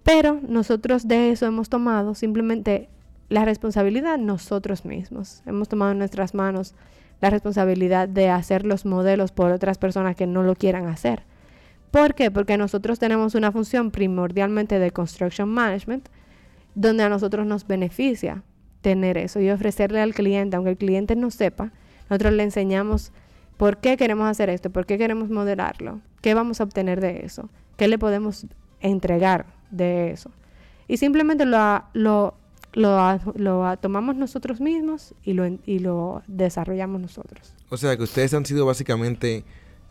Pero nosotros de eso hemos tomado simplemente la responsabilidad nosotros mismos. Hemos tomado en nuestras manos la responsabilidad de hacer los modelos por otras personas que no lo quieran hacer. ¿Por qué? Porque nosotros tenemos una función primordialmente de construction management donde a nosotros nos beneficia tener eso y ofrecerle al cliente, aunque el cliente no sepa, nosotros le enseñamos por qué queremos hacer esto, por qué queremos modelarlo, qué vamos a obtener de eso, qué le podemos entregar de eso. Y simplemente lo, lo, lo, lo tomamos nosotros mismos y lo, y lo desarrollamos nosotros. O sea que ustedes han sido básicamente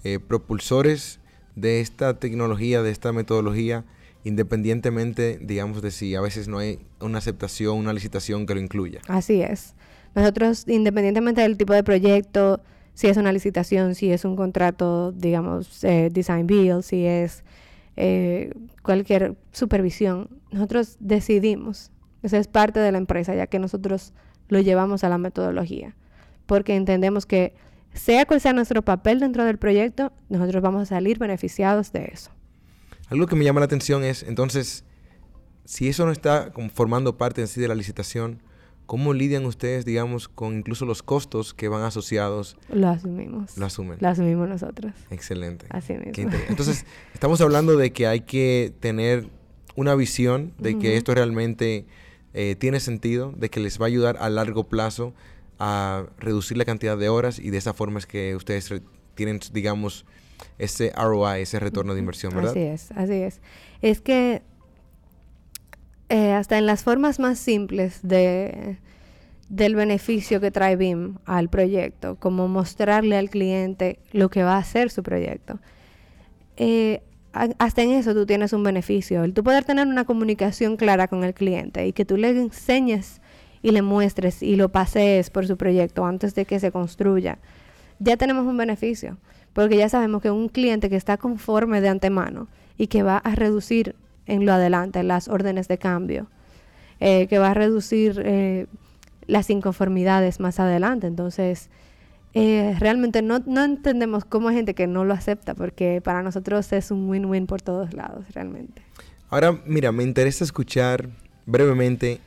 eh, propulsores de esta tecnología, de esta metodología, independientemente, digamos, de si a veces no hay una aceptación, una licitación que lo incluya. Así es. Nosotros, independientemente del tipo de proyecto, si es una licitación, si es un contrato, digamos, eh, design build, si es eh, cualquier supervisión, nosotros decidimos. Eso es parte de la empresa, ya que nosotros lo llevamos a la metodología. Porque entendemos que sea cual sea nuestro papel dentro del proyecto, nosotros vamos a salir beneficiados de eso. Algo que me llama la atención es, entonces, si eso no está formando parte en sí de la licitación, ¿cómo lidian ustedes, digamos, con incluso los costos que van asociados? Lo asumimos. Lo asumen. Lo asumimos nosotros. Excelente. Así mismo. Entonces, estamos hablando de que hay que tener una visión de que esto realmente eh, tiene sentido, de que les va a ayudar a largo plazo a reducir la cantidad de horas y de esa forma es que ustedes tienen, digamos, ese ROI, ese retorno de inversión, ¿verdad? Así es, así es. Es que eh, hasta en las formas más simples de, del beneficio que trae BIM al proyecto, como mostrarle al cliente lo que va a hacer su proyecto. eh, hasta en eso tú tienes un beneficio. El tú poder tener una comunicación clara con el cliente y que tú le enseñes y le muestres y lo pasees por su proyecto antes de que se construya, ya tenemos un beneficio. Porque ya sabemos que un cliente que está conforme de antemano y que va a reducir en lo adelante las órdenes de cambio, eh, que va a reducir eh, las inconformidades más adelante. Entonces, eh, realmente no, no entendemos cómo hay gente que no lo acepta, porque para nosotros es un win-win por todos lados, realmente. Ahora, mira, me interesa escuchar brevemente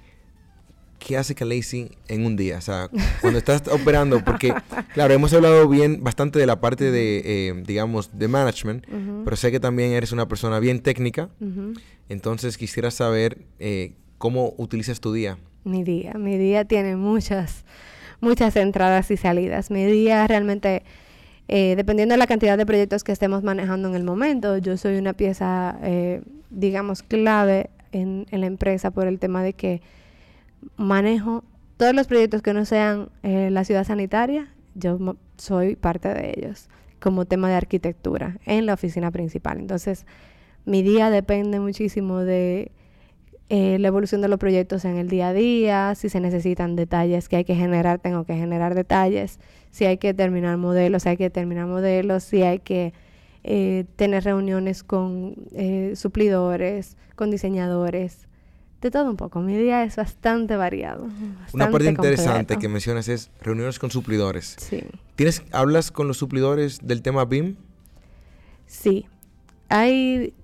qué hace Khaleesi en un día. O sea, cuando estás operando, porque, claro, hemos hablado bien bastante de la parte de, eh, digamos, de management, pero sé que también eres una persona bien técnica. Entonces, quisiera saber eh, cómo utilizas tu día. Mi día, mi día tiene muchas, muchas entradas y salidas. Mi día realmente, eh, dependiendo de la cantidad de proyectos que estemos manejando en el momento, yo soy una pieza, digamos, clave en, en la empresa por el tema de que manejo todos los proyectos que no sean eh, la ciudad sanitaria, yo soy parte de ellos como tema de arquitectura en la oficina principal. Entonces, mi día depende muchísimo de eh, la evolución de los proyectos en el día a día, si se necesitan detalles que hay que generar, tengo que generar detalles, si hay que terminar modelos, hay que terminar modelos, si hay que eh, tener reuniones con suplidores, con diseñadores, de todo un poco. Mi día es bastante variado. Una parte interesante completo. que mencionas es reuniones con suplidores. Sí. ¿Tienes, ¿Hablas con los suplidores del tema BIM? Sí, hay,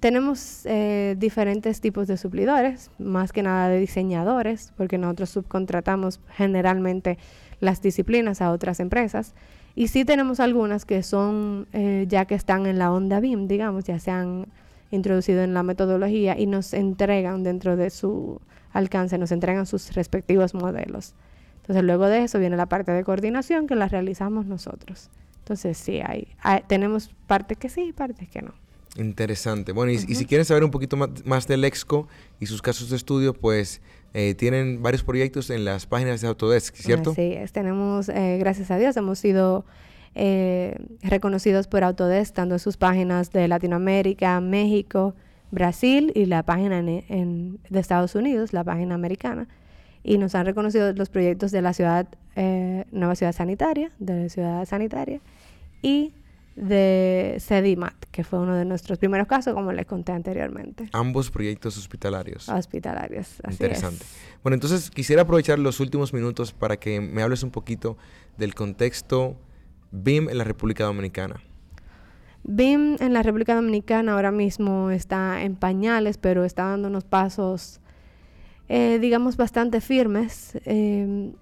tenemos eh, diferentes tipos de suplidores, más que nada de diseñadores, porque nosotros subcontratamos generalmente las disciplinas a otras empresas. Y sí tenemos algunas que son, eh, ya que están en la onda BIM, digamos, ya se han introducido en la metodología y nos entregan dentro de su alcance, nos entregan sus respectivos modelos. Entonces luego de eso viene la parte de coordinación que la realizamos nosotros. Entonces sí, hay, hay- tenemos partes que sí y partes que no. Interesante. Bueno, y, y si quieren saber un poquito ma- más, del Exco y sus casos de estudio, pues eh, tienen varios proyectos en las páginas de Autodesk, ¿cierto? Así es, tenemos, eh, gracias a Dios, hemos sido eh, reconocidos por Autodesk, tanto en sus páginas de Latinoamérica, México, Brasil y la página en, en- de Estados Unidos, la página americana. Y nos han reconocido los proyectos de la ciudad, eh, Nueva Ciudad Sanitaria, de la Ciudad Sanitaria, y de CEDIMAT, que fue uno de nuestros primeros casos, como les conté anteriormente. Ambos proyectos hospitalarios. Hospitalarios, así Interesante. es. Bueno, entonces quisiera aprovechar los últimos minutos para que me hables un poquito del contexto BIM en la República Dominicana. BIM en la República Dominicana ahora mismo está en pañales, pero está dando unos pasos, eh, digamos, bastante firmes. Eh,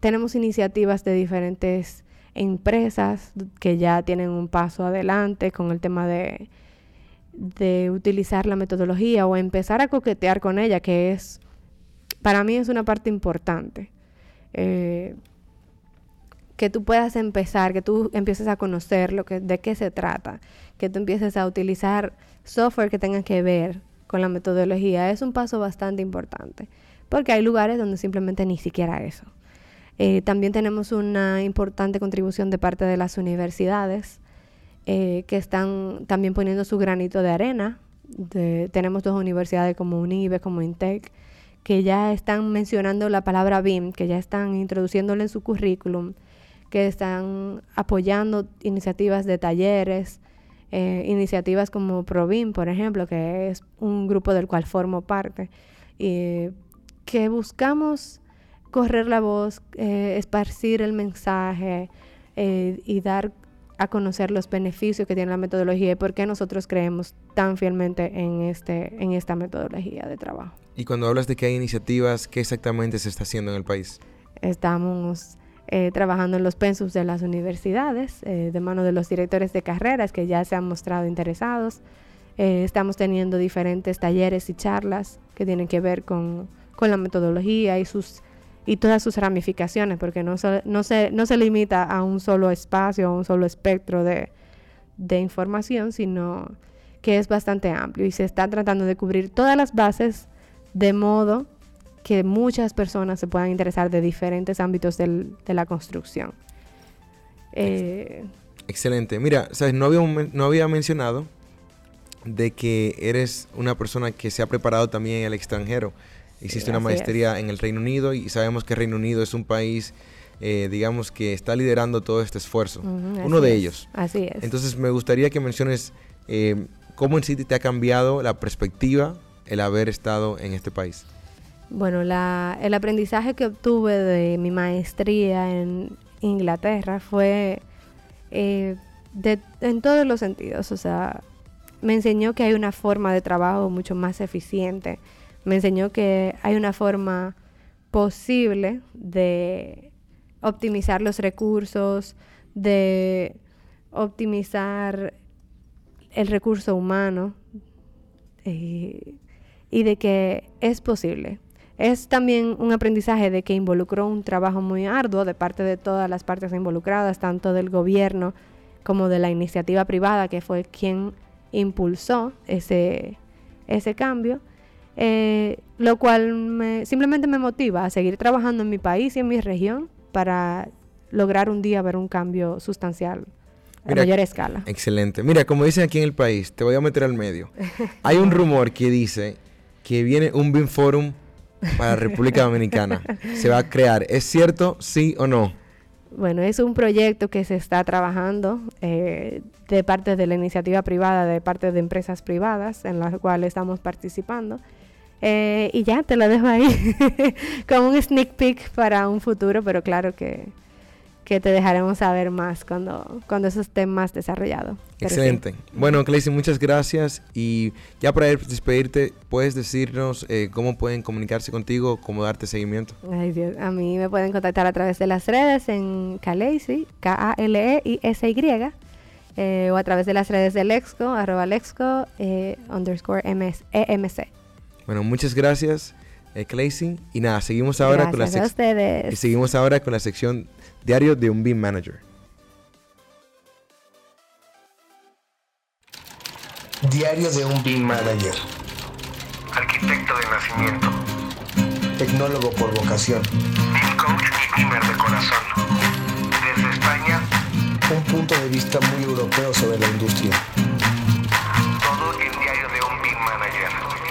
tenemos iniciativas de diferentes empresas que ya tienen un paso adelante con el tema de, de utilizar la metodología o empezar a coquetear con ella, que es, para mí es una parte importante. Eh, que tú puedas empezar, que tú empieces a conocer lo que, de qué se trata, que tú empieces a utilizar software que tenga que ver con la metodología, es un paso bastante importante, porque hay lugares donde simplemente ni siquiera eso. Eh, también tenemos una importante contribución de parte de las universidades eh, que están también poniendo su granito de arena. Tenemos dos universidades como UNIBE, como INTEC, que ya están mencionando la palabra BIM, que ya están introduciéndolo en su currículum, que están apoyando iniciativas de talleres, eh, iniciativas como ProBIM, por ejemplo, que es un grupo del cual formo parte, y que buscamos correr la voz, eh, esparcir el mensaje eh, y dar a conocer los beneficios que tiene la metodología y por qué nosotros creemos tan fielmente en, este, en esta metodología de trabajo. Y cuando hablas de que hay iniciativas, ¿qué exactamente se está haciendo en el país? Estamos eh, trabajando en los pensus de las universidades, eh, de mano de los directores de carreras que ya se han mostrado interesados. Eh, estamos teniendo diferentes talleres y charlas que tienen que ver con, con la metodología y sus y todas sus ramificaciones, porque no se, no se, no se limita a un solo espacio, a un solo espectro de, de información, sino que es bastante amplio y se está tratando de cubrir todas las bases de modo que muchas personas se puedan interesar de diferentes ámbitos del- de la construcción. Eh, Excelente. Mira, sabes, no había, no había mencionado de que eres una persona que se ha preparado también en el extranjero. Hiciste Sí, una maestría en el Reino Unido y sabemos que Reino Unido es un país, eh, digamos, que está liderando todo este esfuerzo. Uno de es, ellos. así es. Entonces me gustaría que menciones eh, cómo en sí te ha cambiado la perspectiva el haber estado en este país. Bueno, la- el aprendizaje que obtuve de mi maestría en Inglaterra fue eh, de- en todos los sentidos. O sea, me enseñó que hay una forma de trabajo mucho más eficiente. Me enseñó que hay una forma posible de optimizar los recursos, de optimizar el recurso humano eh, y de que es posible. Es también un aprendizaje de que involucró un trabajo muy arduo de parte de todas las partes involucradas, tanto del gobierno como de la iniciativa privada, que fue quien impulsó ese, ese cambio, eh, lo cual me- simplemente me motiva a seguir trabajando en mi país y en mi región para lograr un día ver un cambio sustancial a Mira, mayor escala. Excelente. Mira, como dicen aquí en el país, te voy a meter al medio. Hay un rumor que dice que viene un BIM Forum para República Dominicana. Se va a crear. ¿Es cierto, sí o no? Bueno, es un proyecto que se está trabajando eh, de parte de la iniciativa privada, de parte de empresas privadas en las cuales estamos participando. Eh, y ya te lo dejo ahí como un sneak peek para un futuro, pero claro que, que te dejaremos saber más cuando, cuando eso esté más desarrollado. Sí. Excelente. Bueno, Claycy, muchas gracias. Y ya para despedirte, ¿puedes decirnos eh, cómo pueden comunicarse contigo, cómo darte seguimiento? Ay, Dios. A mí me pueden contactar a través de las redes en Kaleisi, K-A-L-E-I-S-Y, eh, o a través de las redes de Lexco, arroba Lexco, eh, underscore MS, EMC. Bueno, muchas gracias, eh, Claycy. Y nada, seguimos ahora con la a ustedes. Y seguimos ahora con la sección diario de un BIM Manager. Diario de un BIM Manager. Arquitecto de nacimiento. Tecnólogo por vocación. BIM Coach y BIMer de corazón. Desde España, un punto de vista muy europeo sobre la industria. Todo en Diario de un BIM Manager.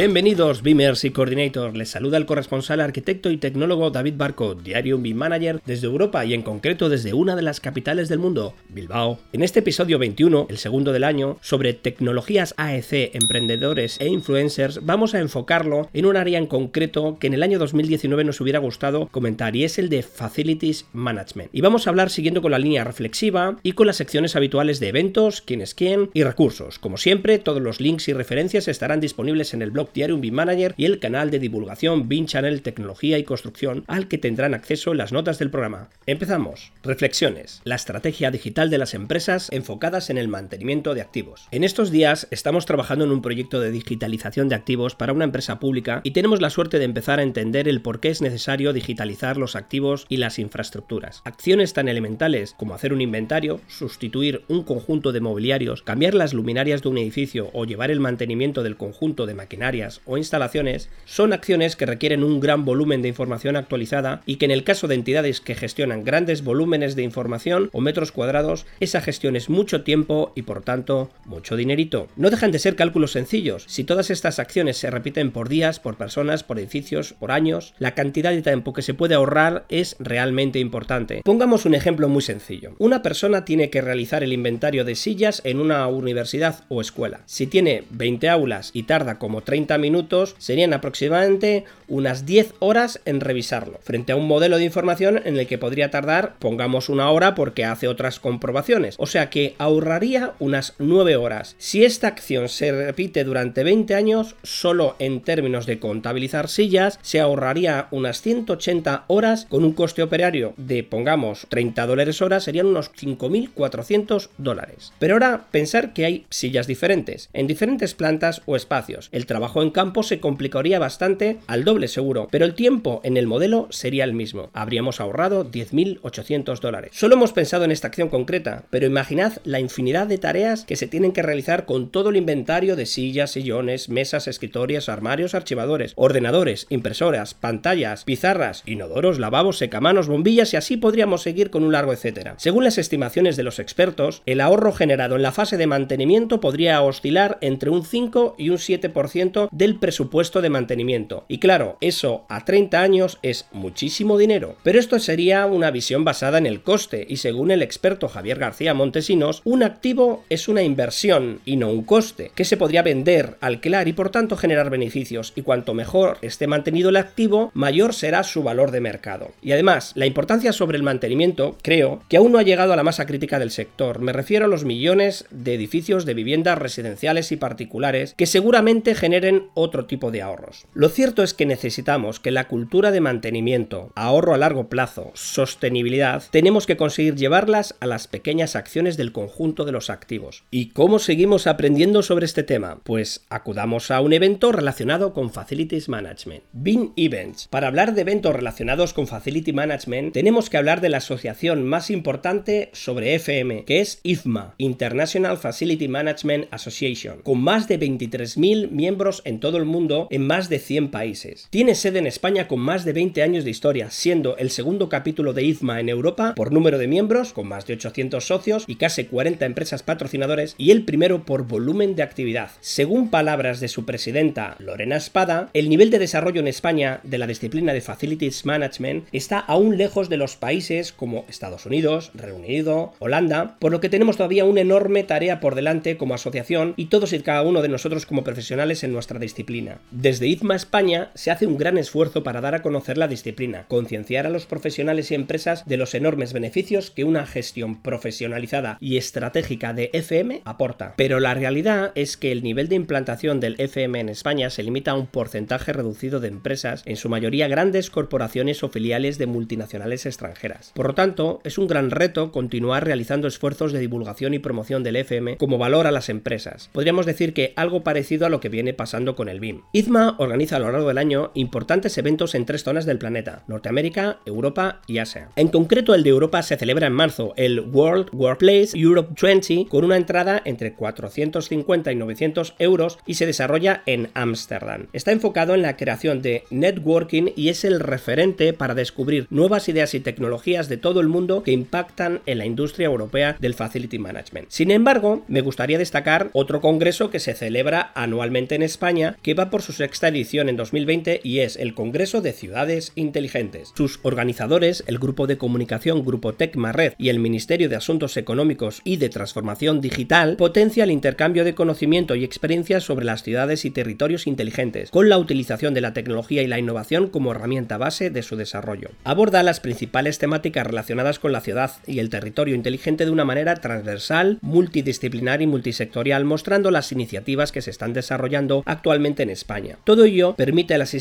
Bienvenidos, Beamers y Coordinators. Les saluda el corresponsal arquitecto y tecnólogo David Barco, diario BIM Manager desde Europa y en concreto desde una de las capitales del mundo, Bilbao. En este episodio 21, el segundo del año, sobre tecnologías AEC, emprendedores e influencers, vamos a enfocarlo en un área en concreto que en el año 2019 nos hubiera gustado comentar y es el de Facilities Management. Y vamos a hablar siguiendo con la línea reflexiva y con las secciones habituales de eventos, quién es quién y recursos. Como siempre, todos los links y referencias estarán disponibles en el blog diario BIM Manager y el canal de divulgación BIM Channel Tecnología y Construcción al que tendrán acceso las notas del programa. Empezamos. Reflexiones. La estrategia digital de las empresas enfocadas en el mantenimiento de activos. En estos días estamos trabajando en un proyecto de digitalización de activos para una empresa pública y tenemos la suerte de empezar a entender el por qué es necesario digitalizar los activos y las infraestructuras. Acciones tan elementales como hacer un inventario, sustituir un conjunto de mobiliarios, cambiar las luminarias de un edificio o llevar el mantenimiento del conjunto de maquinaria o instalaciones son acciones que requieren un gran volumen de información actualizada y que en el caso de entidades que gestionan grandes volúmenes de información o metros cuadrados, esa gestión es mucho tiempo y por tanto mucho dinerito. No dejan de ser cálculos sencillos. Si todas estas acciones se repiten por días, por personas, por edificios, por años, la cantidad de tiempo que se puede ahorrar es realmente importante. Pongamos un ejemplo muy sencillo. Una persona tiene que realizar el inventario de sillas en una universidad o escuela. Si tiene 20 aulas y tarda como 30 minutos, serían aproximadamente unas 10 horas en revisarlo, frente a un modelo de información en el que podría tardar, pongamos una hora porque hace otras comprobaciones. O sea que ahorraría unas 9 horas. Si esta acción se repite durante 20 años, solo en términos de contabilizar sillas, se ahorraría unas 180 horas con un coste operario de, pongamos, 30 dólares hora, serían unos 5.400 dólares. Pero ahora pensar que hay sillas diferentes, en diferentes plantas o espacios. El trabajo en campo se complicaría bastante al doble seguro, pero el tiempo en el modelo sería el mismo. Habríamos ahorrado 10.800 dólares. Solo hemos pensado en esta acción concreta, pero imaginad la infinidad de tareas que se tienen que realizar con todo el inventario de sillas, sillones, mesas, escritorios, armarios, archivadores, ordenadores, impresoras, pantallas, pizarras, inodoros, lavabos, secamanos, bombillas y así podríamos seguir con un largo etcétera. Según las estimaciones de los expertos, el ahorro generado en la fase de mantenimiento podría oscilar entre un 5 y un 7% del presupuesto de mantenimiento. Y claro, eso a 30 años es muchísimo dinero. Pero esto sería una visión basada en el coste y según el experto Javier García Montesinos, un activo es una inversión y no un coste, que se podría vender, alquilar y por tanto generar beneficios y cuanto mejor esté mantenido el activo, mayor será su valor de mercado. Y además, la importancia sobre el mantenimiento, creo, que aún no ha llegado a la masa crítica del sector. Me refiero a los millones de edificios de viviendas residenciales y particulares que seguramente generen otro tipo de ahorros. Lo cierto es que necesitamos que la cultura de mantenimiento, ahorro a largo plazo, sostenibilidad, tenemos que conseguir llevarlas a las pequeñas acciones del conjunto de los activos. ¿Y cómo seguimos aprendiendo sobre este tema? Pues acudamos a un evento relacionado con Facilities Management, BIN Events. Para hablar de eventos relacionados con Facility Management, tenemos que hablar de la asociación más importante sobre FM, que es IFMA, International Facility Management Association, con más de 23.000 miembros en todo el mundo en más de 100 países. Tiene sede en España con más de 20 años de historia, siendo el segundo capítulo de IFMA en Europa por número de miembros, con más de 800 socios y casi 40 empresas patrocinadores, y el primero por volumen de actividad. Según palabras de su presidenta Lorena Espada, el nivel de desarrollo en España de la disciplina de Facilities Management está aún lejos de los países como Estados Unidos, Reino Unido, Holanda, por lo que tenemos todavía una enorme tarea por delante como asociación y todos y cada uno de nosotros como profesionales en nuestra disciplina. Desde ITMA España se hace un gran esfuerzo para dar a conocer la disciplina, concienciar a los profesionales y empresas de los enormes beneficios que una gestión profesionalizada y estratégica de FM aporta. Pero la realidad es que el nivel de implantación del FM en España se limita a un porcentaje reducido de empresas, en su mayoría grandes corporaciones o filiales de multinacionales extranjeras. Por lo tanto, es un gran reto continuar realizando esfuerzos de divulgación y promoción del FM como valor a las empresas. Podríamos decir que algo parecido a lo que viene pasando con el BIM. IZMA organiza a lo largo del año importantes eventos en tres zonas del planeta, Norteamérica, Europa y Asia. En concreto, el de Europa se celebra en marzo, el World Workplace Europe 20, con una entrada entre 450 y 900 euros y se desarrolla en Ámsterdam. Está enfocado en la creación de networking y es el referente para descubrir nuevas ideas y tecnologías de todo el mundo que impactan en la industria europea del Facility Management. Sin embargo, me gustaría destacar otro congreso que se celebra anualmente en España, que va por su sexta edición en 2020 y es el Congreso de Ciudades Inteligentes. Sus organizadores, el Grupo de Comunicación Grupo Tecma Red y el Ministerio de Asuntos Económicos y de Transformación Digital, potencia el intercambio de conocimiento y experiencias sobre las ciudades y territorios inteligentes, con la utilización de la tecnología y la innovación como herramienta base de su desarrollo. Aborda las principales temáticas relacionadas con la ciudad y el territorio inteligente de una manera transversal, multidisciplinar y multisectorial, mostrando las iniciativas que se están desarrollando actualmente en España. Todo ello permite a las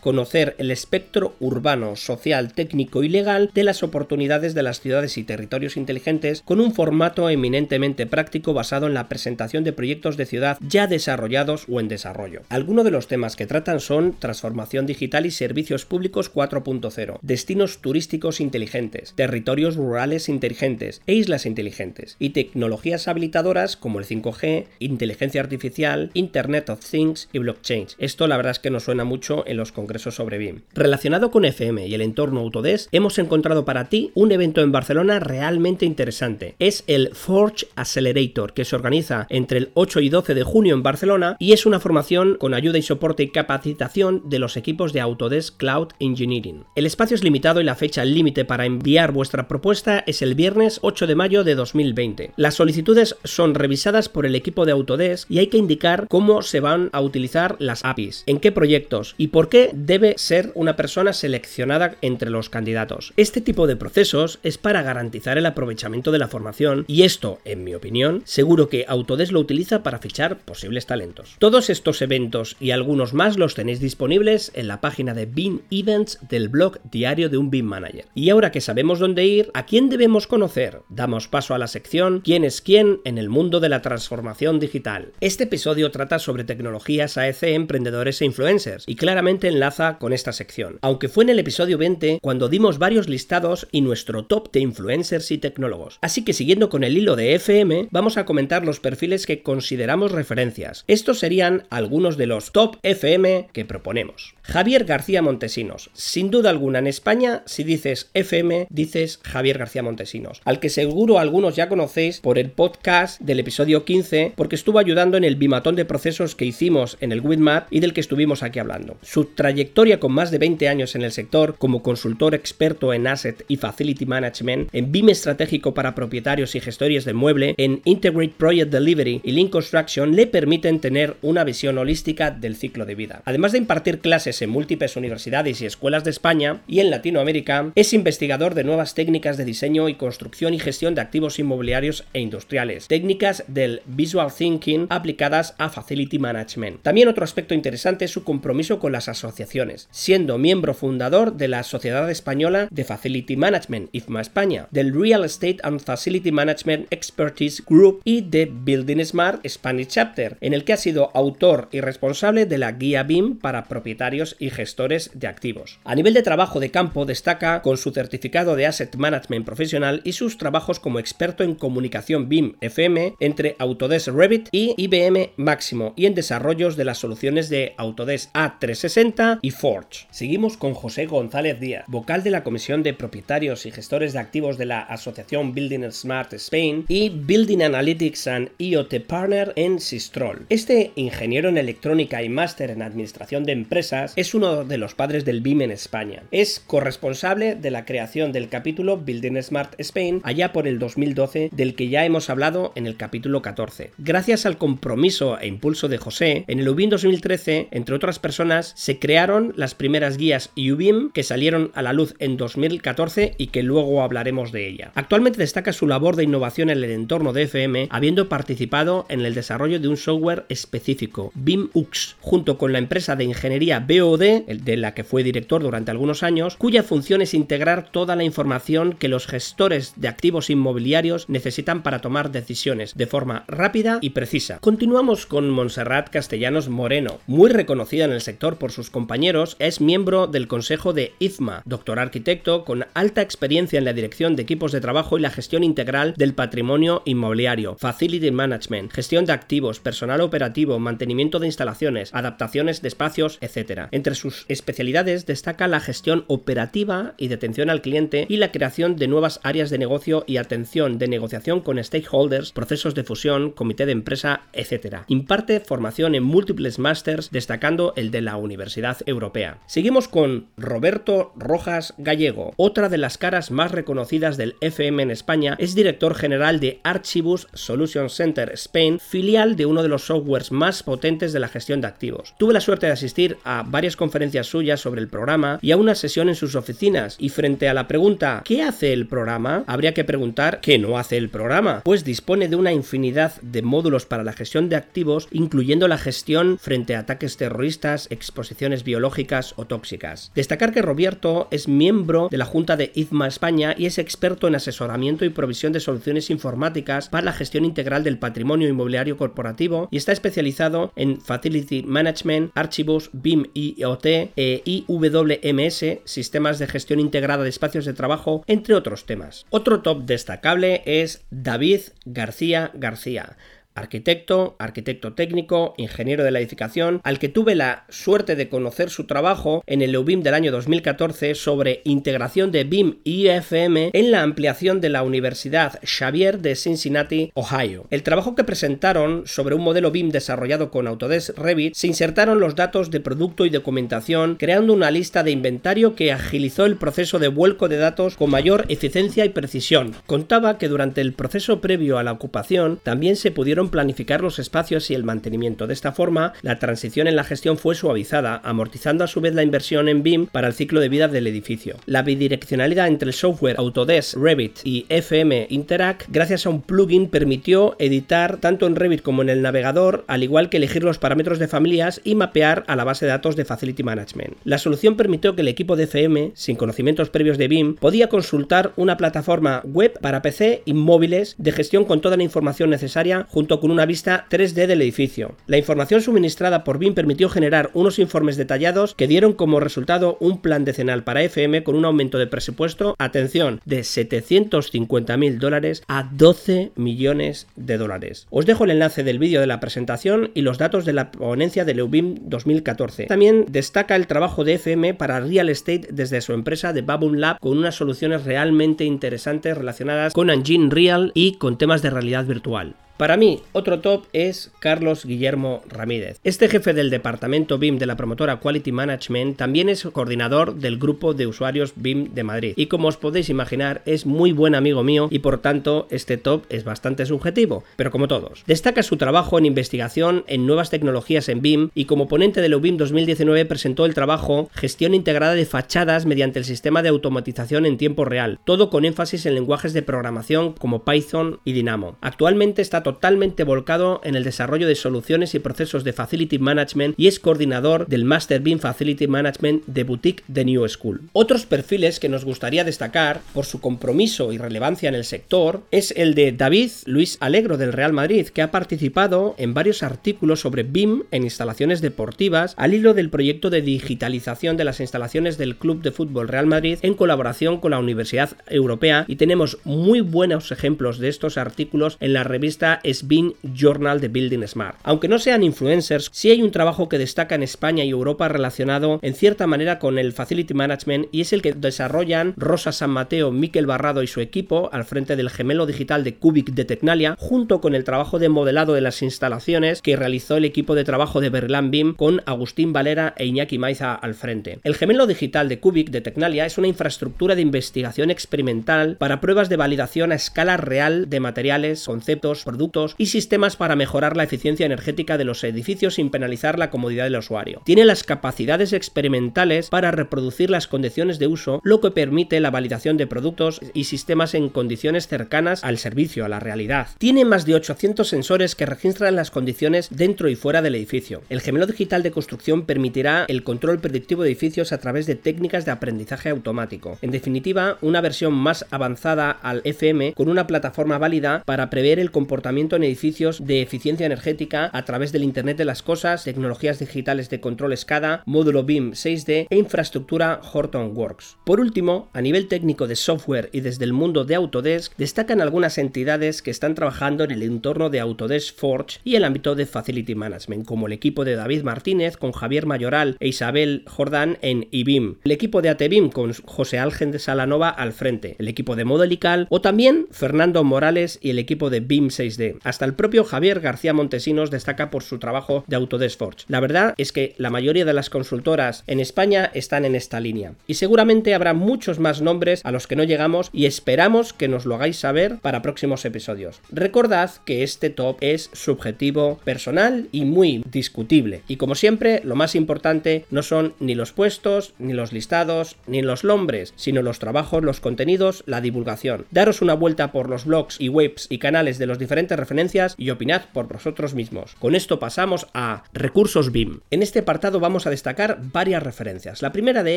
conocer el espectro urbano, social, técnico y legal de las oportunidades de las ciudades y territorios inteligentes con un formato eminentemente práctico basado en la presentación de proyectos de ciudad ya desarrollados o en desarrollo. Algunos de los temas que tratan son transformación digital y servicios públicos 4.0, destinos turísticos inteligentes, territorios rurales inteligentes e islas inteligentes, y tecnologías habilitadoras como el 5G, inteligencia artificial, Internet of Things y blockchain. Esto la verdad es que nos suena mucho en los congresos sobre BIM. Relacionado con FM y el entorno Autodesk, hemos encontrado para ti un evento en Barcelona realmente interesante. Es el Forge Accelerator, que se organiza entre el 8 y 12 de junio en Barcelona y es una formación con ayuda y soporte y capacitación de los equipos de Autodesk Cloud Engineering. El espacio es limitado y la fecha límite para enviar vuestra propuesta es el viernes 8 de mayo de 2020. Las solicitudes son revisadas por el equipo de Autodesk y hay que indicar cómo se van a utilizar las APIs, en qué proyectos y por qué debe ser una persona seleccionada entre los candidatos. Este tipo de procesos es para garantizar el aprovechamiento de la formación y esto, en mi opinión, seguro que Autodesk lo utiliza para fichar posibles talentos. Todos estos eventos y algunos más los tenéis disponibles en la página de BIM Events del blog diario de un BIM Manager. Y ahora que sabemos dónde ir, ¿a quién debemos conocer? Damos paso a la sección ¿Quién es quién en el mundo de la transformación digital? Este episodio trata sobre tecnologías AEC, emprendedores e influencers y claramente enlaza con esta sección, aunque fue en el episodio 20 cuando dimos varios listados y nuestro top de influencers y tecnólogos. Así que siguiendo con el hilo de FM, vamos a comentar los perfiles que consideramos referencias. Estos serían algunos de los top FM que proponemos. Javier García Montesinos. Sin duda alguna en España, si dices FM, dices Javier García Montesinos, al que seguro algunos ya conocéis por el podcast del episodio 15, porque estuvo ayudando en el bimatón de procesos que hicimos en el WIDMAT y del que estuvimos aquí hablando. Su trayectoria con más de 20 años en el sector como consultor experto en Asset y Facility Management, en BIM estratégico para propietarios y gestores de mueble, en Integrate Project Delivery y Lean Construction le permiten tener una visión holística del ciclo de vida. Además de impartir clases en múltiples universidades y escuelas de España y en Latinoamérica, es investigador de nuevas técnicas de diseño y construcción y gestión de activos inmobiliarios e industriales, técnicas del Visual Thinking aplicadas a Facility Management. También otro aspecto interesante es su compromiso con las asociaciones, siendo miembro fundador de la Sociedad Española de Facility Management, IFMA España, del Real Estate and Facility Management Expertise Group y de Building Smart Spanish Chapter, en el que ha sido autor y responsable de la guía BIM para propietarios y gestores de activos. A nivel de trabajo de campo destaca con su certificado de Asset Management Profesional y sus trabajos como experto en comunicación BIM FM entre Autodesk Revit y IBM Máximo y en desarrollos de las soluciones de Autodesk A360 y Forge. Seguimos con José González Díaz, vocal de la Comisión de Propietarios y Gestores de Activos de la Asociación Building Smart Spain y Building Analytics and IoT Partner en Sistrol. Este ingeniero en electrónica y máster en administración de empresas es uno de los padres del BIM en España. Es corresponsable de la creación del capítulo Building Smart Spain allá por el 2012, del que ya hemos hablado en el capítulo 14. Gracias al compromiso e impulso de José, en el UBIM 2013, entre otras personas, se crearon las primeras guías UBIM que salieron a la luz en 2014 y que luego hablaremos de ella. Actualmente destaca su labor de innovación en el entorno de FM, habiendo participado en el desarrollo de un software específico, BIM UX, junto con la empresa de ingeniería De la que fue director durante algunos años, cuya función es integrar toda la información que los gestores de activos inmobiliarios necesitan para tomar decisiones de forma rápida y precisa. Continuamos con Montserrat Castellanos Moreno, muy reconocida en el sector por sus compañeros, es miembro del consejo de IFMA, doctor arquitecto con alta experiencia en la dirección de equipos de trabajo y la gestión integral del patrimonio inmobiliario, facility management, gestión de activos, personal operativo, mantenimiento de instalaciones, adaptaciones de espacios, etc. Entre sus especialidades destaca la gestión operativa y de atención al cliente y la creación de nuevas áreas de negocio y atención de negociación con stakeholders, procesos de fusión, comité de empresa, etc. Imparte formación en múltiples másters, destacando el de la Universidad Europea. Seguimos con Roberto Rojas Gallego, otra de las caras más reconocidas del FM en España, es director general de Archibus Solution Center Spain, filial de uno de los softwares más potentes de la gestión de activos. Tuve la suerte de asistir a varias conferencias suyas sobre el programa y a una sesión en sus oficinas. Y frente a la pregunta ¿qué hace el programa? Habría que preguntar ¿qué no hace el programa? Pues dispone de una infinidad de módulos para la gestión de activos, incluyendo la gestión frente a ataques terroristas, exposiciones biológicas o tóxicas. Destacar que Roberto es miembro de la Junta de IZMA España y es experto en asesoramiento y provisión de soluciones informáticas para la gestión integral del patrimonio inmobiliario corporativo y está especializado en Facility Management, archivos, BIM IoT, e IWMS, sistemas de gestión integrada de espacios de trabajo, entre otros temas. Otro top destacable es David García García arquitecto, arquitecto técnico, ingeniero de la edificación, al que tuve la suerte de conocer su trabajo en el EUBIM del año 2014 sobre integración de BIM y IFM en la ampliación de la Universidad Xavier de Cincinnati, Ohio. El trabajo que presentaron sobre un modelo BIM desarrollado con Autodesk Revit se insertaron los datos de producto y documentación, creando una lista de inventario que agilizó el proceso de vuelco de datos con mayor eficiencia y precisión. Contaba que durante el proceso previo a la ocupación también se pudieron planificar los espacios y el mantenimiento. De esta forma, la transición en la gestión fue suavizada, amortizando a su vez la inversión en BIM para el ciclo de vida del edificio. La bidireccionalidad entre el software Autodesk, Revit y FM Interact, gracias a un plugin, permitió editar tanto en Revit como en el navegador, al igual que elegir los parámetros de familias y mapear a la base de datos de Facility Management. La solución permitió que el equipo de FM, sin conocimientos previos de BIM, podía consultar una plataforma web para PC y móviles de gestión con toda la información necesaria junto con una vista 3D del edificio. La información suministrada por BIM permitió generar unos informes detallados que dieron como resultado un plan decenal para FM con un aumento de presupuesto, atención, de 750 mil dólares a 12 millones de dólares. Os dejo el enlace del vídeo de la presentación y los datos de la ponencia del EUBIM 2014. También destaca el trabajo de FM para Real Estate desde su empresa de Baboon Lab con unas soluciones realmente interesantes relacionadas con Engine Real y con temas de realidad virtual. Para mí, otro top es Carlos Guillermo Ramírez. Este jefe del departamento BIM de la promotora Quality Management también es coordinador del grupo de usuarios BIM de Madrid. Y como os podéis imaginar, es muy buen amigo mío y por tanto este top es bastante subjetivo, pero como todos. Destaca su trabajo en investigación en nuevas tecnologías en BIM y como ponente del UBIM 2019 presentó el trabajo Gestión integrada de fachadas mediante el sistema de automatización en tiempo real, todo con énfasis en lenguajes de programación como Python y Dynamo. Actualmente está totalmente volcado en el desarrollo de soluciones y procesos de Facility Management y es coordinador del Master BIM Facility Management de Boutique de New School. Otros perfiles que nos gustaría destacar por su compromiso y relevancia en el sector es el de David Luis Alegro del Real Madrid, que ha participado en varios artículos sobre BIM en instalaciones deportivas al hilo del proyecto de digitalización de las instalaciones del Club de Fútbol Real Madrid en colaboración con la Universidad Europea y tenemos muy buenos ejemplos de estos artículos en la revista SBIN Journal de Building Smart. Aunque no sean influencers, sí hay un trabajo que destaca en España y Europa relacionado en cierta manera con el Facility Management y es el que desarrollan Rosa San Mateo, Miquel Barrado y su equipo al frente del gemelo digital de Cubic de Tecnalia, junto con el trabajo de modelado de las instalaciones que realizó el equipo de trabajo de Berlán BIM con Agustín Valera e Iñaki Maiza al frente. El gemelo digital de Cubic de Tecnalia es una infraestructura de investigación experimental para pruebas de validación a escala real de materiales, conceptos, productos y sistemas para mejorar la eficiencia energética de los edificios sin penalizar la comodidad del usuario. Tiene las capacidades experimentales para reproducir las condiciones de uso, lo que permite la validación de productos y sistemas en condiciones cercanas al servicio, a la realidad. Tiene más de 800 sensores que registran las condiciones dentro y fuera del edificio. El gemelo digital de construcción permitirá el control predictivo de edificios a través de técnicas de aprendizaje automático. En definitiva, una versión más avanzada al FM con una plataforma válida para prever el comportamiento en edificios de eficiencia energética a través del Internet de las Cosas, tecnologías digitales de control SCADA, módulo BIM 6D e infraestructura Hortonworks. Por último, a nivel técnico de software y desde el mundo de Autodesk, destacan algunas entidades que están trabajando en el entorno de Autodesk Forge y el ámbito de Facility Management, como el equipo de David Martínez con Javier Mayoral e Isabel Jordán en IBIM, el equipo de ATBIM con José Algen de Salanova al frente, el equipo de Modelical o también Fernando Morales y el equipo de BIM 6D. Hasta el propio Javier García Montesinos destaca por su trabajo de Autodesk Forge. La verdad es que la mayoría de las consultoras en España están en esta línea y seguramente habrá muchos más nombres a los que no llegamos y esperamos que nos lo hagáis saber para próximos episodios. Recordad que este top es subjetivo, personal y muy discutible. Y como siempre, lo más importante no son ni los puestos, ni los listados, ni los nombres, sino los trabajos, los contenidos, la divulgación. Daros una vuelta por los blogs y webs y canales de los diferentes referencias y opinad por vosotros mismos. Con esto pasamos a recursos BIM. En este apartado vamos a destacar varias referencias. La primera de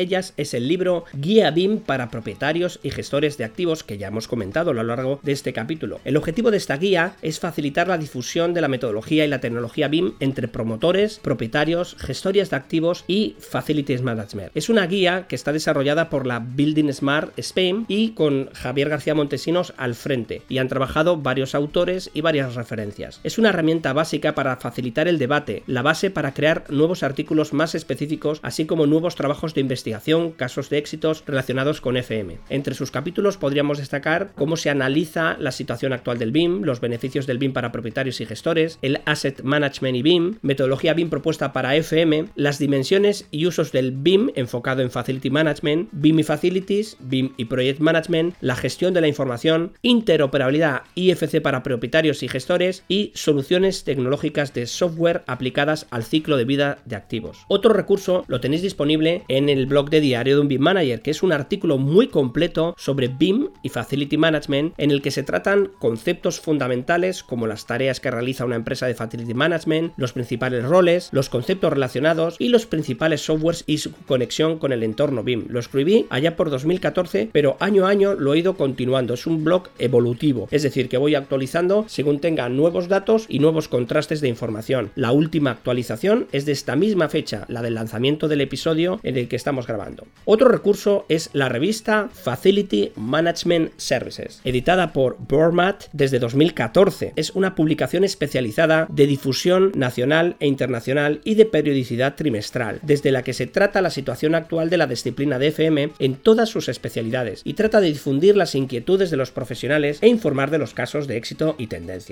ellas es el libro Guía BIM para propietarios y gestores de activos que ya hemos comentado a lo largo de este capítulo. El objetivo de esta guía es facilitar la difusión de la metodología y la tecnología BIM entre promotores, propietarios, gestores de activos y facilities management. Es una guía que está desarrollada por la Building Smart Spain y con Javier García Montesinos al frente y han trabajado varios autores y varias referencias. Es una herramienta básica para facilitar el debate, la base para crear nuevos artículos más específicos, así como nuevos trabajos de investigación, casos de éxitos relacionados con FM. Entre sus capítulos podríamos destacar cómo se analiza la situación actual del BIM, los beneficios del BIM para propietarios y gestores, el Asset Management y BIM, metodología BIM propuesta para FM, las dimensiones y usos del BIM enfocado en Facility Management, BIM y Facilities, BIM y Project Management, la gestión de la información, interoperabilidad IFC para propietarios y gestores y soluciones tecnológicas de software aplicadas al ciclo de vida de activos. Otro recurso lo tenéis disponible en el blog de diario de un BIM Manager, que es un artículo muy completo sobre BIM y Facility Management en el que se tratan conceptos fundamentales como las tareas que realiza una empresa de Facility Management, los principales roles, los conceptos relacionados y los principales softwares y su conexión con el entorno BIM. Lo escribí allá por 2014, pero año a año lo he ido continuando. Es un blog evolutivo, es decir, que voy actualizando según tenga nuevos datos y nuevos contrastes de información. La última actualización es de esta misma fecha, la del lanzamiento del episodio en el que estamos grabando. Otro recurso es la revista Facility Management Services, editada por Bormat desde 2014. Es una publicación especializada de difusión nacional e internacional y de periodicidad trimestral, desde la que se trata la situación actual de la disciplina de FM en todas sus especialidades y trata de difundir las inquietudes de los profesionales e informar de los casos de éxito y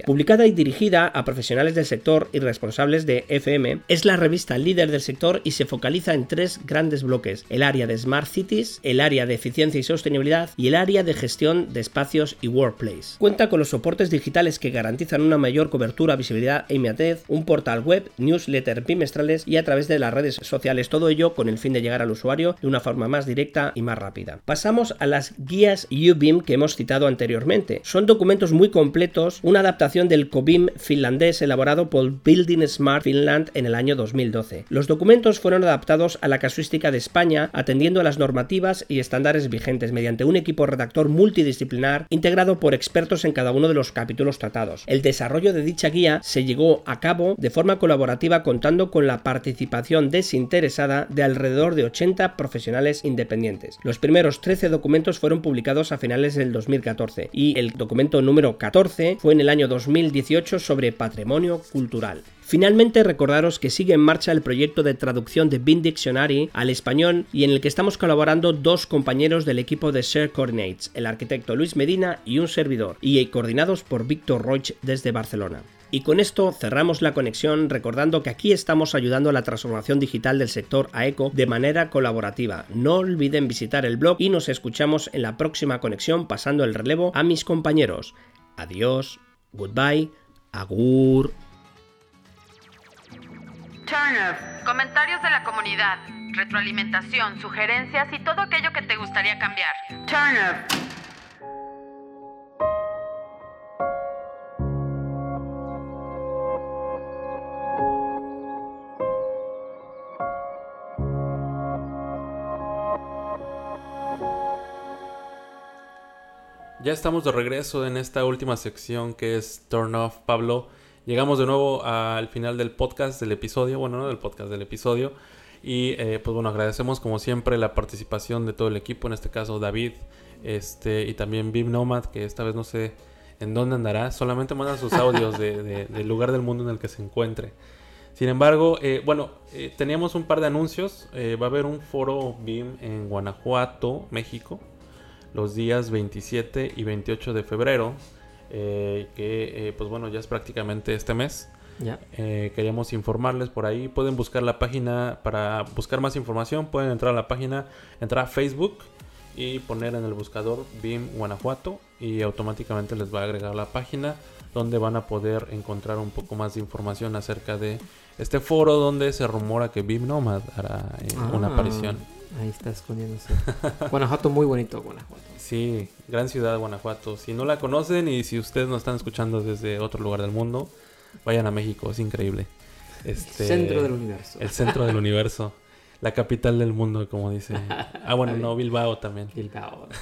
Publicada y dirigida a profesionales del sector y responsables de FM, es la revista líder del sector y se focaliza en tres grandes bloques, el área de Smart Cities, el área de eficiencia y sostenibilidad y el área de gestión de espacios y workplace. Cuenta con los soportes digitales que garantizan una mayor cobertura, visibilidad e inmediatez, un portal web, newsletter bimestrales y a través de las redes sociales, todo ello con el fin de llegar al usuario de una forma más directa y más rápida. Pasamos a las guías UBIM que hemos citado anteriormente. Son documentos muy completos, una adaptación del COBIM finlandés elaborado por Building Smart Finland en el año 2012. Los documentos fueron adaptados a la casuística de España, atendiendo a las normativas y estándares vigentes mediante un equipo redactor multidisciplinar integrado por expertos en cada uno de los capítulos tratados. El desarrollo de dicha guía se llegó a cabo de forma colaborativa contando con la participación desinteresada de alrededor de 80 profesionales independientes. Los primeros 13 documentos fueron publicados a finales del 2014 y el documento número 14 fue en el año 2018 sobre patrimonio cultural. Finalmente recordaros que sigue en marcha el proyecto de traducción de BIM Dictionary al español y en el que estamos colaborando dos compañeros del equipo de Share Coordinates, el arquitecto Luis Medina y un servidor, y coordinados por Víctor Roig desde Barcelona. Y con esto cerramos la conexión recordando que aquí estamos ayudando a la transformación digital del sector AECO de manera colaborativa. No olviden visitar el blog y nos escuchamos en la próxima conexión pasando el relevo a mis compañeros. Adiós, goodbye, agur. Turner, comentarios de la comunidad, retroalimentación, sugerencias y todo aquello que te gustaría cambiar. Turner. Ya estamos de regreso en esta última sección que es Turn Off, Pablo. Llegamos de nuevo al final del podcast, del episodio, bueno, no del podcast, del episodio. Y eh, pues bueno, agradecemos como siempre la participación de todo el equipo, en este caso David, este y también Bim Nomad, que esta vez no sé en dónde andará, solamente manda sus audios de- de- del lugar del mundo en el que se encuentre. Sin embargo, eh, bueno, eh, teníamos un par de anuncios. Eh, va a haber un foro BIM en Guanajuato, México, los días 27 y 28 de febrero, eh, que eh, pues bueno, ya es prácticamente este mes. Ya. Eh, queríamos informarles por ahí. Pueden buscar la página para buscar más información. Pueden entrar a la página, entrar a Facebook y poner en el buscador BIM Guanajuato y automáticamente les va a agregar la página donde van a poder encontrar un poco más de información acerca de este foro donde se rumora que BIM Nomad hará eh, una Ah, aparición. Ahí está escondiéndose. Guanajuato, muy bonito, Guanajuato. Sí, gran ciudad Guanajuato. Si no la conocen y si ustedes nos están escuchando desde otro lugar del mundo, vayan a México, es increíble. Este, Centro del universo. El centro del universo. La capital del mundo, como dice. Ah, bueno, no, Bilbao también. Bilbao.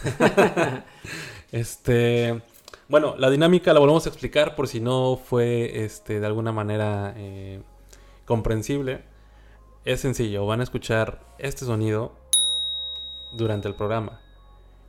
Este, bueno, la dinámica la volvemos a explicar por si no fue este, de alguna manera eh, comprensible. Es sencillo, van a escuchar este sonido durante el programa.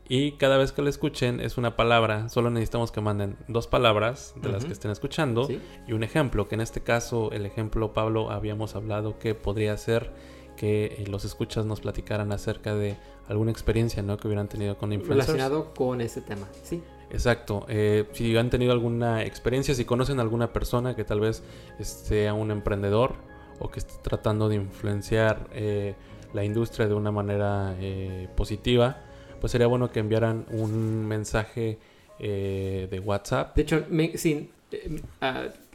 Y cada vez que lo escuchen es una palabra, solo necesitamos que manden dos palabras de las que estén escuchando Sí. y un ejemplo, que en este caso el ejemplo Pablo habíamos hablado que podría ser que eh, los escuchas nos platicaran acerca de alguna experiencia ¿no? que hubieran tenido con influencers. Relacionado con ese tema, sí. Exacto. eh, si han tenido alguna experiencia, si conocen a alguna persona que tal vez sea un emprendedor o que esté tratando de influenciar eh, la industria de una manera eh, positiva, pues sería bueno que enviaran un mensaje eh, de WhatsApp. De hecho, me- eh,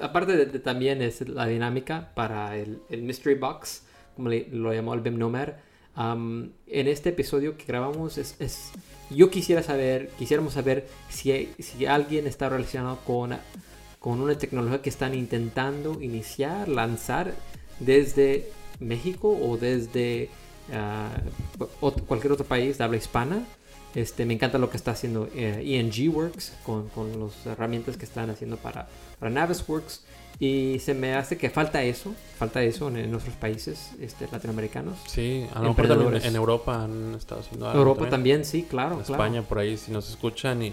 aparte de, también es la dinámica para el, Mystery Box, como lo llamó el BIM Nomad, am, en este episodio que grabamos es, es- yo quisiera saber, quisiéramos saber si, si alguien está relacionado con, con una tecnología que están intentando iniciar, lanzar desde México o desde cualquier otro país de habla hispana. Este, me encanta lo que está haciendo eh, ENG Works con, con las herramientas que están haciendo para, para Navisworks. Y se me hace que falta eso, falta eso en, en nuestros países este, latinoamericanos. Sí, a lo mejor también Emprendedores. en Europa han estado haciendo algo. Europa también, sí, claro, En claro. España por ahí si nos escuchan y,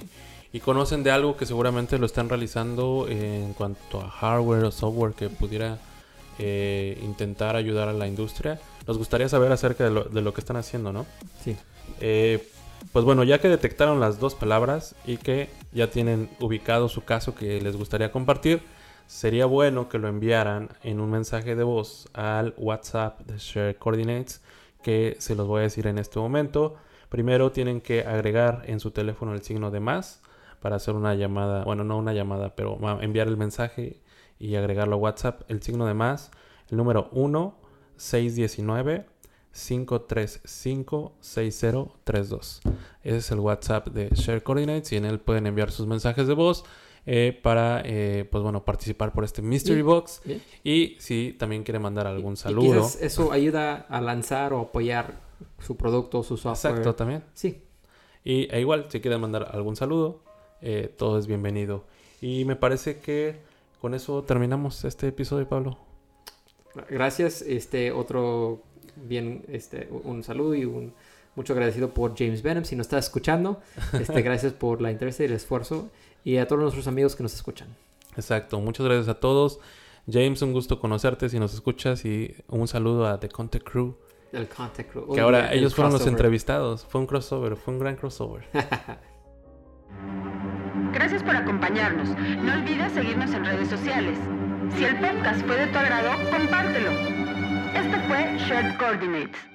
y conocen de algo que seguramente lo están realizando en cuanto a hardware o software que pudiera eh, intentar ayudar a la industria. Nos gustaría saber acerca de lo, de lo que están haciendo, ¿no? Sí. Eh, pues bueno, ya que detectaron las dos palabras y que ya tienen ubicado su caso que les gustaría compartir, sería bueno que lo enviaran en un mensaje de voz al WhatsApp de Share Coordinates, que se los voy a decir en este momento. Primero tienen que agregar en su teléfono el signo de más para hacer una llamada, bueno, no una llamada, pero enviar el mensaje y agregarlo a WhatsApp, el signo de más, el número 1 619 535-6032. Ese es el WhatsApp de Share Coordinates y en él pueden enviar sus mensajes de voz eh, para, eh, pues bueno, participar por este Mystery Bien, Box. bien. Y si también quieren mandar algún Y saludo. eso ayuda a lanzar o apoyar su producto, su software. Exacto, también. Sí. Y e igual, si quieren mandar algún saludo, eh, todo es bienvenido. Y me parece que con eso terminamos este episodio, Pablo. Gracias, este otro bien, este un saludo y un mucho agradecido por James Benham si nos está escuchando. Este, gracias por la interés y el esfuerzo y a todos nuestros amigos que nos escuchan. Exacto, muchas gracias a todos. James, un gusto conocerte si nos escuchas y un saludo a The Contact Crew. El Contact Crew. Que ahora el ellos fueron los crossover. entrevistados. Fue un crossover, fue un gran crossover. Gracias por acompañarnos. No olvides seguirnos en redes sociales. Si el podcast fue de tu agrado, compártelo. Esto fue Shared Coordinates.